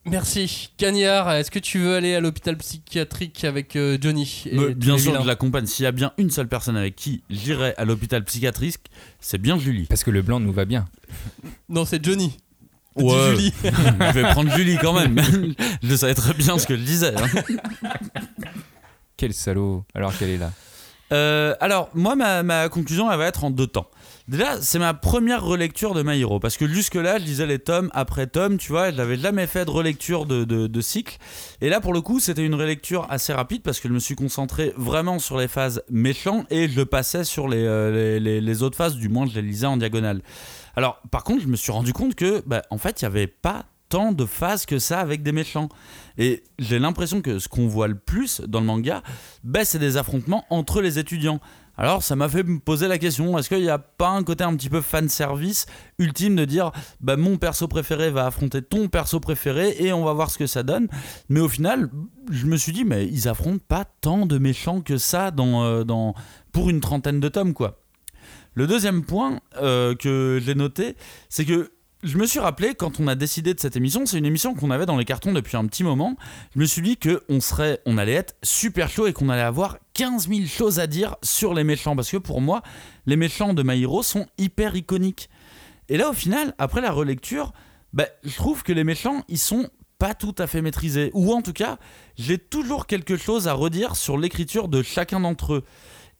Merci. Cagnard, est-ce que tu veux aller à l'hôpital psychiatrique avec euh, Johnny et Mais tous bien sûr, vilains je l'accompagne. S'il y a bien une seule personne avec qui j'irai à l'hôpital psychiatrique, c'est bien Julie. Parce que le blanc nous va bien. Non, c'est Johnny. Ouais. Julie. [LAUGHS] je vais prendre Julie quand même. [LAUGHS] je savais très bien ce que je disais. hein. Quel salaud, alors qu'elle est là. Euh, alors, moi, ma, ma conclusion, elle va être en deux temps. Déjà, c'est ma première relecture de My Hero, parce que jusque-là, je lisais les tomes après tomes, tu vois, je n'avais jamais fait de relecture de, de, cycle. Et là, pour le coup, c'était une relecture assez rapide, parce que je me suis concentré vraiment sur les phases méchants, et je passais sur les, euh, autres phases, du moins, je les lisais en diagonale. Alors, par contre, je me suis rendu compte que, bah, en fait, il n'y avait pas tant de phases que ça avec des méchants. Et j'ai l'impression que ce qu'on voit le plus dans le manga, bah, c'est des affrontements entre les étudiants. Alors ça m'a fait me poser la question, est-ce qu'il n'y a pas un côté un petit peu fan service ultime de dire bah, mon perso préféré va affronter ton perso préféré et on va voir ce que ça donne Mais au final, je me suis dit mais ils affrontent pas tant de méchants que ça dans, euh, pour une trentaine de tomes quoi. Le deuxième point euh, que j'ai noté, c'est que je me suis rappelé quand on a décidé de cette émission, c'est une émission qu'on avait dans les cartons depuis un petit moment. Je me suis dit que on serait, on allait être super chaud et qu'on allait avoir 15 000 choses à dire sur les méchants parce que pour moi, les méchants de My Hero sont hyper iconiques. Et là, au final, après la relecture, bah, je trouve que les méchants, ils sont pas tout à fait maîtrisés. Ou en tout cas, j'ai toujours quelque chose à redire sur l'écriture de chacun d'entre eux.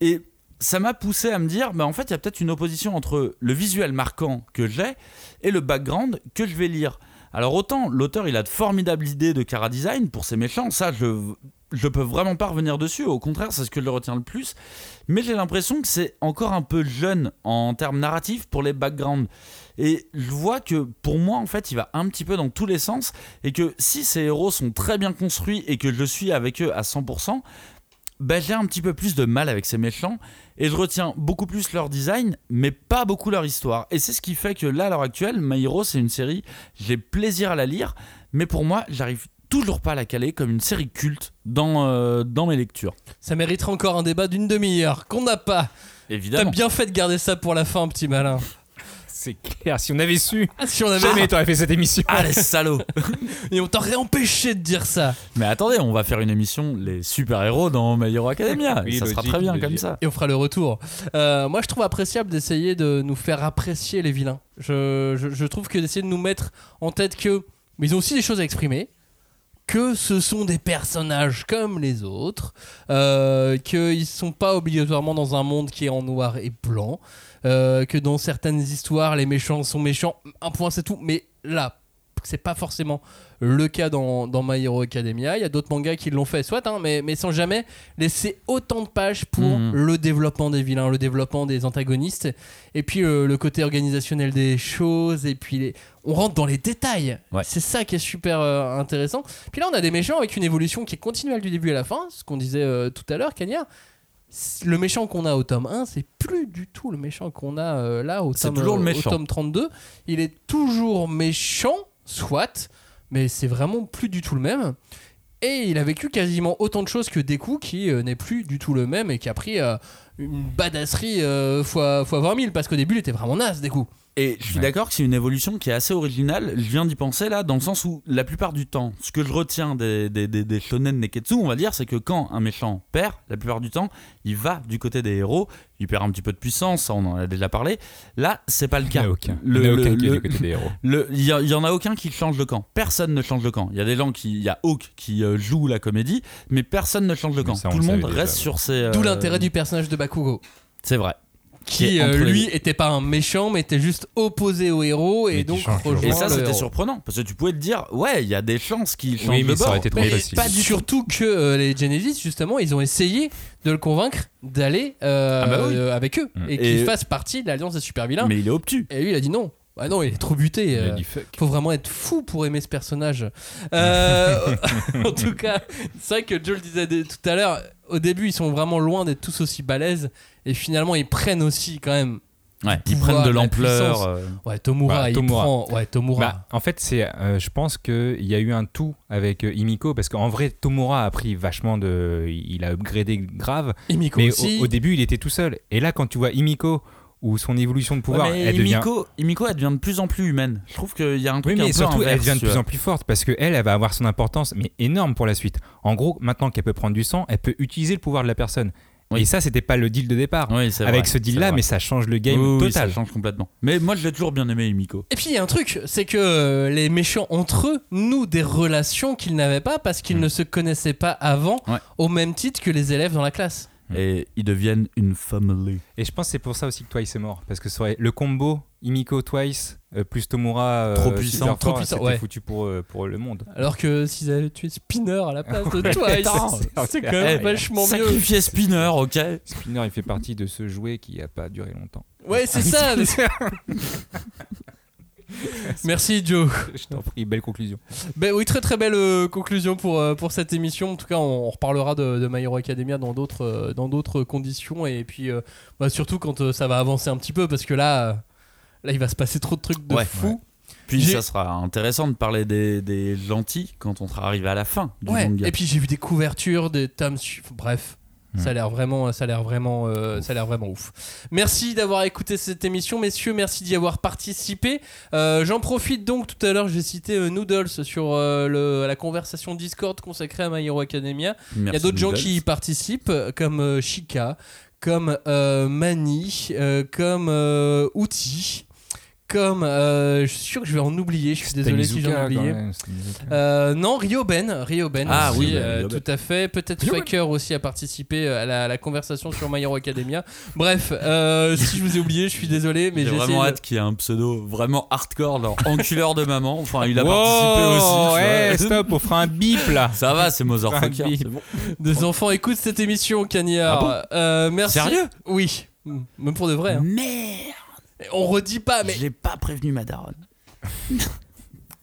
Et ça m'a poussé à me dire, bah en fait, il y a peut-être une opposition entre le visuel marquant que j'ai et le background que je vais lire. Alors autant l'auteur, il a de formidables idées de cara design pour ses méchants, ça je je peux vraiment pas revenir dessus, au contraire, c'est ce que je retiens le plus, mais j'ai l'impression que c'est encore un peu jeune en termes narratifs pour les backgrounds. Et je vois que pour moi, en fait, il va un petit peu dans tous les sens, et que si ces héros sont très bien construits et que je suis avec eux à 100%, ben, j'ai un petit peu plus de mal avec ces méchants et je retiens beaucoup plus leur design mais pas beaucoup leur histoire et c'est ce qui fait que là à l'heure actuelle My Hero c'est une série j'ai plaisir à la lire mais pour moi j'arrive toujours pas à la caler comme une série culte dans, euh, dans mes lectures Ça mériterait encore un débat d'une demi-heure qu'on n'a pas. T'as évidemment bien fait de garder ça pour la fin, petit malin. C'est clair, si on avait su, Ah, si on avait. jamais t'aurais fait cette émission. Ah les salauds [LAUGHS] Et on t'aurait empêché de dire ça. Mais attendez, on va faire une émission les super-héros dans My Hero Academia. Oui, ça sera très bien comme ça. Et on fera le retour. Euh, moi, je trouve appréciable d'essayer de nous faire apprécier les vilains. Je, je- je trouve que d'essayer de nous mettre en tête que. Mais ils ont aussi des choses à exprimer. Que ce sont des personnages comme les autres. Euh, qu'ils ne sont pas obligatoirement dans un monde qui est en noir et blanc. Euh, que dans certaines histoires, les méchants sont méchants. Un point, c'est tout. Mais là, c'est pas forcément le cas dans, dans My Hero Academia. Il y a d'autres mangas qui l'ont fait, soit, hein, mais, mais sans jamais laisser autant de pages pour Mhm. le développement des vilains, le développement des antagonistes, et puis euh, le côté organisationnel des choses, et puis les- on rentre dans les détails. Ouais. C'est ça qui est super euh, intéressant. Puis là, on a des méchants avec une évolution qui est continuelle du début à la fin, ce qu'on disait euh, tout à l'heure, Cagnard. Le méchant qu'on a au tome 1, c'est plus du tout le méchant qu'on a euh, là au tome, toujours le au méchant. tome 32. Il est toujours méchant, soit, mais c'est vraiment plus du tout le même. Et il a vécu quasiment autant de choses que Deku, qui euh, n'est plus du tout le même et qui a pris euh, une badasserie euh, fois, fois 20 000, parce qu'au début, il était vraiment naze, Deku. Et je suis Ouais. d'accord que c'est une évolution qui est assez originale. Je viens d'y penser là, dans le sens où la plupart du temps, ce que je retiens des, des, des, des shonen neketsu, on va dire, c'est que quand un méchant perd, la plupart du temps, il va du côté des héros, il perd un petit peu de puissance, ça on en a déjà parlé. Là, c'est pas le Il n'y en cas. a aucun. Le- Il n'y en a le- aucun qui est le- du côté des héros. [LAUGHS] Le- Il y, a- il y en a aucun qui change de camp. Personne ne change de camp. Il y a des gens qui, il y a Hawk qui euh, joue la comédie, mais personne ne change de camp. ça, Tout le le monde reste déjà, sur ses. D'où euh, l'intérêt du personnage de Bakugo. C'est vrai. Qui, euh, lui, était pas un méchant, mais était juste opposé au héros et donc Et ça, c'était surprenant parce que tu pouvais te dire, ouais, il y a des chances qu'il change Oui, de mais ça bord. aurait été trop Mais facile. pas du surtout que euh, les Genesis justement ils ont essayé de le convaincre d'aller euh, Ah bah oui. euh, avec eux Mm. et qu'il fasse partie de l'alliance des super vilains Mais il est obtus. et lui il a dit non ah non il est trop buté Il a euh, dit fuck. faut vraiment être fou pour aimer ce personnage Euh, [LAUGHS] [LAUGHS] en tout cas c'est vrai que Joe le disait tout à l'heure au début ils sont vraiment loin d'être tous aussi balèzes et finalement ils prennent aussi quand même Ouais, ils prennent de la l'ampleur. euh, ouais Tomura Bah, il Tomura. prend ouais Tomura Bah, en fait, c'est, euh, je pense qu'il y a eu un tout avec euh, Himiko parce qu'en vrai, Tomura a pris vachement de. Il a upgradé grave, Himiko mais aussi au, au début, il était tout seul. Et là, quand tu vois Himiko ou son évolution de pouvoir, ouais, elle devient. Himiko, Himiko, elle devient de plus en plus humaine. Je trouve qu'il y a un Oui, truc un mais peu surtout, elle devient de plus en plus forte parce que elle, elle va avoir son importance, mais énorme pour la suite. En gros, maintenant qu'elle peut prendre du sang, elle peut utiliser le pouvoir de la personne. Oui. Et ça, c'était pas le deal de départ. Oui, c'est Avec vrai, ce deal-là, mais ça change le game Oui, oui, total. ça change complètement. Mais moi, je l'ai toujours bien aimé, Himiko. Et puis il y a un truc, c'est que euh, les méchants entre eux nouent des relations qu'ils n'avaient pas parce qu'ils Mm. ne se connaissaient pas avant Ouais. au même titre que les élèves dans la classe. Et ils deviennent une family. Et je pense que c'est pour ça aussi que Twice est mort. Parce que le combo Himiko Twice euh, plus Tomura euh, Trop puissant, fort, trop puissant, c'était ouais. foutu pour, euh, pour le monde. Alors que s'ils avaient tué Spinner à la [LAUGHS] place de Twice, c'est [LAUGHS] quand même vachement mieux. Sacrifier Spinner, ok Spinner, il fait partie de ce jouet qui a pas duré longtemps. Ouais, c'est [LAUGHS] ça. Merci Joe. je t'en prie, belle conclusion. Ben oui, très très belle euh, conclusion pour, euh, pour cette émission. En tout cas, on, on reparlera de, de My Hero Academia dans d'autres euh, dans d'autres conditions et puis euh, bah, surtout quand euh, ça va avancer un petit peu parce que là, euh, là il va se passer trop de trucs de Ouais, fou. Puis J'ai- ça sera intéressant de parler des, des gentils quand on sera arrivé à la fin du Ouais. manga. Et puis j'ai vu des couvertures, des tomes, bref. Ça a l'air vraiment, ça a l'air vraiment, euh, ça a l'air vraiment ouf. Merci d'avoir écouté cette émission, messieurs. Merci d'y avoir participé. Euh, J'en profite donc. Tout à l'heure, j'ai cité euh, Noodles sur le- la conversation Discord consacrée à My Hero Academia. Il y a d'autres gens qui y participent, comme Chica, comme Mani, comme Outi, comme. euh, je suis sûr que je vais en oublier. Je suis désolé si j'en ai oublié. Euh, non, Ryoben, Ryoben Ah aussi, oui, euh, Ryoben. tout à fait. Peut-être. Faker aussi a participé euh, à la, à la conversation sur My Hero Academia. Bref, euh, si je vous ai oublié, je suis désolé, mais J'ai vraiment hâte qu'il y ait un pseudo vraiment hardcore, genre enculeur de maman. Enfin, il a Wow, participé aussi. Ouais, stop, on fera un bip là. Ça va, c'est bon. de- des enfants écoutent cette émission, Cagnard. Ah Euh, merci. Sérieux? Oui, même pour de vrai. hein. Merde On redit pas, mais Je l'ai pas prévenu ma daronne. [LAUGHS]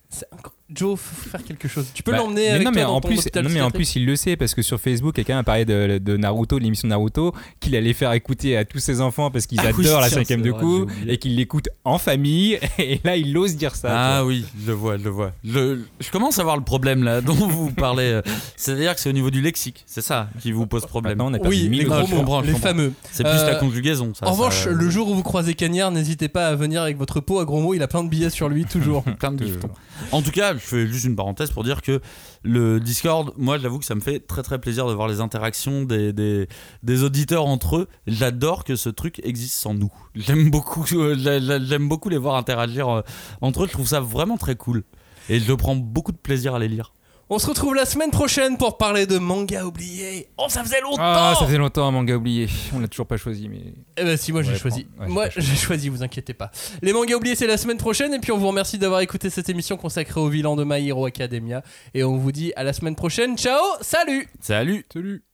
c'est incroyable. Joe, faut faire quelque chose. Tu peux Bah, l'emmener avec non, toi mais dans en ton plus, hôpital non, mais en plus, il le sait parce que sur Facebook, quelqu'un a parlé de, de Naruto, de l'émission Naruto, qu'il allait faire écouter à tous ses enfants parce qu'ils Ah oui, adorent la cinquième de coup et qu'ils l'écoutent en famille. [LAUGHS] Et là, il ose dire ça. Ah oui, je le vois, je le vois. Je commence à voir le problème là dont vous parlez. euh, [LAUGHS] C'est-à-dire que c'est au niveau du lexique, c'est ça qui vous pose problème. Maintenant, on a Oui, les gros mots, fameux. C'est plus Euh, la conjugaison. Ça, en revanche, ça- le jour où vous croisez Cagnard, n'hésitez pas à venir avec votre pot à gros mots. Il a plein de billets sur lui, toujours. [LAUGHS] plein de diphtongues. En tout cas, je fais juste une parenthèse pour dire que le Discord, moi j'avoue que ça me fait très très plaisir de voir les interactions des, des, auditeurs entre eux. J'adore que ce truc existe sans nous. J'aime beaucoup, [LAUGHS] euh, j'a- j'a- j'aime beaucoup les voir interagir euh, entre eux. Je trouve ça vraiment très cool. Et je prends beaucoup de plaisir à les lire. On se retrouve la semaine prochaine pour parler de manga oublié. Oh, ça faisait longtemps Ah, ça fait longtemps, un manga oublié. On l'a toujours pas choisi, mais. Eh ben si, moi j'ai choisi. Ouais, moi j'ai choisi, vous inquiétez pas. Les mangas oubliés, c'est la semaine prochaine. Et puis on vous remercie d'avoir écouté cette émission consacrée au vilain de My Hero Academia. Et on vous dit à la semaine prochaine. Ciao, salut Salut Salut